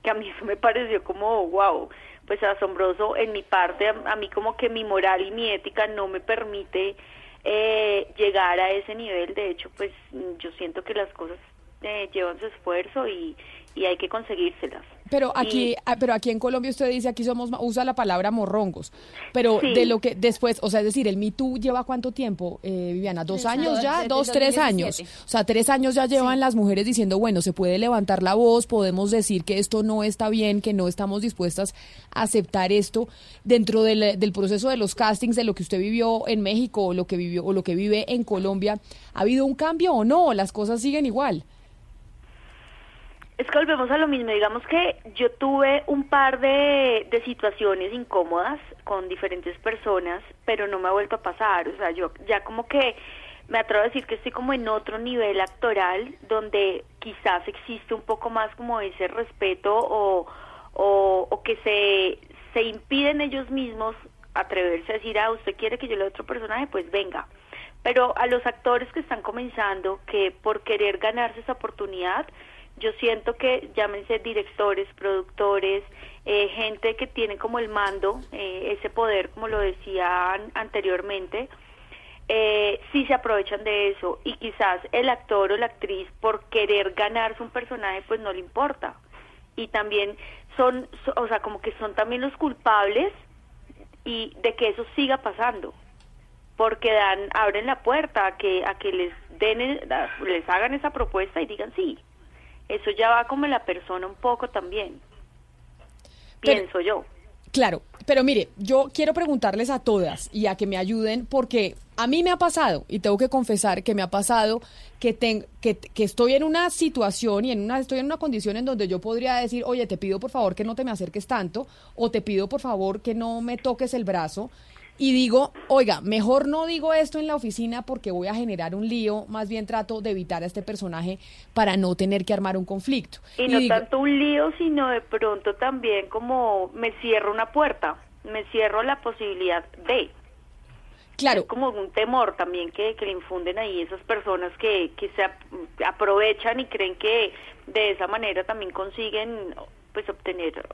Que a mí eso me pareció como wow, pues asombroso en mi parte, a, a mí como que mi moral y mi ética no me permite eh, llegar a ese nivel, de hecho pues yo siento que las cosas eh, llevan su esfuerzo y, y hay que conseguírselas. Pero aquí, Y- ah, pero aquí en Colombia usted dice, aquí somos, ma- usa la palabra morrongos, pero Sí. de lo que después, o sea, es decir, el Me Too lleva cuánto tiempo, eh, Viviana, dos años ya, desde dos, tres 2017. años, o sea, tres años ya llevan las mujeres diciendo, bueno, se puede levantar la voz, podemos decir que esto no está bien, que no estamos dispuestas a aceptar esto dentro del, del proceso de los castings, de lo que usted vivió en México o lo que vivió o lo que vive en Colombia, ¿ha habido un cambio o no? Las cosas siguen igual. Es que volvemos a lo mismo, digamos que yo tuve un par de, de situaciones incómodas con diferentes personas, pero no me ha vuelto a pasar, o sea, yo ya como que me atrevo a decir que estoy como en otro nivel actoral donde quizás existe un poco más como ese respeto o, o, o que se, se impiden ellos mismos atreverse a decir, ah, usted quiere que yo le otro personaje, pues venga. Pero a los actores que están comenzando, que por querer ganarse esa oportunidad, yo siento que llámense directores, productores, eh, gente que tiene como el mando, eh, ese poder, como lo decían anteriormente, eh, sí se aprovechan de eso. Y quizás el actor o la actriz por querer ganarse un personaje pues no le importa. Y también son, so- o sea, como que son también los culpables y de que eso siga pasando. Porque dan abren la puerta a que a que les den les hagan esa propuesta y digan sí eso ya va como en la persona un poco también Pero- pienso yo. Claro, pero mire, yo quiero preguntarles a todas y a que me ayuden porque a mí me ha pasado, y tengo que confesar que me ha pasado que, ten- que, que estoy en una situación y en una, estoy en una condición en donde yo podría decir, oye, te pido por favor que no te me acerques tanto, o te pido por favor que no me toques el brazo, y digo, oiga, mejor no digo esto en la oficina porque voy a generar un lío, más bien trato de evitar a este personaje para no tener que armar un conflicto. y no digo, tanto un lío sino de pronto también como me cierro una puerta me cierro la posibilidad de Claro. Es como un temor también que, que le infunden ahí esas personas que, que se ap- aprovechan y creen que de esa manera también consiguen pues obtener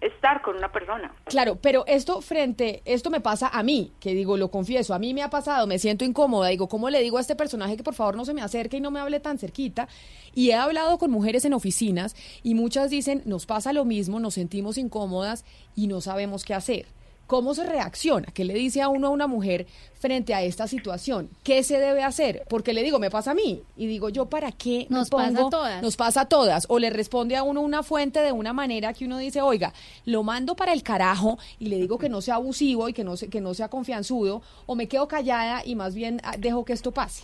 estar con una persona. Claro, pero esto frente, esto me pasa a mí, que digo, lo confieso, a mí me ha pasado, me siento incómoda, digo, ¿cómo le digo a este personaje que por favor no se me acerque y no me hable tan cerquita? Y he hablado con mujeres en oficinas y muchas dicen, nos pasa lo mismo, nos sentimos incómodas y no sabemos qué hacer. ¿Cómo se reacciona? ¿Qué le dice a uno a una mujer frente a esta situación? ¿Qué se debe hacer? Porque le digo, me pasa a mí. Y digo, ¿yo para qué me Nos pasa a todas. Nos pasa a todas. O le responde a uno una fuente de una manera que uno dice, oiga, lo mando para el carajo y le digo que no sea abusivo y que no, se- que no sea confianzudo. O me quedo callada y más bien ah, dejo que esto pase.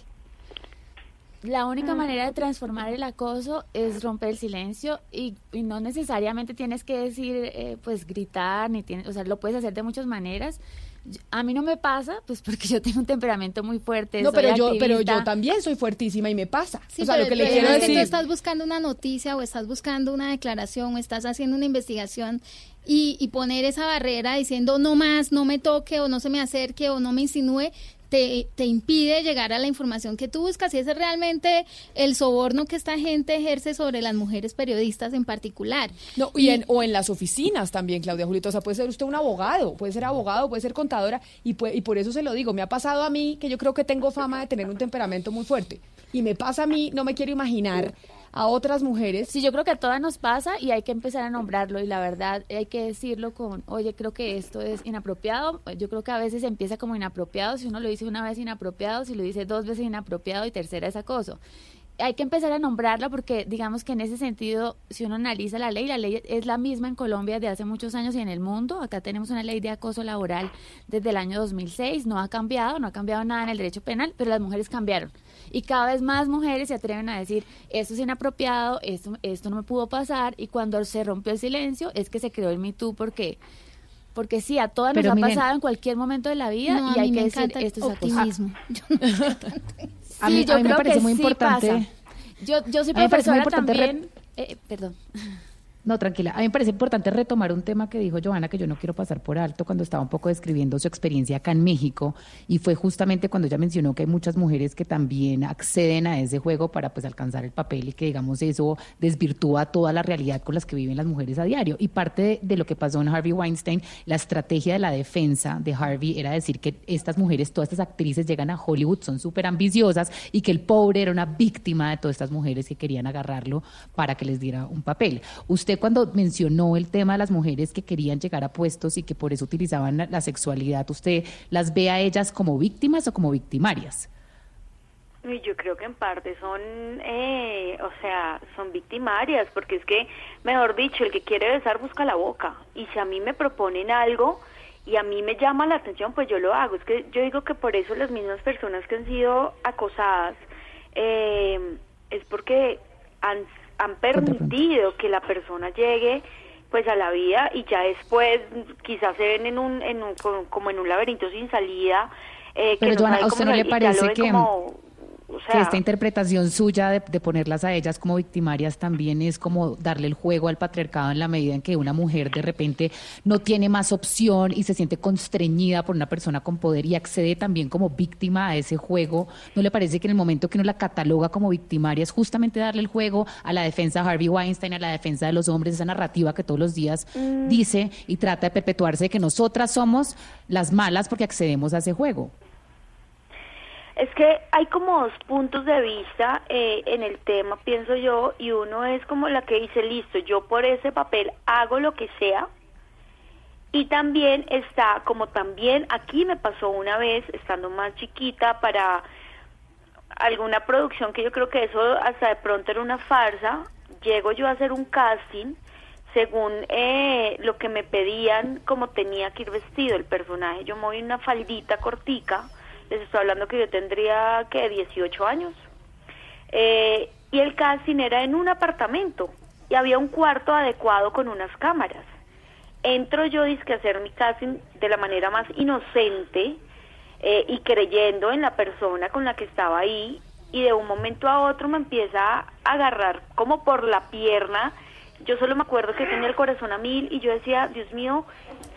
La única manera de transformar el acoso es romper el silencio y, y no necesariamente tienes que decir, eh, pues gritar, ni tienes, o sea, lo puedes hacer de muchas maneras. A mí no me pasa, pues porque yo tengo un temperamento muy fuerte. No, soy pero yo, pero yo también soy fuertísima y me pasa. Sí, o sea, pero lo que le quiero es que decir. tú estás buscando una noticia o estás buscando una declaración o estás haciendo una investigación y, y poner esa barrera diciendo no más, no me toque o no se me acerque o no me insinúe, te, te impide llegar a la información que tú buscas y ese es realmente el soborno que esta gente ejerce sobre las mujeres periodistas en particular. No, y en, o en las oficinas también, Claudia Julito. O sea, puede ser usted un abogado, puede ser abogado, puede ser contadora, y, pue- y por eso se lo digo. Me ha pasado a mí que yo creo que tengo fama de tener un temperamento muy fuerte. Y me pasa a mí, no me quiero imaginar a otras mujeres. Sí, yo creo que a todas nos pasa y hay que empezar a nombrarlo y la verdad hay que decirlo con, oye, creo que esto es inapropiado. Yo creo que a veces empieza como inapropiado, si uno lo dice una vez inapropiado, si lo dice dos veces inapropiado y tercera es acoso. Hay que empezar a nombrarlo porque digamos que en ese sentido, si uno analiza la ley, la ley es la misma en Colombia de hace muchos años y en el mundo. Acá tenemos una ley de acoso laboral desde el año 2006, no ha cambiado, no ha cambiado nada en el derecho penal, pero las mujeres cambiaron. Y cada vez más mujeres se atreven a decir, esto es inapropiado, esto, esto no me pudo pasar, y cuando se rompió el silencio es que se creó el Me Too porque... Porque sí, a todas Pero nos ha miren- pasado en cualquier momento de la vida No, y hay que decir esto es optimismo. A mí- Sí, yo a mí me creo parece que muy sí importante- pasa. Yo, yo soy me profesora también. eh, perdón. No, tranquila. A mí me parece importante retomar un tema que dijo Johanna que yo no quiero pasar por alto cuando estaba un poco describiendo su experiencia acá en México y fue justamente cuando ella mencionó que hay muchas mujeres que también acceden a ese juego para pues alcanzar el papel y que digamos eso desvirtúa toda la realidad con las que viven las mujeres a diario. Y parte de, de lo que pasó en Harvey Weinstein, la estrategia de la defensa de Harvey era decir que estas mujeres, todas estas actrices llegan a Hollywood, son súper ambiciosas y que el pobre era una víctima de todas estas mujeres que querían agarrarlo para que les diera un papel. Usted cuando mencionó el tema de las mujeres que querían llegar a puestos y que por eso utilizaban la, sexualidad, ¿usted las ve a ellas como víctimas o como victimarias? Yo creo que en parte son, eh, o sea, son victimarias, porque es que, mejor dicho, el que quiere besar busca la boca. Y si a mí me proponen algo y a mí me llama la atención, pues yo lo hago. Es que yo digo que por eso las mismas personas que han sido acosadas eh, es porque han, han permitido que la persona llegue pues a la vida y ya después quizás se ven en un, en un como- en un laberinto sin salida eh, que Pero no Johanna, saben ¿a usted no le parece que, como, o que esta interpretación suya de, de ponerlas a ellas como victimarias también es como darle el juego al patriarcado en la medida en que una mujer de repente no tiene más opción y se siente constreñida por una persona con poder y accede también como víctima a ese juego? ¿No le parece que en el momento que uno la cataloga como victimaria es justamente darle el juego a la defensa de Harvey Weinstein, a la defensa de los hombres, esa narrativa que todos los días Mm. dice y trata de perpetuarse de que nosotras somos las malas porque accedemos a ese juego? Es que hay como dos puntos de vista eh, en el tema, pienso yo, y uno es como la que dice, listo, yo por ese papel hago lo que sea, Y también está, como también aquí me pasó una vez, estando más chiquita, para alguna producción que yo creo que eso hasta de pronto era una farsa, llego yo a hacer un casting según eh, lo que me pedían, como tenía que ir vestido el personaje. Yo en una faldita cortica, les estoy hablando que yo tendría que 18 años. Eh, y el casting era en un apartamento y había un cuarto adecuado con unas cámaras. Entro yo dizque a hacer mi casting de la manera más inocente eh, y creyendo en la persona con la que estaba ahí y de un momento a otro me empieza a agarrar como por la pierna. Yo solo me acuerdo que tenía el corazón a mil y yo decía, Dios mío,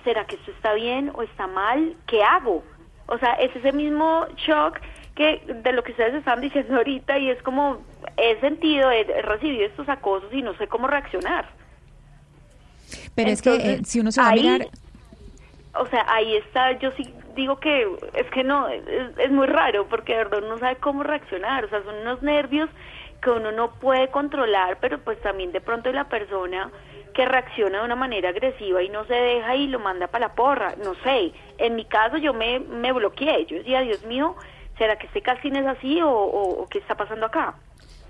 ¿será que esto está bien o está mal? ¿Qué hago? O sea, es ese mismo shock que de lo que ustedes están diciendo ahorita y es como he sentido, he, recibido estos acosos y no sé cómo reaccionar. Pero es que eh, si uno se va a mirar, O sea, ahí está, yo sí digo que es que no, es, es muy raro porque de verdad uno no sabe cómo reaccionar, o sea, son unos nervios que uno no puede controlar, pero pues también de pronto la persona que reacciona de una manera agresiva y no se deja y lo manda para la porra, no sé, en mi caso yo me, me bloqueé, yo decía, Dios mío, ¿será que este casting es así o, o- o qué está pasando acá?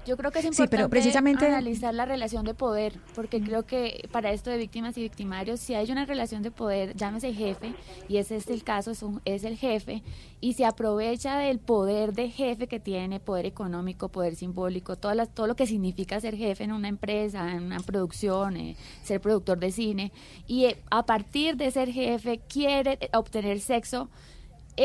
Yo creo que es Sí, importante pero precisamente- analizar la relación de poder, porque creo que para esto de víctimas y victimarios, si hay una relación de poder, llámese jefe, y ese es el caso, es, un- es el jefe, y se aprovecha del poder de jefe que tiene, poder económico, poder simbólico, todas las- todo lo que significa ser jefe en una empresa, en una producción, eh, ser productor de cine, y eh, a partir de ser jefe quiere obtener sexo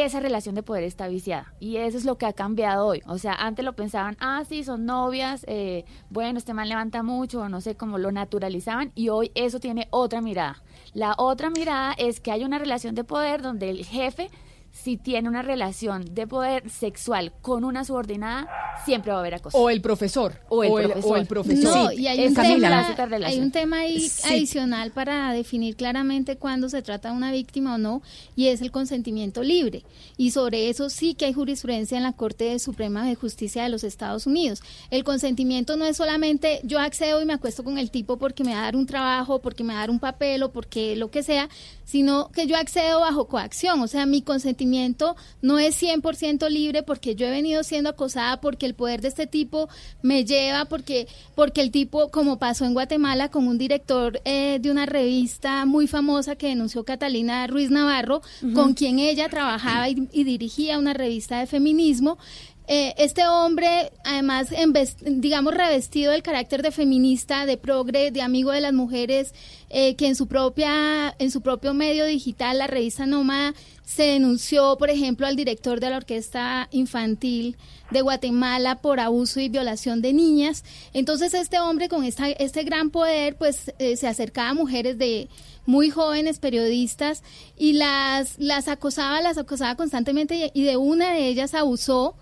esa relación de poder está viciada y eso es lo que ha cambiado hoy. O sea, antes lo pensaban, ah, sí, son novias, eh, bueno, este man levanta mucho, o no sé cómo lo naturalizaban y hoy eso tiene otra mirada. La otra mirada es que hay una relación de poder donde el jefe, si tiene una relación de poder sexual con una subordinada, siempre va a haber acoso. O el profesor. O el o el, profesor. o el profesor. No, y hay un, tema, hay un tema ahí Sí. adicional para definir claramente cuándo se trata de una víctima o no, y es el consentimiento libre. Y sobre eso sí que hay jurisprudencia en la Corte Suprema de Justicia de los Estados Unidos. El consentimiento no es solamente yo accedo y me acuesto con el tipo porque me va a dar un trabajo, porque me va a dar un papel o porque lo que sea, sino que yo accedo bajo coacción. O sea, mi consentimiento no es 100% libre porque yo he venido siendo acosada, porque el poder de este tipo me lleva, porque, porque el tipo, como pasó en Guatemala con un director eh, de una revista muy famosa que denunció Catalina Ruiz Navarro, con quien ella trabajaba y, y dirigía una revista de feminismo. Eh, este hombre, además, en vez- digamos, revestido del carácter de feminista, de progre, de amigo de las mujeres, eh, que en su propia, en su propio medio digital, la revista Nómada, se denunció, por ejemplo, al director de la orquesta infantil de Guatemala por abuso y violación de niñas. Entonces, este hombre con esta, este gran poder, pues, eh, se acercaba a mujeres de muy jóvenes periodistas y las, las acosaba, las acosaba constantemente y de una de ellas abusó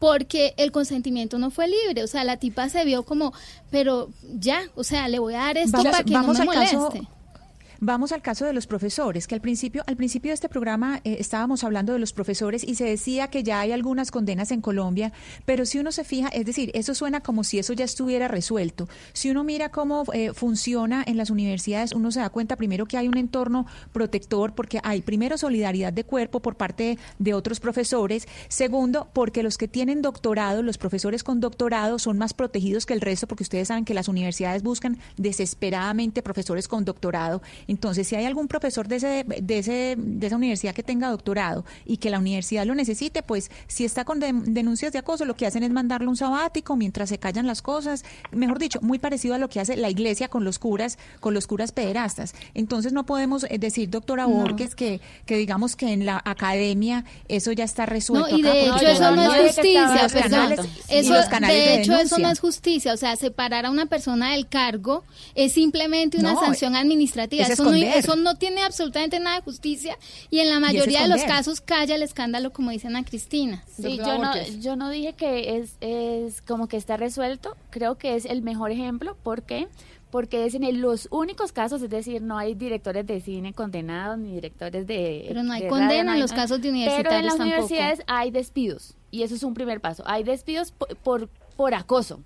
porque el consentimiento no fue libre, o sea, la tipa se vio como, pero ya, o sea, le voy a dar esto para que no me caso- moleste. Vamos al caso de los profesores, que al principio, al principio de este programa eh, estábamos hablando de los profesores y se decía que ya hay algunas condenas en Colombia, pero si uno se fija, es decir, eso suena como si eso ya estuviera resuelto. Si uno mira cómo eh, funciona en las universidades, uno se da cuenta primero que hay un entorno protector, porque hay primero solidaridad de cuerpo por parte de otros profesores, segundo, porque los que tienen doctorado, los profesores con doctorado son más protegidos que el resto, porque ustedes saben que las universidades buscan desesperadamente profesores con doctorado. Entonces, si hay algún profesor de, ese, de, ese, de esa universidad que tenga doctorado y que la universidad lo necesite, pues si está con de- denuncias de acoso, lo que hacen es mandarle un sabático mientras se callan las cosas. Mejor dicho, muy parecido a lo que hace la iglesia con los curas, con los curas pederastas. Entonces, no podemos eh, decir, doctora No. Borges, que, que digamos que en la academia eso ya está resuelto. No, y de hecho eso no es justicia, perdón. Eso, de hecho, eso no es justicia. O sea, separar a una persona del cargo es simplemente una No, sanción administrativa. es Eso no, eso no tiene absolutamente nada de justicia y en la mayoría de los casos calla el escándalo, como dice Ana Cristina. Sí, yo no, yo no dije que es, es como que está resuelto, creo que es el mejor ejemplo, ¿por qué? Porque es en el- los únicos casos, es decir, no hay directores de cine condenados ni directores de... Pero no hay de condena en los casos de Pero en universitarios las tampoco. universidades hay despidos y eso es un primer paso. Hay despidos por, por, por acoso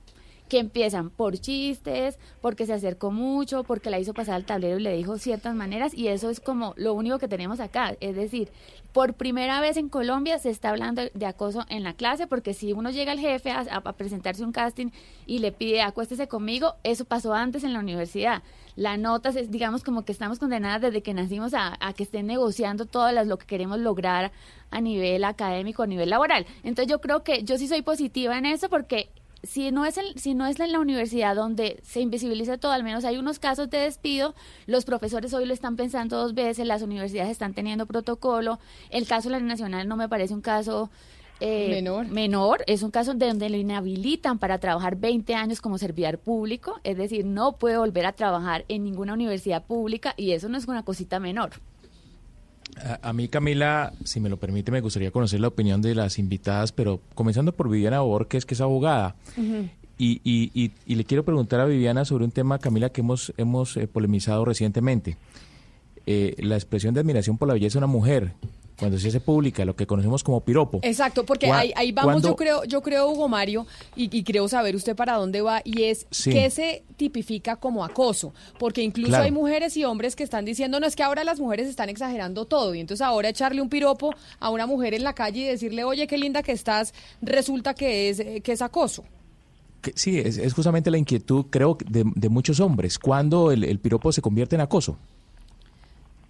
que empiezan por chistes, porque se acercó mucho, porque la hizo pasar al tablero y le dijo ciertas maneras y eso es como lo único que tenemos acá. Es decir, por primera vez en Colombia se está hablando de acoso en la clase porque si uno llega al jefe a, presentarse un casting y le pide acuéstese conmigo, eso pasó antes en la universidad. La nota, es, digamos como que estamos condenadas desde que nacimos a, a que estén negociando todas las lo que queremos lograr a nivel académico, a nivel laboral. Entonces yo creo que yo sí soy positiva en eso porque si no es el, si no es en la universidad donde se invisibiliza todo, al menos hay unos casos de despido, los profesores hoy lo están pensando dos veces, las universidades están teniendo protocolo, el caso de la nacional no me parece un caso eh, Menor. menor, es un caso de donde lo inhabilitan para trabajar 20 años como servidor público, es decir, no puede volver a trabajar en ninguna universidad pública y eso no es una cosita menor. A, a mí, Camila, si me lo permite, me gustaría conocer la opinión de las invitadas, pero comenzando por Viviana Borges, que es abogada. Y, y, y, y le quiero preguntar a Viviana sobre un tema, Camila, que hemos, hemos eh, polemizado recientemente. Eh, la expresión de admiración por la belleza de una mujer, cuando se hace pública, lo que conocemos como piropo. Exacto, porque ahí, ahí vamos, ¿cuándo- yo creo, yo creo, Hugo Mario, y, y creo saber usted para dónde va, y es Sí. qué se tipifica como acoso, porque incluso Claro. hay mujeres y hombres que están diciendo, no, es que ahora las mujeres están exagerando todo, y entonces ahora echarle un piropo a una mujer en la calle y decirle, oye, qué linda que estás, resulta que es, eh, que es acoso. Que- sí, es, es justamente la inquietud, creo, de, de muchos hombres. cuando el, el piropo se convierte en acoso?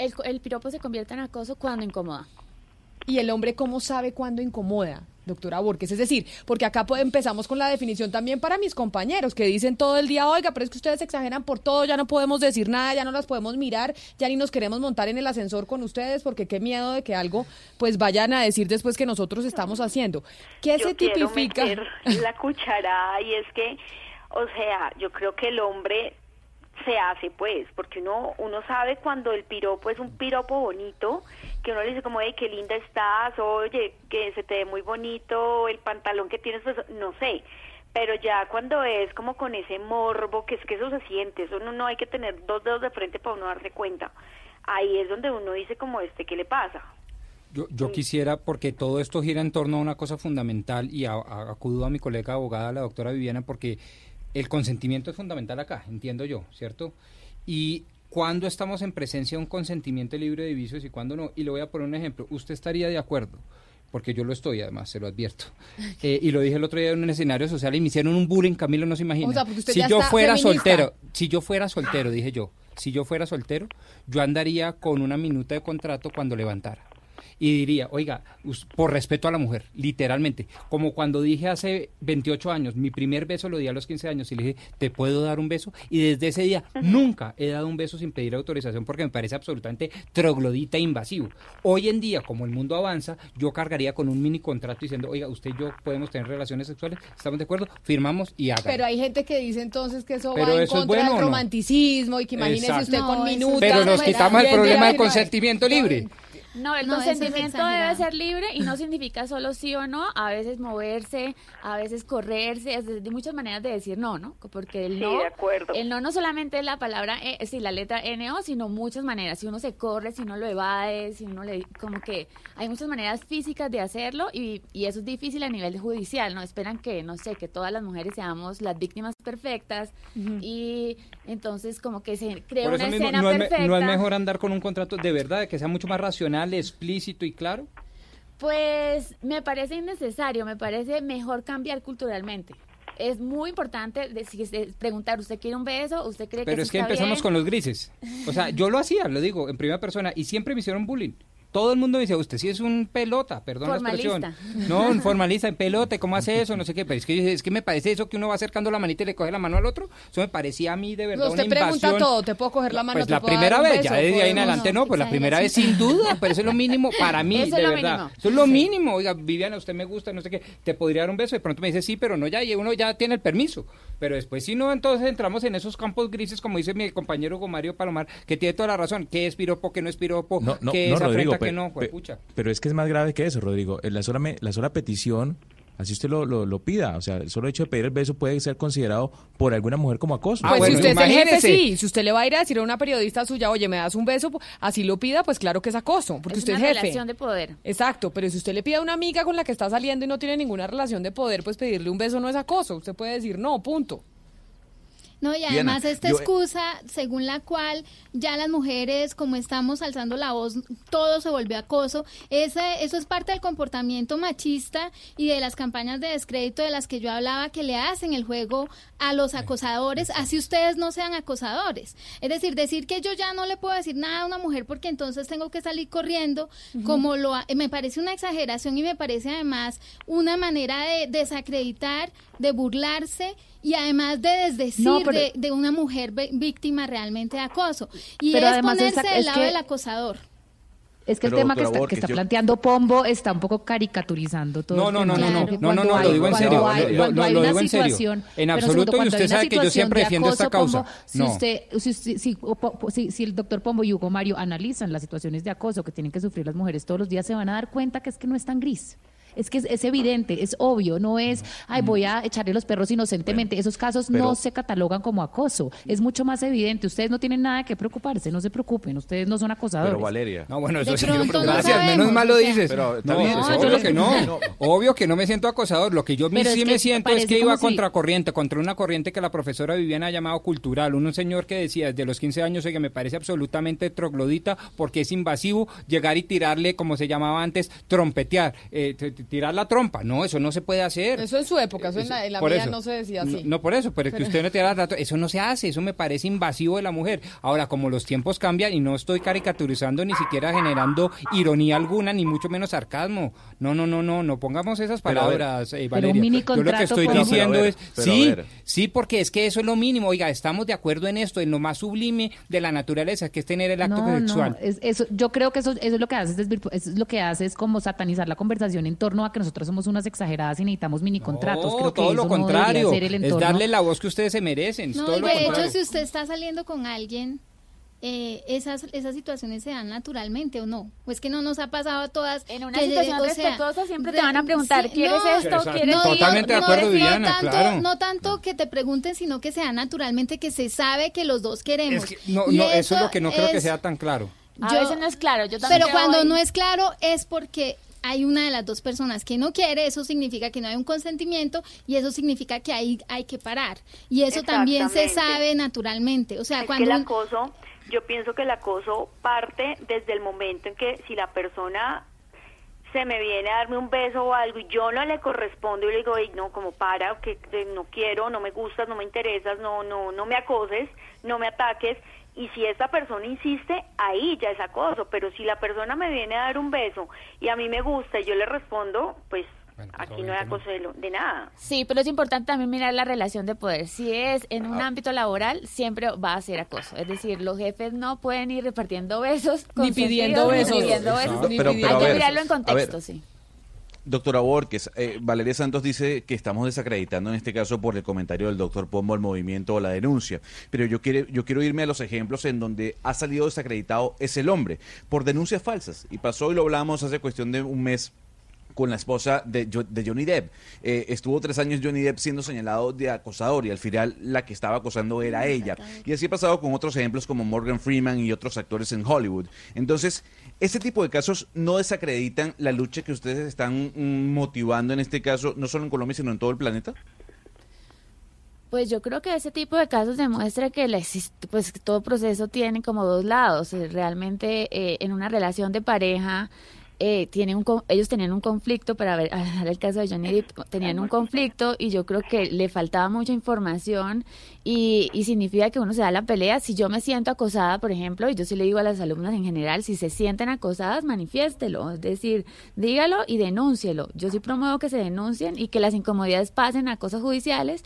El, el piropo se convierte en acoso cuando incomoda. Y el hombre, ¿cómo sabe cuándo incomoda? Doctora Borges, es decir, porque acá empezamos con la definición también para mis compañeros que dicen todo el día, oiga, pero es que ustedes exageran por todo, ya no podemos decir nada, ya no las podemos mirar, ya ni nos queremos montar en el ascensor con ustedes porque qué miedo de que algo pues vayan a decir después que nosotros estamos haciendo. ¿Qué yo se quiero tipifica? meter la cucharada y es que, o sea, yo creo que el hombre se hace pues, porque uno uno sabe cuando el piropo es un piropo bonito, que uno le dice como, hey, qué linda estás, oye, que se te ve muy bonito, el pantalón que tienes, pues no sé, pero ya cuando es como con ese morbo, que es que eso se siente, eso no, no hay que tener dos dedos de frente para uno darse cuenta, ahí es donde uno dice como este, ¿qué le pasa? Yo, yo quisiera, porque todo esto gira en torno a una cosa fundamental, y a- a- acudo a mi colega abogada, la doctora Viviana, porque el consentimiento es fundamental acá, entiendo yo, ¿cierto? Y cuando estamos en presencia de un consentimiento libre de vicios y cuando no, y le voy a poner un ejemplo, usted estaría de acuerdo, porque yo lo estoy además, se lo advierto, Eh, y lo dije el otro día en un escenario social y me hicieron un bullying, Camilo no se imagina. O sea, si yo está fuera feminista. soltero, si yo fuera soltero, dije yo, si yo fuera soltero, yo andaría con una minuta de contrato cuando levantara. Y diría, oiga, por respeto a la mujer, literalmente, como cuando dije hace 28 años, mi primer beso lo di a los 15 años y le dije, ¿te puedo dar un beso? Y desde ese día nunca he dado un beso sin pedir autorización porque me parece absolutamente troglodita e invasivo. Hoy en día, como el mundo avanza, yo cargaría con un mini contrato diciendo, oiga, usted y yo podemos tener relaciones sexuales, ¿estamos de acuerdo? Firmamos y hagan. Pero hay gente que dice entonces que eso Pero va en eso contra bueno, del romanticismo y que imagínese Exacto. usted con No, minutos. Pero nos quitamos el problema del consentimiento libre. No, el No, es consentimiento debe ser libre y no significa solo sí o no, a veces moverse, a veces correrse, es de, de muchas maneras de decir no, ¿no? Porque el Sí, no, de acuerdo. el no no solamente es la palabra, eh, sí, la letra NO, sino muchas maneras. Si uno se corre, si uno lo evade, si uno le, como que hay muchas maneras físicas de hacerlo y, y eso es difícil a nivel judicial, ¿no? Esperan que, no sé, que todas las mujeres seamos las víctimas perfectas y entonces como que se crea una mismo, escena no es, me- perfecta. no es mejor andar con un contrato de verdad, que sea mucho más racional, explícito y claro. Pues me parece innecesario, me parece mejor cambiar culturalmente. Es muy importante decir- preguntar, ¿usted quiere un beso? ¿Usted cree que Pero es que empezamos bien? con los grises. O sea, yo lo hacía, lo digo, en primera persona, y siempre me hicieron bullying. Todo el mundo me decía, usted sí es un pelota, perdón la expresión. Formalista. No, un formalista, en pelota, ¿cómo hace eso? No sé qué, pero es que, es que me parece eso que uno va acercando la manita y le coge la mano al otro. Eso me parecía a mí de verdad usted una pregunta invasión. todo, te puedo coger la mano, Pues te la puedo dar primera un vez, beso, ya desde ahí en adelante no, pues la primera vez sin duda, pero eso es lo mínimo para mí, Eso de verdad. mínimo. Eso es lo mínimo. Oiga, Viviana, usted me gusta, no sé qué, te podría dar un beso, de pronto me dice sí, pero no ya, y uno ya tiene el permiso. Pero después si no, entonces entramos en esos campos grises, como dice mi compañero Hugo Mario Palomar, que tiene toda la razón, qué es piropo, qué no es piropo, No, no, qué no, es afrenta, qué pe- no, pero es que es más grave que eso, Rodrigo. Eh, La sola, me- la sola petición así usted lo, lo, lo pida. O sea, el solo hecho de pedir el beso puede ser considerado por alguna mujer como acoso. Pues si usted es el jefe, sí. Si usted le va a ir a decir a una periodista suya, oye, me das un beso, así lo pida, pues claro que es acoso, porque Es usted una es jefe. relación de poder. Exacto, pero si usted le pide a una amiga con la que está saliendo y no tiene ninguna relación de poder, pues pedirle un beso no es acoso. Usted puede decir no, punto. No, y Diana, además esta yo- excusa según la cual ya las mujeres, como estamos alzando la voz, todo se volvió acoso, ese, eso es parte del comportamiento machista y de las campañas de descrédito de las que yo hablaba que le hacen el juego a los acosadores, así ustedes no sean acosadores. Es decir, decir que yo ya no le puedo decir nada a una mujer porque entonces tengo que salir corriendo, como lo ha- me parece una exageración y me parece además una manera de desacreditar, de burlarse y además de desdecir No, pero- de, de una mujer víctima realmente de acoso. Y Pero es además ponerse esa- del es lado que- del acosador. Es que Pero, el tema que está, que Borges, está yo- planteando Pombo está un poco caricaturizando todo. No, el no, no, no, no, Que no, no, no, lo digo en cuando serio, hay- lo- cuando lo- hay lo una digo en serio. En absoluto, segundo, y usted sabe que yo siempre de defiendo esta causa. Pombo, Si, No. usted, si, si- si- o po- po- si- si el doctor Pombo y Hugo Mario analizan las situaciones de acoso que tienen que sufrir las mujeres todos los días, se van a dar cuenta que es que no es tan gris. Es que es, es evidente, es obvio, no es, ay, voy a echarle los perros inocentemente. Esos casos pero- no se catalogan como acoso. Es mucho más evidente. Ustedes no tienen nada que preocuparse, no se preocupen. Ustedes no son acosadores. Pero Valeria. No, bueno, De eso sí. no Gracias, sabemos, menos mal lo dices. Pero está no, bien, pues obvio que no. no. Obvio que no me siento acosador. Lo que yo Pero sí es me siento es que iba si- contra corriente, contra una corriente que la profesora Viviana ha llamado cultural. Un señor que decía desde los 15 años, que me parece absolutamente troglodita porque es invasivo llegar y tirarle, como se llamaba antes, trompetear, eh, tirar la trompa. No, eso no se puede hacer. Eso en su época, eso en la, en la Por mía eso. no se decía así. No, no por eso, pero es que usted no tira la eso no se hace, eso me parece invasivo de la mujer. Ahora, como los tiempos cambian y no estoy caricaturizando ni siquiera generando ironía alguna, ni mucho menos sarcasmo. No, no, no, no, no pongamos esas Pero a ver. palabras, eh, Pero un Valeria. mini Yo lo que contrato estoy con- diciendo ver, es, sí, sí, porque es que eso es lo mínimo. Oiga, estamos de acuerdo en esto, en lo más sublime de la naturaleza, que es tener el acto No, sexual. no, es- eso, yo creo que eso, eso es lo que hace es eso es lo que hace es como satanizar la conversación en torno a que nosotros somos unas exageradas y necesitamos mini contratos. No, creo que todo eso lo no contrario. el es darle la voz que ustedes se merecen. No, todo y lo de hecho, contrario. si usted está saliendo con alguien, eh, esas, esas situaciones se dan naturalmente o no. O es que no nos ha pasado a todas. En una que, situación o sea, respetuosa siempre te van a preguntar, ¿quieres esto? Exacto. ¿Quieres Totalmente de no, acuerdo, no Viviana, tanto, claro. no tanto que te pregunten, sino que se da naturalmente, que se sabe que los dos queremos. Es que no, no, eso es lo que no creo que sea tan claro. A Yo- veces no es claro, yo también Pero cuando no es claro es porque hay una de las dos personas que no quiere, eso significa que no hay un consentimiento y eso significa que ahí hay que parar. Y eso también se sabe naturalmente. O sea, Es cuando que el acoso, yo pienso que el acoso parte desde el momento en que si la persona se me viene a darme un beso o algo y yo no le correspondo y le digo, "Ey, no, como para, que que no quiero, no me gustas, no me interesas, no, no, no me acoses, no me ataques. Y si esta persona insiste, ahí ya es acoso. Pero si la persona me viene a dar un beso y a mí me gusta y yo le respondo, pues aquí no hay acoso de, lo- de nada. Sí, pero es importante también mirar la relación de poder. Si es en un ámbito laboral, siempre va a ser acoso. Es decir, los jefes no pueden ir repartiendo besos. Ni pidiendo besos. Ni pidiendo besos. Pero- pero Hay que mirarlo en contexto, ver. sí. Doctora Borges, eh, Valeria Santos dice que estamos desacreditando en este caso por el comentario del doctor Pombo el movimiento o la denuncia, pero yo quiero, yo quiero irme a los ejemplos en donde ha salido desacreditado es el hombre por denuncias falsas. Y pasó y lo hablamos hace cuestión de un mes con la esposa de, Jo- de Johnny Depp. Eh, estuvo tres años Johnny Depp siendo señalado de acosador y al final la que estaba acosando era ella. Y así ha pasado con otros ejemplos como Morgan Freeman y otros actores en Hollywood. Entonces, ese tipo de casos no desacreditan la lucha que ustedes están mm, motivando en este caso, no solo en Colombia, sino en todo el planeta. Pues yo creo que ese tipo de casos demuestra que la exist- pues todo proceso tiene como dos lados. Eh, Realmente eh, en una relación de pareja eh, tienen un, ellos tenían un conflicto para ver, el caso de Johnny Depp, tenían un conflicto y yo creo que le faltaba mucha información y, y significa que uno se da la pelea. Si yo me siento acosada, por ejemplo, y yo sí le digo a las alumnas en general, si se sienten acosadas, manifiéstelo, es decir, dígalo y denúncielo. Yo sí promuevo que se denuncien y que las incomodidades pasen a cosas judiciales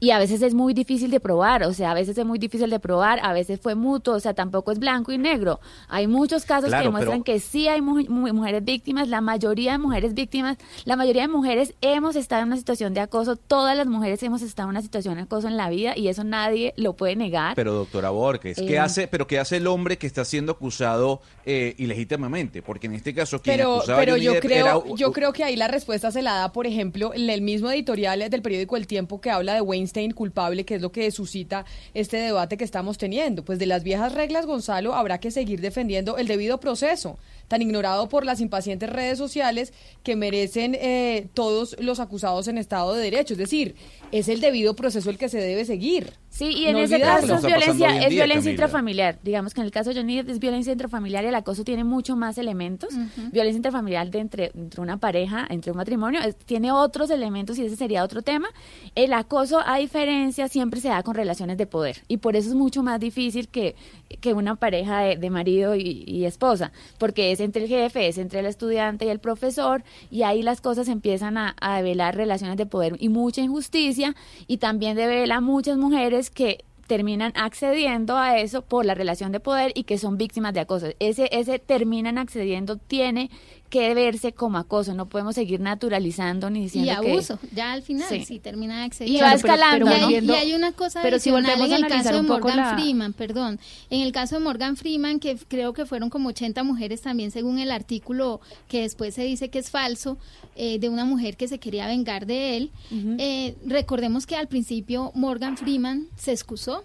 y a veces es muy difícil de probar, o sea, a veces es muy difícil de probar, a veces fue mutuo, o sea, tampoco es blanco y negro. Hay muchos casos Claro, que demuestran pero- que sí hay mu- mu- mujeres víctimas, la mayoría de mujeres víctimas, la mayoría de mujeres hemos estado en una situación de acoso, todas las mujeres hemos estado en una situación de acoso en la vida y eso nadie lo puede negar. Pero doctora Borges, ¿qué Eh. hace, pero qué hace el hombre que está siendo acusado eh, ilegítimamente? Porque en este caso quien Pero, acusaba pero yo creo, era- yo creo que ahí la respuesta se la da, por ejemplo, el el mismo editorial del periódico El Tiempo que habla de Weinstein culpable, que es lo que suscita este debate que estamos teniendo. Pues de las viejas reglas, Gonzalo, habrá que seguir defendiendo el debido proceso, tan ignorado por las impacientes redes sociales que merecen eh, todos los acusados en Estado de Derecho. Es decir, es el debido proceso el que se debe seguir. Sí, y en No ese olvidarlo. caso es violencia, es día, violencia Camila. intrafamiliar. Digamos que en el caso de Johnny Depp es violencia intrafamiliar y el acoso tiene mucho más elementos. Violencia intrafamiliar de entre, entre una pareja, entre un matrimonio, es- tiene otros elementos y ese sería otro tema. El acoso, a diferencia, siempre se da con relaciones de poder y por eso es mucho más difícil que, que una pareja de, de marido y, y esposa, porque es entre el jefe, es entre el estudiante y el profesor y ahí las cosas empiezan a, a develar relaciones de poder y mucha injusticia y también devela muchas mujeres que terminan accediendo a eso por la relación de poder y que son víctimas de acoso. Ese, ese terminan accediendo tiene que verse como acoso. No podemos seguir naturalizando ni Y diciendo que- abuso, ya al final, Sí. si termina de Y va escalando, y, hay, y hay una cosa pero si volvemos en a el analizar caso de un poco Morgan la- Freeman, perdón. En el caso de Morgan Freeman, que creo que fueron como 80 mujeres también, según el artículo que después se dice que es falso, eh, de una mujer que se quería vengar de él. Eh, recordemos que al principio Morgan Freeman se excusó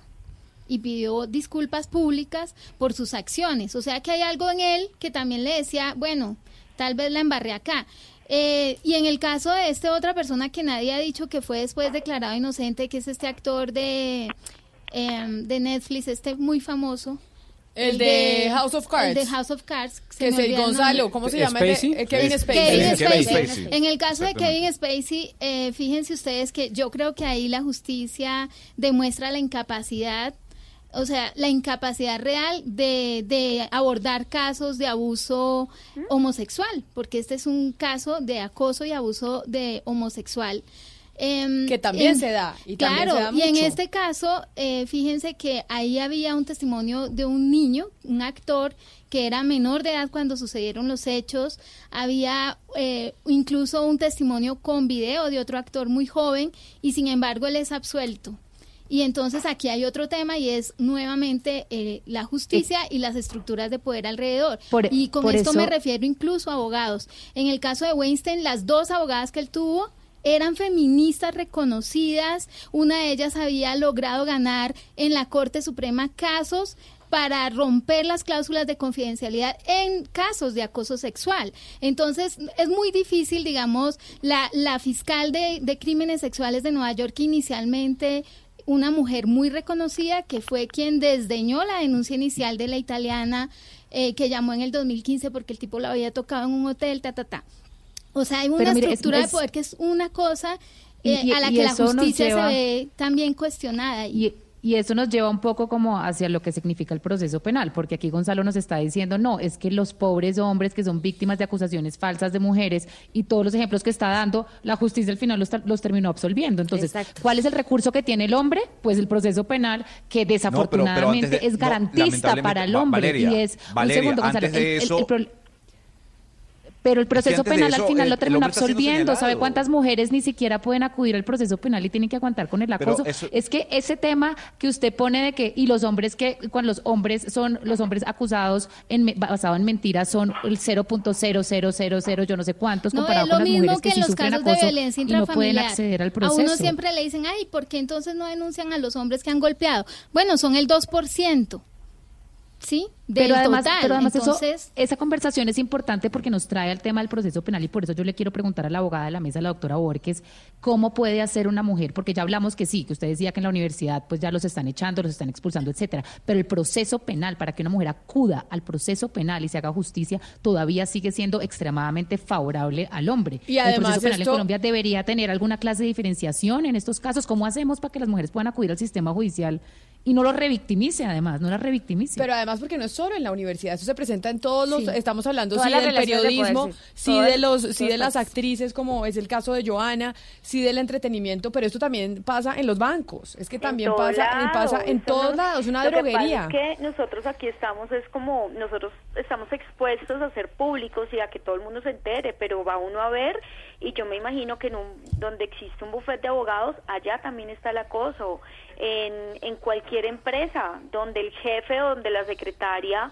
y pidió disculpas públicas por sus acciones. O sea que hay algo en él que también le decía, bueno, tal vez la embarré acá. Eh, y en el caso de esta otra persona que nadie ha dicho que fue después declarado inocente, que es este actor de, em, de Netflix, este muy famoso. El de House of Cards. El de House of Cards. se Que olvida el Gonzalo. ¿cómo se llama? Spacey? eh, Kevin Es- Spacey. Kevin Kevin Spacey. En el caso de. Kevin Spacey, eh, fíjense ustedes que yo creo que ahí la justicia demuestra la incapacidad, o sea, la incapacidad real de, de abordar casos de abuso homosexual, porque este es un caso de acoso y abuso de homosexual. Em, Que también en- se da, y también claro, se da y en este caso, eh, fíjense que ahí había un testimonio de un niño, un actor que era menor de edad cuando sucedieron los hechos, había eh, incluso un testimonio con video de otro actor muy joven y sin embargo él es absuelto. Y entonces aquí hay otro tema y es nuevamente eh, la justicia y las estructuras de poder alrededor. Por- y con esto eso- me refiero incluso a abogados. En el caso de Weinstein, las dos abogadas que él tuvo eran feministas reconocidas. Una de ellas había logrado ganar en la Corte Suprema casos para romper las cláusulas de confidencialidad en casos de acoso sexual. Entonces, es muy difícil, digamos, la, la fiscal de, de crímenes sexuales de Nueva York, que inicialmente una mujer muy reconocida, que fue quien desdeñó la denuncia inicial de la italiana, eh, que llamó en el 2015 porque el tipo la había tocado en un hotel, ta, ta, ta. O sea, hay una mire, estructura es- de poder que es una cosa eh, y- a la y que la justicia lleva- se ve también cuestionada. Y, y eso nos lleva un poco como hacia lo que significa el proceso penal, porque aquí Gonzalo nos está diciendo, no, es que los pobres hombres que son víctimas de acusaciones falsas de mujeres y todos los ejemplos que está dando, la justicia al final los, ter- los terminó absolviendo. Entonces, ¿cuál es el recurso que tiene el hombre? Pues el proceso penal, que desafortunadamente de- es garantista para el Va- hombre. Valeria, y es, Valeria, un segundo, Gonzalo, antes de el- el- eso- el pro- pero el proceso penal eso, al final el- lo termina absolviendo. ¿Sabe cuántas mujeres ni siquiera pueden acudir al proceso penal y tienen que aguantar con el acoso? eso- Es que ese tema que usted pone de que, y los hombres que, cuando los hombres son, los hombres acusados en, basado en mentiras son el 0.0000, yo no sé cuántos, No, comparado es lo con las mismo mujeres que que, en sí los sufren casos de violencia y no pueden intrafamiliar. acceder al A proceso. uno siempre le dicen, ay, ¿por qué entonces no denuncian a los hombres que han golpeado? Bueno, son el 2%. ¿Sí? Del pero además, total. pero además eso- esa conversación es importante porque nos trae al tema del proceso penal y por eso yo le quiero preguntar a la abogada de la mesa, la doctora Borges, cómo puede hacer una mujer, porque ya hablamos que sí, que usted decía que en la universidad pues ya los están echando, los están expulsando, etcétera, pero el proceso penal para que una mujer acuda al proceso penal y se haga justicia todavía sigue siendo extremadamente favorable al hombre. Y el además proceso penal esto- en Colombia debería tener alguna clase de diferenciación en estos casos. ¿Cómo hacemos para que las mujeres puedan acudir al sistema judicial y no lo revictimice además, no la revictimice. Pero además porque no es solo en la universidad, eso se presenta en todos los, Sí. estamos hablando Todas sí del de periodismo, poder, sí. Todas- de los, sí de las actrices, como es el caso de Joana, sí del entretenimiento, pero esto también pasa en los bancos, es que también todo pasa, lado, pasa en todos no- lados, una lo que pasa droguería. es que nosotros aquí estamos, es como, nosotros estamos expuestos a ser públicos y a que todo el mundo se entere, pero va uno a ver y yo me imagino que en un, donde existe un bufete de abogados, allá también está el acoso. En, en cualquier empresa, donde el jefe o donde la secretaria,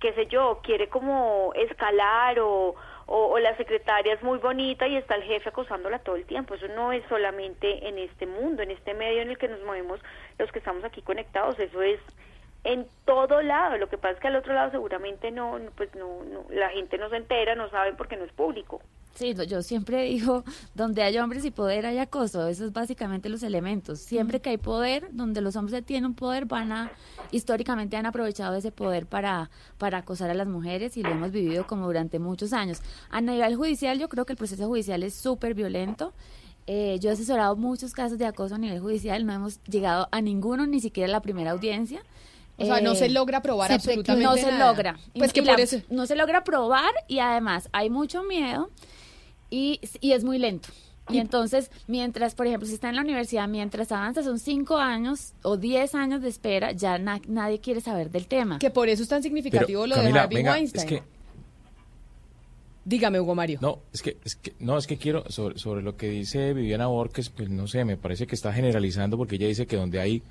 qué sé yo, quiere como escalar o, o, o la secretaria es muy bonita y está el jefe acosándola todo el tiempo. Eso no es solamente en este mundo, en este medio en el que nos movemos los que estamos aquí conectados, eso es en todo lado. Lo que pasa es que al otro lado seguramente no, pues no, no, la gente no se entera, no saben porque no es público. Sí, yo siempre digo, donde hay hombres y poder hay acoso, eso es básicamente los elementos. Siempre que hay poder, donde los hombres tienen un poder, van a, históricamente han aprovechado ese poder para, para acosar a las mujeres y lo hemos vivido como durante muchos años. A nivel judicial, yo creo que el proceso judicial es súper violento. Eh, yo he asesorado muchos casos de acoso a nivel judicial, no hemos llegado a ninguno, ni siquiera a la primera audiencia. O sea, no Eh, se logra probar se- absolutamente No se nada. logra. Pues Y- que y por la- eso- No se logra probar y además hay mucho miedo y, y es muy lento. Y entonces, mientras, por ejemplo, si está en la universidad, mientras avanza, son cinco años o diez años de espera, ya na- nadie quiere saber del tema. Que por eso es tan significativo lo de Harvey venga, Weinstein. es que Dígame, Hugo Mario. No, es que, es que, no, es que quiero, sobre, sobre lo que dice Viviana Borges, pues no sé, me parece que está generalizando porque ella dice que donde hay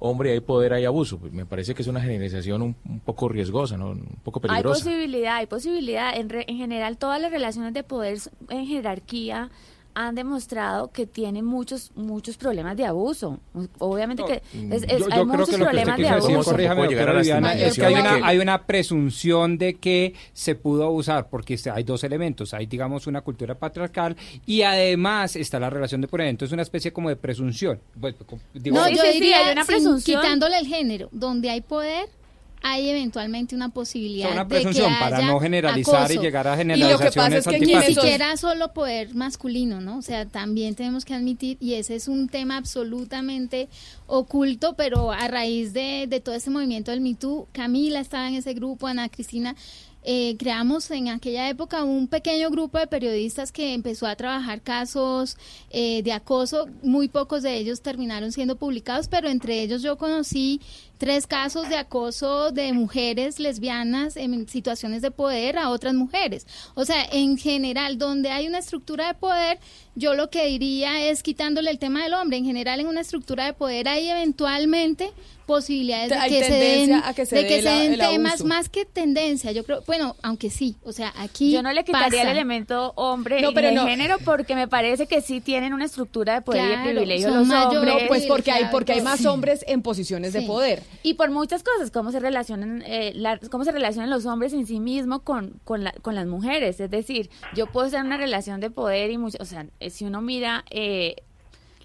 hombre hay poder hay abuso. Pues me parece que es una generalización un, un poco riesgosa, ¿no? Un poco Hay peligrosa. posibilidad, hay posibilidad. En, re- en general, todas las relaciones de poder en jerarquía han demostrado que tienen muchos muchos problemas de abuso. Obviamente que es, es- Yo, yo hay creo muchos que lo que problemas de abuso. es que hay una, hay una presunción de que se pudo abusar, porque hay dos elementos. Hay, digamos, una cultura patriarcal y además está la relación de poder. Entonces, es una especie como de presunción. Pues, digo, No, yo diría, hay una sin- presunción. quitándole el género, donde hay poder, hay eventualmente una posibilidad una de que para haya no generalizar y acoso. llegar a Y lo que generalizaciones pasa es que Ni siquiera solo poder masculino, ¿no? O sea, también tenemos que admitir, y ese es un tema absolutamente oculto, pero a raíz de, de todo ese movimiento del Me Too, Camila estaba en ese grupo, Ana Cristina, eh, creamos en aquella época un pequeño grupo de periodistas que empezó a trabajar casos eh, de acoso, muy pocos de ellos terminaron siendo publicados, pero entre ellos yo conocí tres casos de acoso de mujeres lesbianas en situaciones de poder a otras mujeres. O sea, en general, donde hay una estructura de poder, yo lo que diría es quitándole el tema del hombre. En general, en una estructura de poder hay eventualmente posibilidades de que se den, tendencia a que se de que se den temas más que tendencia. Yo creo, bueno, aunque sí, o sea, aquí Yo no le quitaría el elemento hombre No, y pero de no. género porque me parece que sí tienen una estructura de poder y Claro, de privilegio son los mayores. hombres. No, pues porque hay, porque hay Sí. más hombres en posiciones de poder. Y por muchas cosas, cómo se relacionan, eh, la- cómo se relacionan los hombres en sí mismos con, con, la- con las mujeres. Es decir, yo puedo estar en una relación de poder y mucho, o sea, eh, si uno mira eh,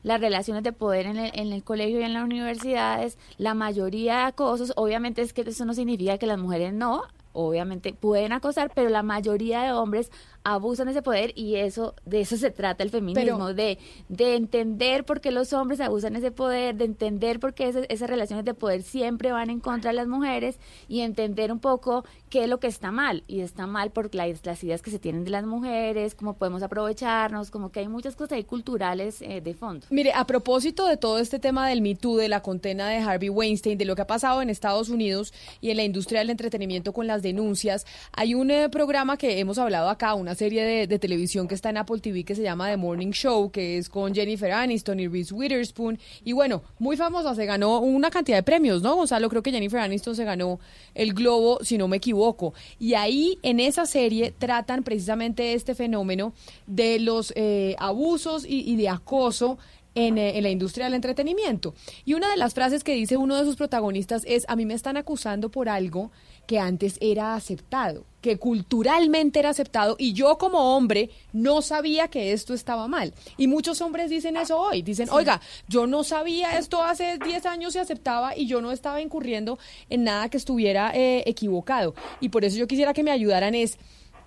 las relaciones de poder en el, en el colegio y en las universidades, la mayoría de acosos, obviamente es que eso no significa que las mujeres no, obviamente pueden acosar, pero la mayoría de hombres abusan de ese poder y eso de eso se trata el feminismo, Pero- de, de entender por qué los hombres abusan de ese poder, de entender por qué esas relaciones de poder siempre van en contra de las mujeres y entender un poco qué es lo que está mal. Y está mal por la- las ideas que se tienen de las mujeres, cómo podemos aprovecharnos, como que hay muchas cosas ahí culturales eh, de fondo. Mire, a propósito de todo este tema del Me Too, de la condena de Harvey Weinstein, de lo que ha pasado en Estados Unidos y en la industria del entretenimiento con las denuncias, hay un eh, programa que hemos hablado acá, una serie de, televisión que está en Apple TV que se llama The Morning Show, que es con Jennifer Aniston y Reese Witherspoon. Y bueno, muy famosa, se ganó una cantidad de premios, ¿no, Gonzalo? Creo que Jennifer Aniston se ganó el Globo, si no me equivoco. Y ahí, en esa serie, tratan precisamente este fenómeno de los eh, abusos y, y de acoso en, eh, en la industria del entretenimiento. Y una de las frases que dice uno de sus protagonistas es, a mí me están acusando por algo que antes era aceptado, que culturalmente era aceptado y yo como hombre no sabía que esto estaba mal. Y muchos hombres dicen eso hoy, dicen, oiga, yo no sabía esto hace 10 años se aceptaba y yo no estaba incurriendo en nada que estuviera eh, equivocado. Y por eso yo quisiera que me ayudaran es...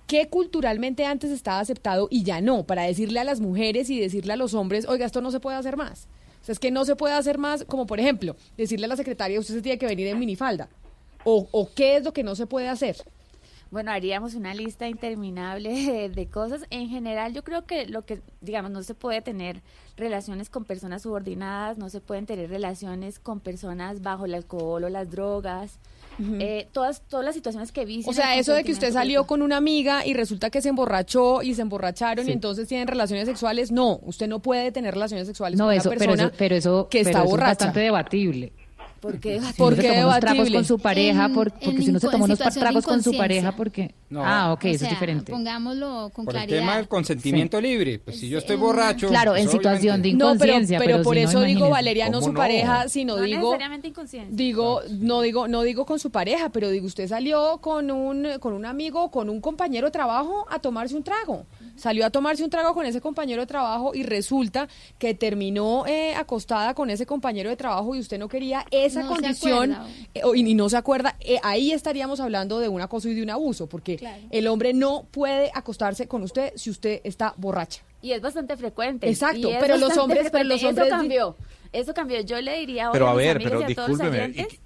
¿Qué culturalmente antes estaba aceptado y ya no? Para decirle a las mujeres y decirle a los hombres, oiga, esto no se puede hacer más. O sea, es que no se puede hacer más, como por ejemplo, decirle a la secretaria, usted se tiene que venir en minifalda. O, o qué es lo que no se puede hacer. Bueno, haríamos una lista interminable de, de cosas. En general, yo creo que lo que, digamos, no se puede tener relaciones con personas subordinadas, no se pueden tener relaciones con personas bajo el alcohol o las drogas. Eh, todas, todas las situaciones que vician O sea, eso de que usted salió con una amiga y resulta que se emborrachó y se emborracharon Sí. y entonces tienen relaciones sexuales, no, usted no puede tener relaciones sexuales No, con eso, una pero persona eso, pero eso, que pero está eso es borracha. bastante debatible. ¿Por qué? Si ¿Por uno se qué toma unos tragos con su pareja, En- por- en porque si uno se toma unos tragos con su inconsciencia. pareja, porque... No. Ah, ok, O eso sea, es diferente. Pongámoslo con Por el claridad. tema del consentimiento libre. Pues si yo estoy borracho. Claro, en pues, situación de obviamente- No, pero, inconsciencia, pero pero por si no, eso digo. Valeria, no ¿Cómo su no? pareja, sino No digo necesariamente inconsciencia. digo no digo no digo con su pareja, pero digo usted salió con un con un amigo, con un compañero de trabajo a tomarse un trago. Salió a tomarse un trago con ese compañero de trabajo y resulta que terminó eh, acostada con ese compañero de trabajo y usted no quería esa No condición eh, o- y, y no se acuerda, eh, ahí estaríamos hablando de un acoso y de un abuso, porque Claro. el hombre no puede acostarse con usted si usted está borracha. Y es bastante frecuente. Exacto, pero los hombres- pero los hombres- Eso cambió. Eso cambió. Yo le diría Pero a ver, pero discúlpeme, ¿y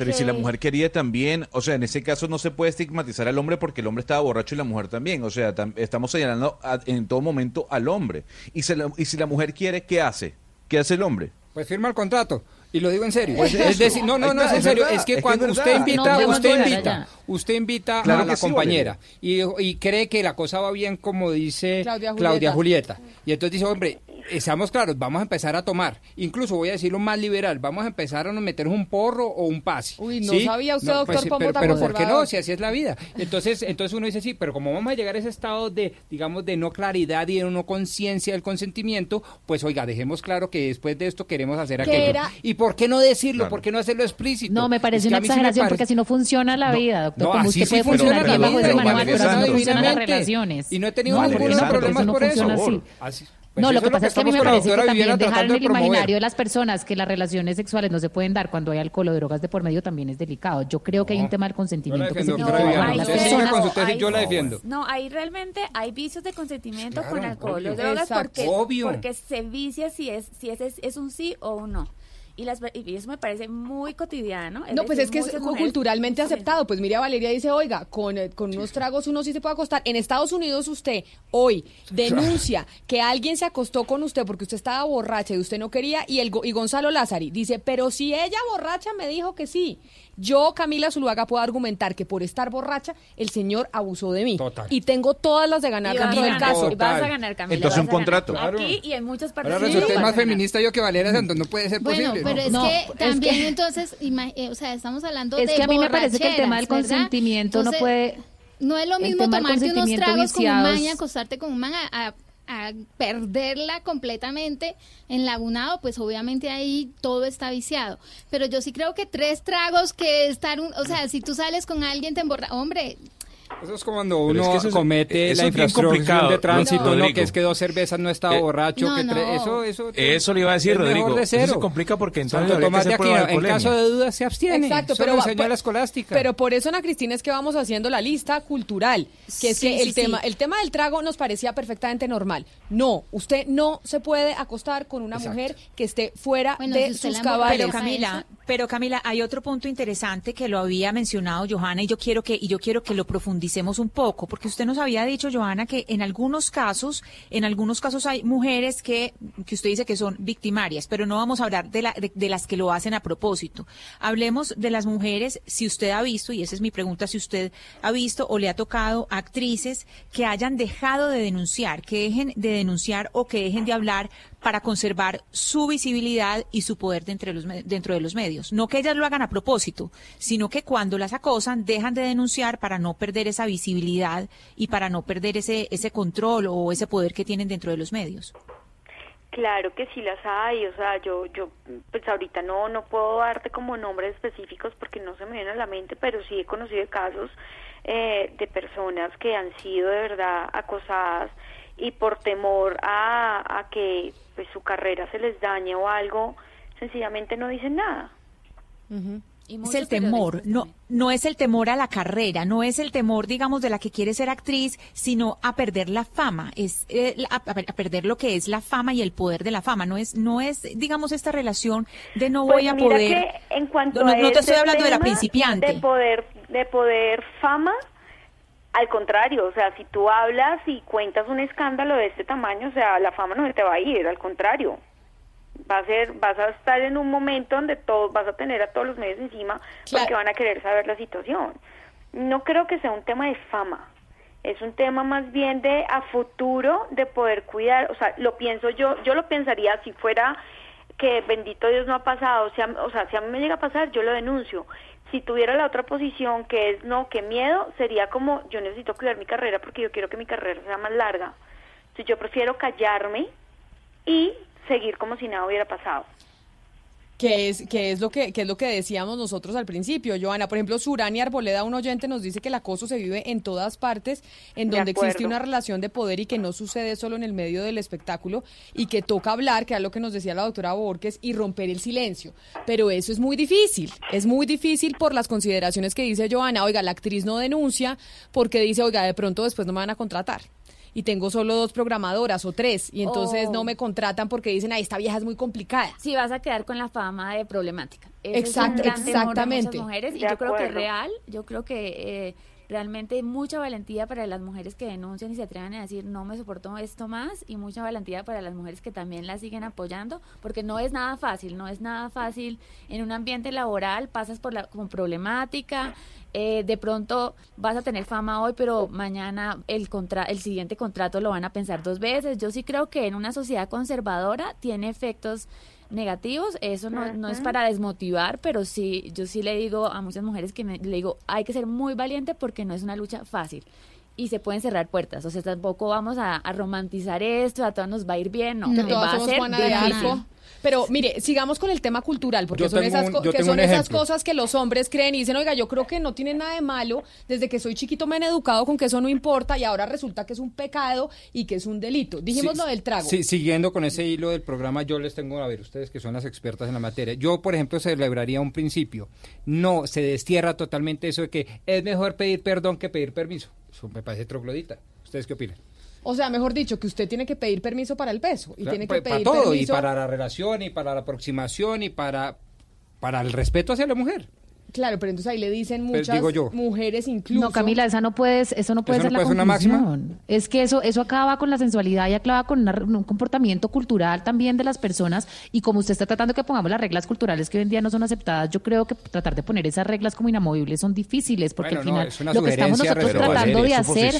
Pero ¿y si la mujer quería también, o sea, en ese caso no se puede estigmatizar al hombre porque el hombre estaba borracho y la mujer también. O sea, tam- estamos señalando a- en todo momento al hombre. Y, se la- y si la mujer quiere, ¿qué hace? ¿Qué hace el hombre? Pues firma el contrato. Y lo digo en serio. Pues es eso. decir, no, no, no, es en serio. es que cuando usted invita, usted invita, usted invita a la compañera y, y cree que la cosa va bien como dice Claudia. Julieta. Y entonces dice, hombre, estamos claros, vamos a empezar a tomar. Incluso voy a decirlo más liberal, vamos a empezar a nos meter un porro o un pase. Uy, no ¿sí? sabía usted, doctor pues, Pombo, pero, tan pero ¿por qué no? Si así es la vida. Entonces, entonces uno dice, sí, pero como vamos a llegar a ese estado de, digamos, de no claridad y de no conciencia del consentimiento, pues oiga, dejemos claro que después de esto queremos hacer ¿Qué aquello. era? ¿Y por qué no decirlo? Claro. ¿Por qué no hacerlo explícito? No, me parece Es que una sí exageración parece- porque así no funciona la No, vida, doctor. no, Como así usted sí puede funciona funcionar la bajo vida, su pero manual, pero así no funcionan las relaciones. Y no he tenido No, ningún problema eso no por eso. funciona así. Pues No, lo que pasa es que a mí me parece que también dejar en el de imaginario de las personas que las relaciones sexuales no se pueden dar cuando hay alcohol o drogas de por medio también es delicado. Yo creo que hay un tema del consentimiento que se a las personas. tesis, yo la hay- defiendo. No, ahí realmente hay vicios de consentimiento Claro, con alcohol o drogas porque, se vicia si es si es, es, es un sí o un no. Y, las, y eso me parece muy cotidiano. No, pues decir, es que es culturalmente aceptado. Pues mira, Valeria dice, oiga, con, eh, con unos tragos uno sí se puede acostar. En Estados Unidos usted hoy denuncia que alguien se acostó con usted porque usted estaba borracha y usted no quería, y, el, Go- y Gonzalo Lázari dice, pero si ella borracha me dijo que sí. Yo, Camila Zuluaga, puedo argumentar que por estar borracha el señor abusó de mí. Total. Y tengo todas las de ganar del ganar, caso. y vas a ganar, Camila. Entonces, un contrato. Claro. Aquí y en muchas partes Ahora del resulté más feminista yo que Valeria Santos, no puede ser Bueno, posible. Pero ¿no? es No, que es también que- entonces, eh, o sea, estamos hablando Es de que a mí me parece que el tema del consentimiento no Entonces, puede... No es lo mismo tomarte unos tragos con un man y viciados- acostarte con un man a, a- a perderla completamente enlagunado, pues obviamente ahí todo está viciado. Pero yo sí creo que tres tragos que estar, un, o sea, si tú sales con alguien te emborra, hombre, Eso es como cuando es uno que eso es- comete eso la infracción de tránsito. ¿no? Que es que dos cervezas no estaba Eh, borracho. No, que no. Eso, eso, Eso le iba a decir, es Rodrigo. de Eso se complica porque entonces Tomás de Aquino, en caso de duda se abstiene. Exacto, pero, la escolástica. pero por eso, Ana Cristina, es que vamos haciendo la lista cultural, que es Sí, que el sí, tema, sí. el tema del trago nos parecía perfectamente normal. No, usted no se puede acostar con una Exacto. mujer que esté fuera Bueno, de si sus cabales. Pero Camila, pero Camila, hay otro punto interesante que lo había mencionado Johanna y yo quiero que y yo quiero que lo profundicemos un poco, porque usted nos había dicho Johanna que en algunos casos, en algunos casos hay mujeres que que usted dice que son victimarias, pero no vamos a hablar de, la, de, de las que lo hacen a propósito. Hablemos de las mujeres, si usted ha visto y esa es mi pregunta, si usted ha visto o le ha tocado actrices que hayan dejado de denunciar, que dejen de denunciar o que dejen de hablar para conservar su visibilidad y su poder de, los, dentro de los medios. No que ellas lo hagan a propósito, sino que cuando las acosan dejan de denunciar para no perder esa visibilidad y para no perder ese, ese control o ese poder que tienen dentro de los medios. Claro que sí las hay, o sea, yo, yo, pues ahorita no, no puedo darte como nombres específicos porque no se me viene a la mente, pero sí he conocido casos eh, de personas que han sido de verdad acosadas y por temor a que pues su carrera se les dañe o algo, sencillamente no dicen nada. Y es el temor, no, no es el temor a la carrera, no es el temor, digamos, de la que quiere ser actriz, sino a perder la fama, es eh, a, a perder lo que es la fama y el poder de la fama, no es, no es, digamos, esta relación de no Pues voy a mira poder. que en cuanto no, a no te estoy hablando de la principiante. de poder de poder fama al contrario o sea si tú hablas y cuentas un escándalo de este tamaño o sea la fama no se te va a ir al contrario. Va a ser vas a estar en un momento donde todos vas a tener a todos los medios encima porque van a querer saber la situación. No creo que sea un tema de fama. Es un tema más bien de a futuro de poder cuidar, o sea, lo pienso yo, yo lo pensaría si fuera que bendito Dios no ha pasado, si a- o sea, si a mí me llega a pasar, yo lo denuncio. Si tuviera la otra posición que es no, que miedo, sería como yo necesito cuidar mi carrera porque yo quiero que mi carrera sea más larga. Entonces yo prefiero callarme y seguir como si nada hubiera pasado. Que es, que es lo que, que es lo que decíamos nosotros al principio, Joana. Por ejemplo, Surani Arboleda, un oyente, nos dice que el acoso se vive en todas partes, en De donde existe una relación de poder y que no sucede solo en el medio del espectáculo y que toca hablar, que es lo que nos decía la doctora Borges, y romper el silencio. Pero eso es muy difícil, es muy difícil por las consideraciones que dice Joana. Oiga, la actriz no denuncia porque dice, oiga, de pronto después no me van a contratar. Y tengo solo dos programadoras o tres, y entonces Oh. no me contratan porque dicen, ay, esta vieja es muy complicada. Sí, vas a quedar con la fama de problemática. Ese Exacto, es un gran temor de exactamente. muchas mujeres y De yo creo que es real. Yo creo que eh, realmente mucha valentía para las mujeres que denuncian y se atreven a decir no me soporto esto más y mucha valentía para las mujeres que también la siguen apoyando porque no es nada fácil, no es nada fácil en un ambiente laboral, pasas por la con problemática. eh, de pronto vas a tener fama hoy, pero mañana el contra el siguiente contrato lo van a pensar dos veces. Yo sí creo que en una sociedad conservadora tiene efectos negativos, eso no, no es para desmotivar, pero sí, yo sí le digo a muchas mujeres que me, le digo, hay que ser muy valiente porque no es una lucha fácil y se pueden cerrar puertas, o sea, tampoco vamos a, a romantizar esto, a todas nos va a ir bien, no, todas va a ser de. Pero mire, sigamos con el tema cultural, porque Yo son, esas, un- que son esas cosas que los hombres creen y dicen, oiga, yo creo que no tiene nada de malo, desde que soy chiquito me han educado con que eso no importa y ahora resulta que es un pecado y que es un delito. Dijimos Sí, lo del trago. Sí, siguiendo con ese hilo del programa, yo les tengo a ver, ustedes que son las expertas en la materia. Yo, por ejemplo, celebraría un principio. No se destierra totalmente eso de que es mejor pedir perdón que pedir permiso. Eso me parece troglodita. ¿Ustedes qué opinan? O sea, mejor dicho, que usted tiene que pedir permiso para el peso y Claro, tiene que pues, pedir para todo, permiso. y para la relación, y para la aproximación, y para, para el respeto hacia la mujer. Claro, pero entonces ahí le dicen Pues, muchas digo yo. mujeres incluso. No, Camila, esa no puedes, eso no puede ¿Eso ser no la una máxima? Es que eso, eso acaba con la sensualidad y acaba con una- un comportamiento cultural también de las personas. Y como usted está tratando que pongamos las reglas culturales que hoy en día no son aceptadas, yo creo que tratar de poner esas reglas como inamovibles son difíciles, porque Bueno, al no, final es una lo que estamos nosotros pero, tratando de hacer.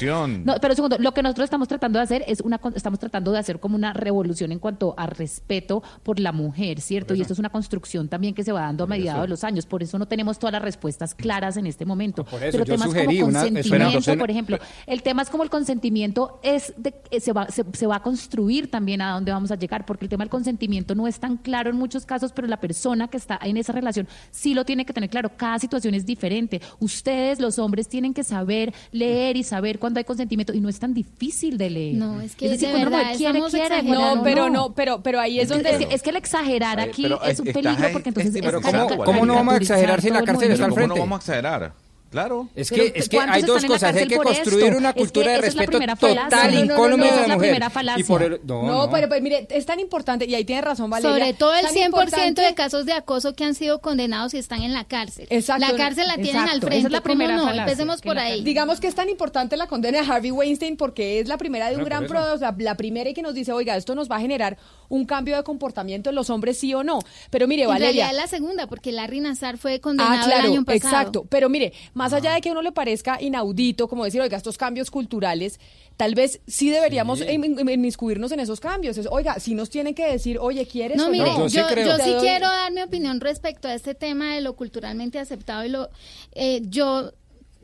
No, pero un segundo, lo que nosotros estamos tratando de hacer es una, con- estamos tratando de hacer como una revolución en cuanto a respeto por la mujer, ¿cierto? Y esto es una construcción también que se va dando a medida eso. de los años. Por eso no tenemos todas las respuestas claras en este momento. Por eso, pero yo temas sugerí como consentimiento, por ejemplo, el tema es como el consentimiento es de- eh, se, va, se, se va a construir también a dónde vamos a llegar, porque el tema del consentimiento no es tan claro en muchos casos, pero la persona que está en esa relación sí lo tiene que tener claro. Cada situación es diferente. Ustedes, los hombres, tienen que saber leer y saber cuándo hay consentimiento y no es tan difícil de leer. No, es que decir, de verdad mujer quiere, quiere, No, pero no, pero, pero ahí es Es que- donde... es que, es que el exagerar Eh, aquí pero es un estás peligro porque entonces es pero ¿cómo- cómo no vamos a exagerar si la cárcel está al movimiento. ¿Cómo no vamos a exagerar? Claro. Es que, es que ¿cuántos hay dos en cosas. Hay que por construir esto? una Es que cultura de esa es la respeto total, incólume de esa la es la mujer. Y por el- no, No, no. pero pues mire, es tan importante, y ahí tiene razón Valeria. Sobre todo el tan 100% importante- de casos de acoso que han sido condenados y están en la cárcel. Exacto. La cárcel la tienen Exacto, al esa frente. es la ¿Cómo primera no? falacia, Empecemos por ahí. Digamos que es tan importante la condena de Harvey Weinstein porque es la primera de un Bueno, gran pro, o sea, la primera y que nos dice, oiga, esto nos va a generar un cambio de comportamiento en los hombres, sí o no. Pero mire, en Valeria. realidad es la segunda, porque Larry Nazar fue condenado Ah, claro, el año pasado. exacto. Pero mire, más allá de que a uno le parezca inaudito, como decir, oiga, estos cambios culturales, tal vez sí deberíamos Sí. in- in- inmiscuirnos en esos cambios. Es, oiga, si nos tienen que decir, oye, ¿quieres No, o mire, no? yo, yo sí, Te doy- quiero dar mi opinión respecto a este tema de lo culturalmente aceptado y lo eh, yo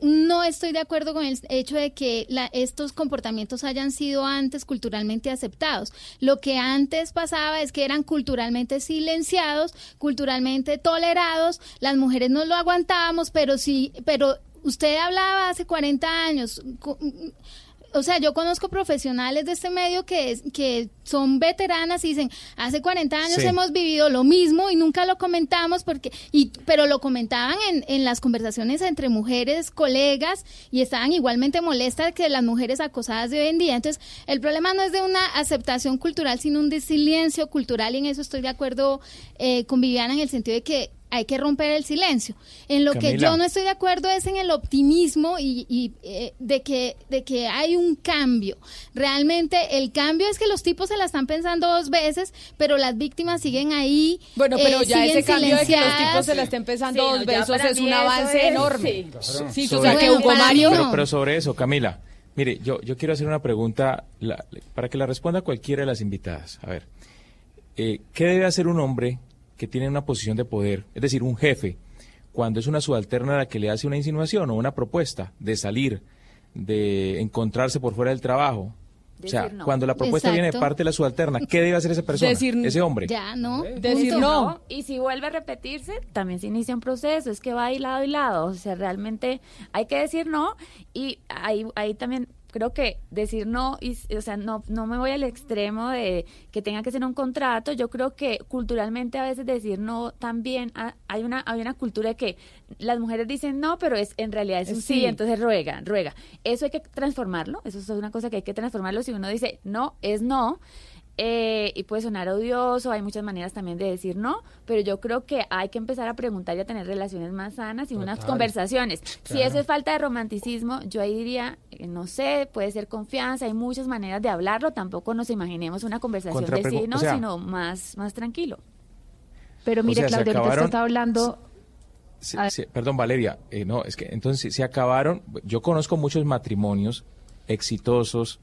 no estoy de acuerdo con el hecho de que la- estos comportamientos hayan sido antes culturalmente aceptados. Lo que antes pasaba es que eran culturalmente silenciados, culturalmente tolerados, las mujeres no lo aguantábamos, pero sí, pero usted hablaba hace 40 años, o sea, yo conozco profesionales de este medio que, es- que son veteranas y dicen, hace 40 años Sí. hemos vivido lo mismo y nunca lo comentamos porque, y, pero lo comentaban en, en las conversaciones entre mujeres, colegas, y estaban igualmente molestas que las mujeres acosadas de hoy en día. Entonces, el problema no es de una aceptación cultural, sino un de silencio cultural, y en eso estoy de acuerdo eh, con Viviana en el sentido de que hay que romper el silencio. En lo que yo no estoy de acuerdo es en el optimismo y, y, eh, de que de que hay un cambio. Realmente el cambio es que los tipos se la están pensando dos veces, pero las víctimas siguen ahí. Bueno, pero eh, ya ese cambio de que los tipos se la estén pensando Sí, dos no, para es un avance es- enorme. sí. Sí, o Sobre- sea, que Hugo Mario... Pero, pero sobre eso, Camila, mire, yo, yo quiero hacer una pregunta la- para que la responda cualquiera de las invitadas. A ver, eh, ¿qué debe hacer un hombre que tiene una posición de poder, es decir, un jefe, cuando es una subalterna a la que le hace una insinuación o una propuesta de salir, de encontrarse por fuera del trabajo? O sea, no. cuando la propuesta viene de parte de la subalterna, ¿qué debe hacer esa persona, Decir- ese hombre? Ya, ¿no? Decir Punto. no. Y si vuelve a repetirse, también se inicia un proceso, es que va ahí lado y lado, o sea, realmente hay que decir no y ahí, ahí también creo que decir no, y, o sea, no, no me voy al extremo de que tenga que ser un contrato, yo creo que culturalmente a veces decir no también hay una, hay una cultura de que las mujeres dicen no, pero es en realidad es un sí, Sí. entonces ruega, ruega. Eso hay que transformarlo, eso es una cosa que hay que transformarlo, si uno dice no, es no, eh, y puede sonar odioso, hay muchas maneras también de decir no, pero yo creo que hay que empezar a preguntar y a tener relaciones más sanas y unas conversaciones. Si eso es falta de romanticismo, yo ahí diría, eh, no sé, puede ser confianza, hay muchas maneras de hablarlo, tampoco nos imaginemos una conversación de sí, no, o sea- sino más, más tranquilo. Pero O mire, sea, se Claudia, ahorita acabaron- está hablando... Sí, sí, perdón, Valeria, eh, no, es que entonces se acabaron. Yo conozco muchos matrimonios exitosos,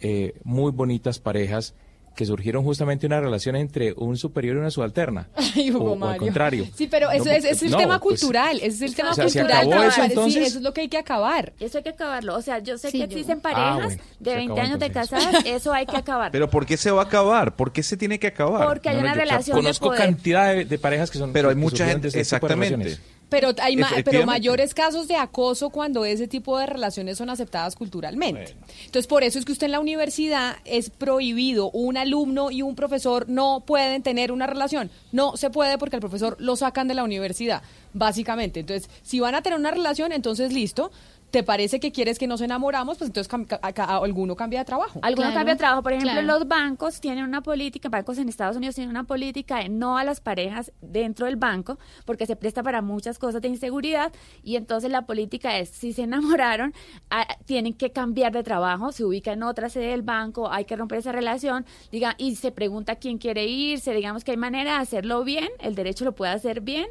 eh, muy bonitas parejas que surgieron justamente una relación entre un superior y una subalterna. Ay, Hugo o, o al contrario. Sí, pero eso No, es, es el no, tema pues, cultural, ese es el tema o sea, ¿se cultural. me eso, es lo que hay que acabar. Eso hay que acabarlo. O sea, yo sé Sí, que yo- existen Ah, parejas bueno, de se 20 acabó años de casadas, eso hay que acabar. Pero ¿por qué se va a acabar? ¿Por qué se tiene que acabar? Porque hay No, una yo, o sea, relación de conozco poder. cantidad de, de parejas que son Pero hay mucha gente, este tipo de exactamente. Pero hay ma- pero mayores casos de acoso cuando ese tipo de relaciones son aceptadas culturalmente. Entonces, por eso es que usted en la universidad es prohibido, un alumno y un profesor no pueden tener una relación. No se puede porque el profesor lo sacan de la universidad, básicamente. Entonces, si van a tener una relación, entonces listo. ¿Te parece que quieres que nos enamoramos? Pues entonces cam- ca- ca- alguno cambia de trabajo. Algunos Claro, cambios de trabajo, por ejemplo, claro. los bancos tienen una política, bancos en Estados Unidos tienen una política de no a las parejas dentro del banco, porque se presta para muchas cosas de inseguridad, y entonces la política es, si se enamoraron, ah, tienen que cambiar de trabajo, se ubica en otra sede del banco, hay que romper esa relación, diga, y se pregunta quién quiere irse, digamos que hay manera de hacerlo bien, el derecho lo puede hacer bien,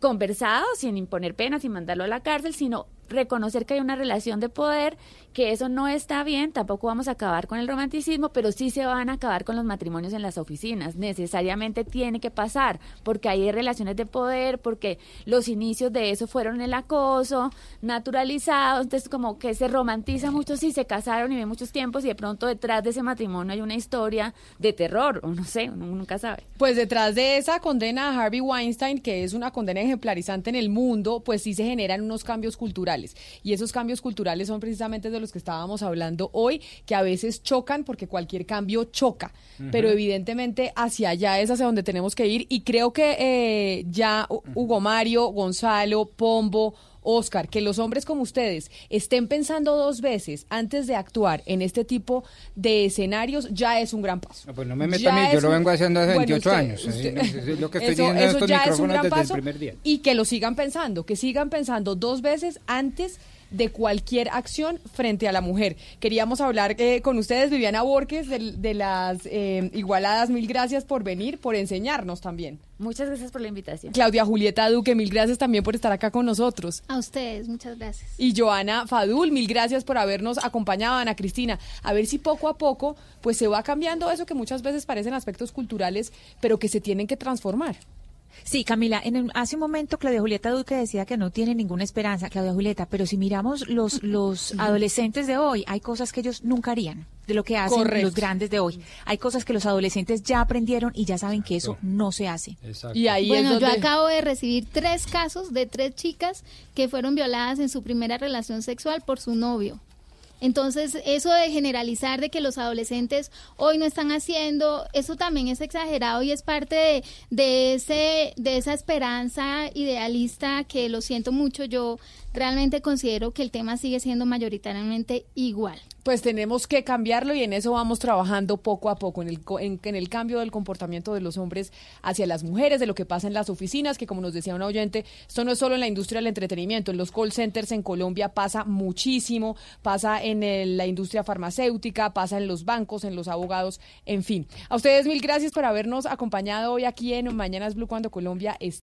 conversado, sin imponer pena, sin mandarlo a la cárcel, sino reconocer que hay una relación de poder, que eso no está bien, tampoco vamos a acabar con el romanticismo, pero sí se van a acabar con los matrimonios en las oficinas. Necesariamente tiene que pasar, porque hay relaciones de poder, porque los inicios de eso fueron el acoso, naturalizado, entonces como que se romantiza mucho si se casaron y ven muchos tiempos y de pronto detrás de ese matrimonio hay una historia de terror, o no sé, uno nunca sabe. Pues detrás de esa condena a Harvey Weinstein, que es una condena ejemplarizante en el mundo, pues sí se generan unos cambios culturales. Y esos cambios culturales son precisamente de los que estábamos hablando hoy, que a veces chocan porque cualquier cambio choca. Pero evidentemente hacia allá es hacia donde tenemos que ir. Y creo que eh, ya Hu- Hugo Mario, Gonzalo, Pombo, Oscar, que los hombres como ustedes estén pensando dos veces antes de actuar en este tipo de escenarios ya es un gran paso. No, pues no me meta a mí, yo lo vengo haciendo hace Bueno, 28 usted- años. así, usted- no, es lo que estoy eso, estos ya es un gran paso el primer día. y que lo sigan pensando, que sigan pensando dos veces antes de cualquier acción frente a la mujer. Queríamos hablar eh, con ustedes, Viviana Borges, del- de, las eh, Igualadas. Mil gracias por venir, por enseñarnos también. Muchas gracias por la invitación. Claudia Julieta Duque, mil gracias también por estar acá con nosotros. A ustedes, muchas gracias. Y Joana Fadul, mil gracias por habernos acompañado, Ana Cristina. A ver si poco a poco pues se va cambiando eso que muchas veces parecen aspectos culturales, pero que se tienen que transformar. Sí, Camila, en el- hace un momento Claudia Julieta Duque decía que no tiene ninguna esperanza, Claudia Julieta, pero si miramos los, los adolescentes de hoy, hay cosas que ellos nunca harían de lo que hacen Correcto. los grandes de hoy. Hay cosas que los adolescentes ya aprendieron y ya saben que eso no se hace. Y ahí bueno, es yo donde... acabo de recibir tres casos de tres chicas que fueron violadas en su primera relación sexual por su novio. Entonces, eso de generalizar de que los adolescentes hoy no están haciendo, eso también es exagerado y es parte de, de ese, de esa esperanza idealista que lo siento mucho. Yo realmente considero que el tema sigue siendo mayoritariamente igual. Pues tenemos que cambiarlo y en eso vamos trabajando poco a poco, en el, en, en el cambio del comportamiento de los hombres hacia las mujeres, de lo que pasa en las oficinas, que como nos decía un oyente, esto no es solo en la industria del entretenimiento, en los call centers en Colombia pasa muchísimo, pasa en el- la industria farmacéutica, pasa en los bancos, en los abogados, en fin. A ustedes mil gracias por habernos acompañado hoy aquí en Mañanas Blue cuando Colombia está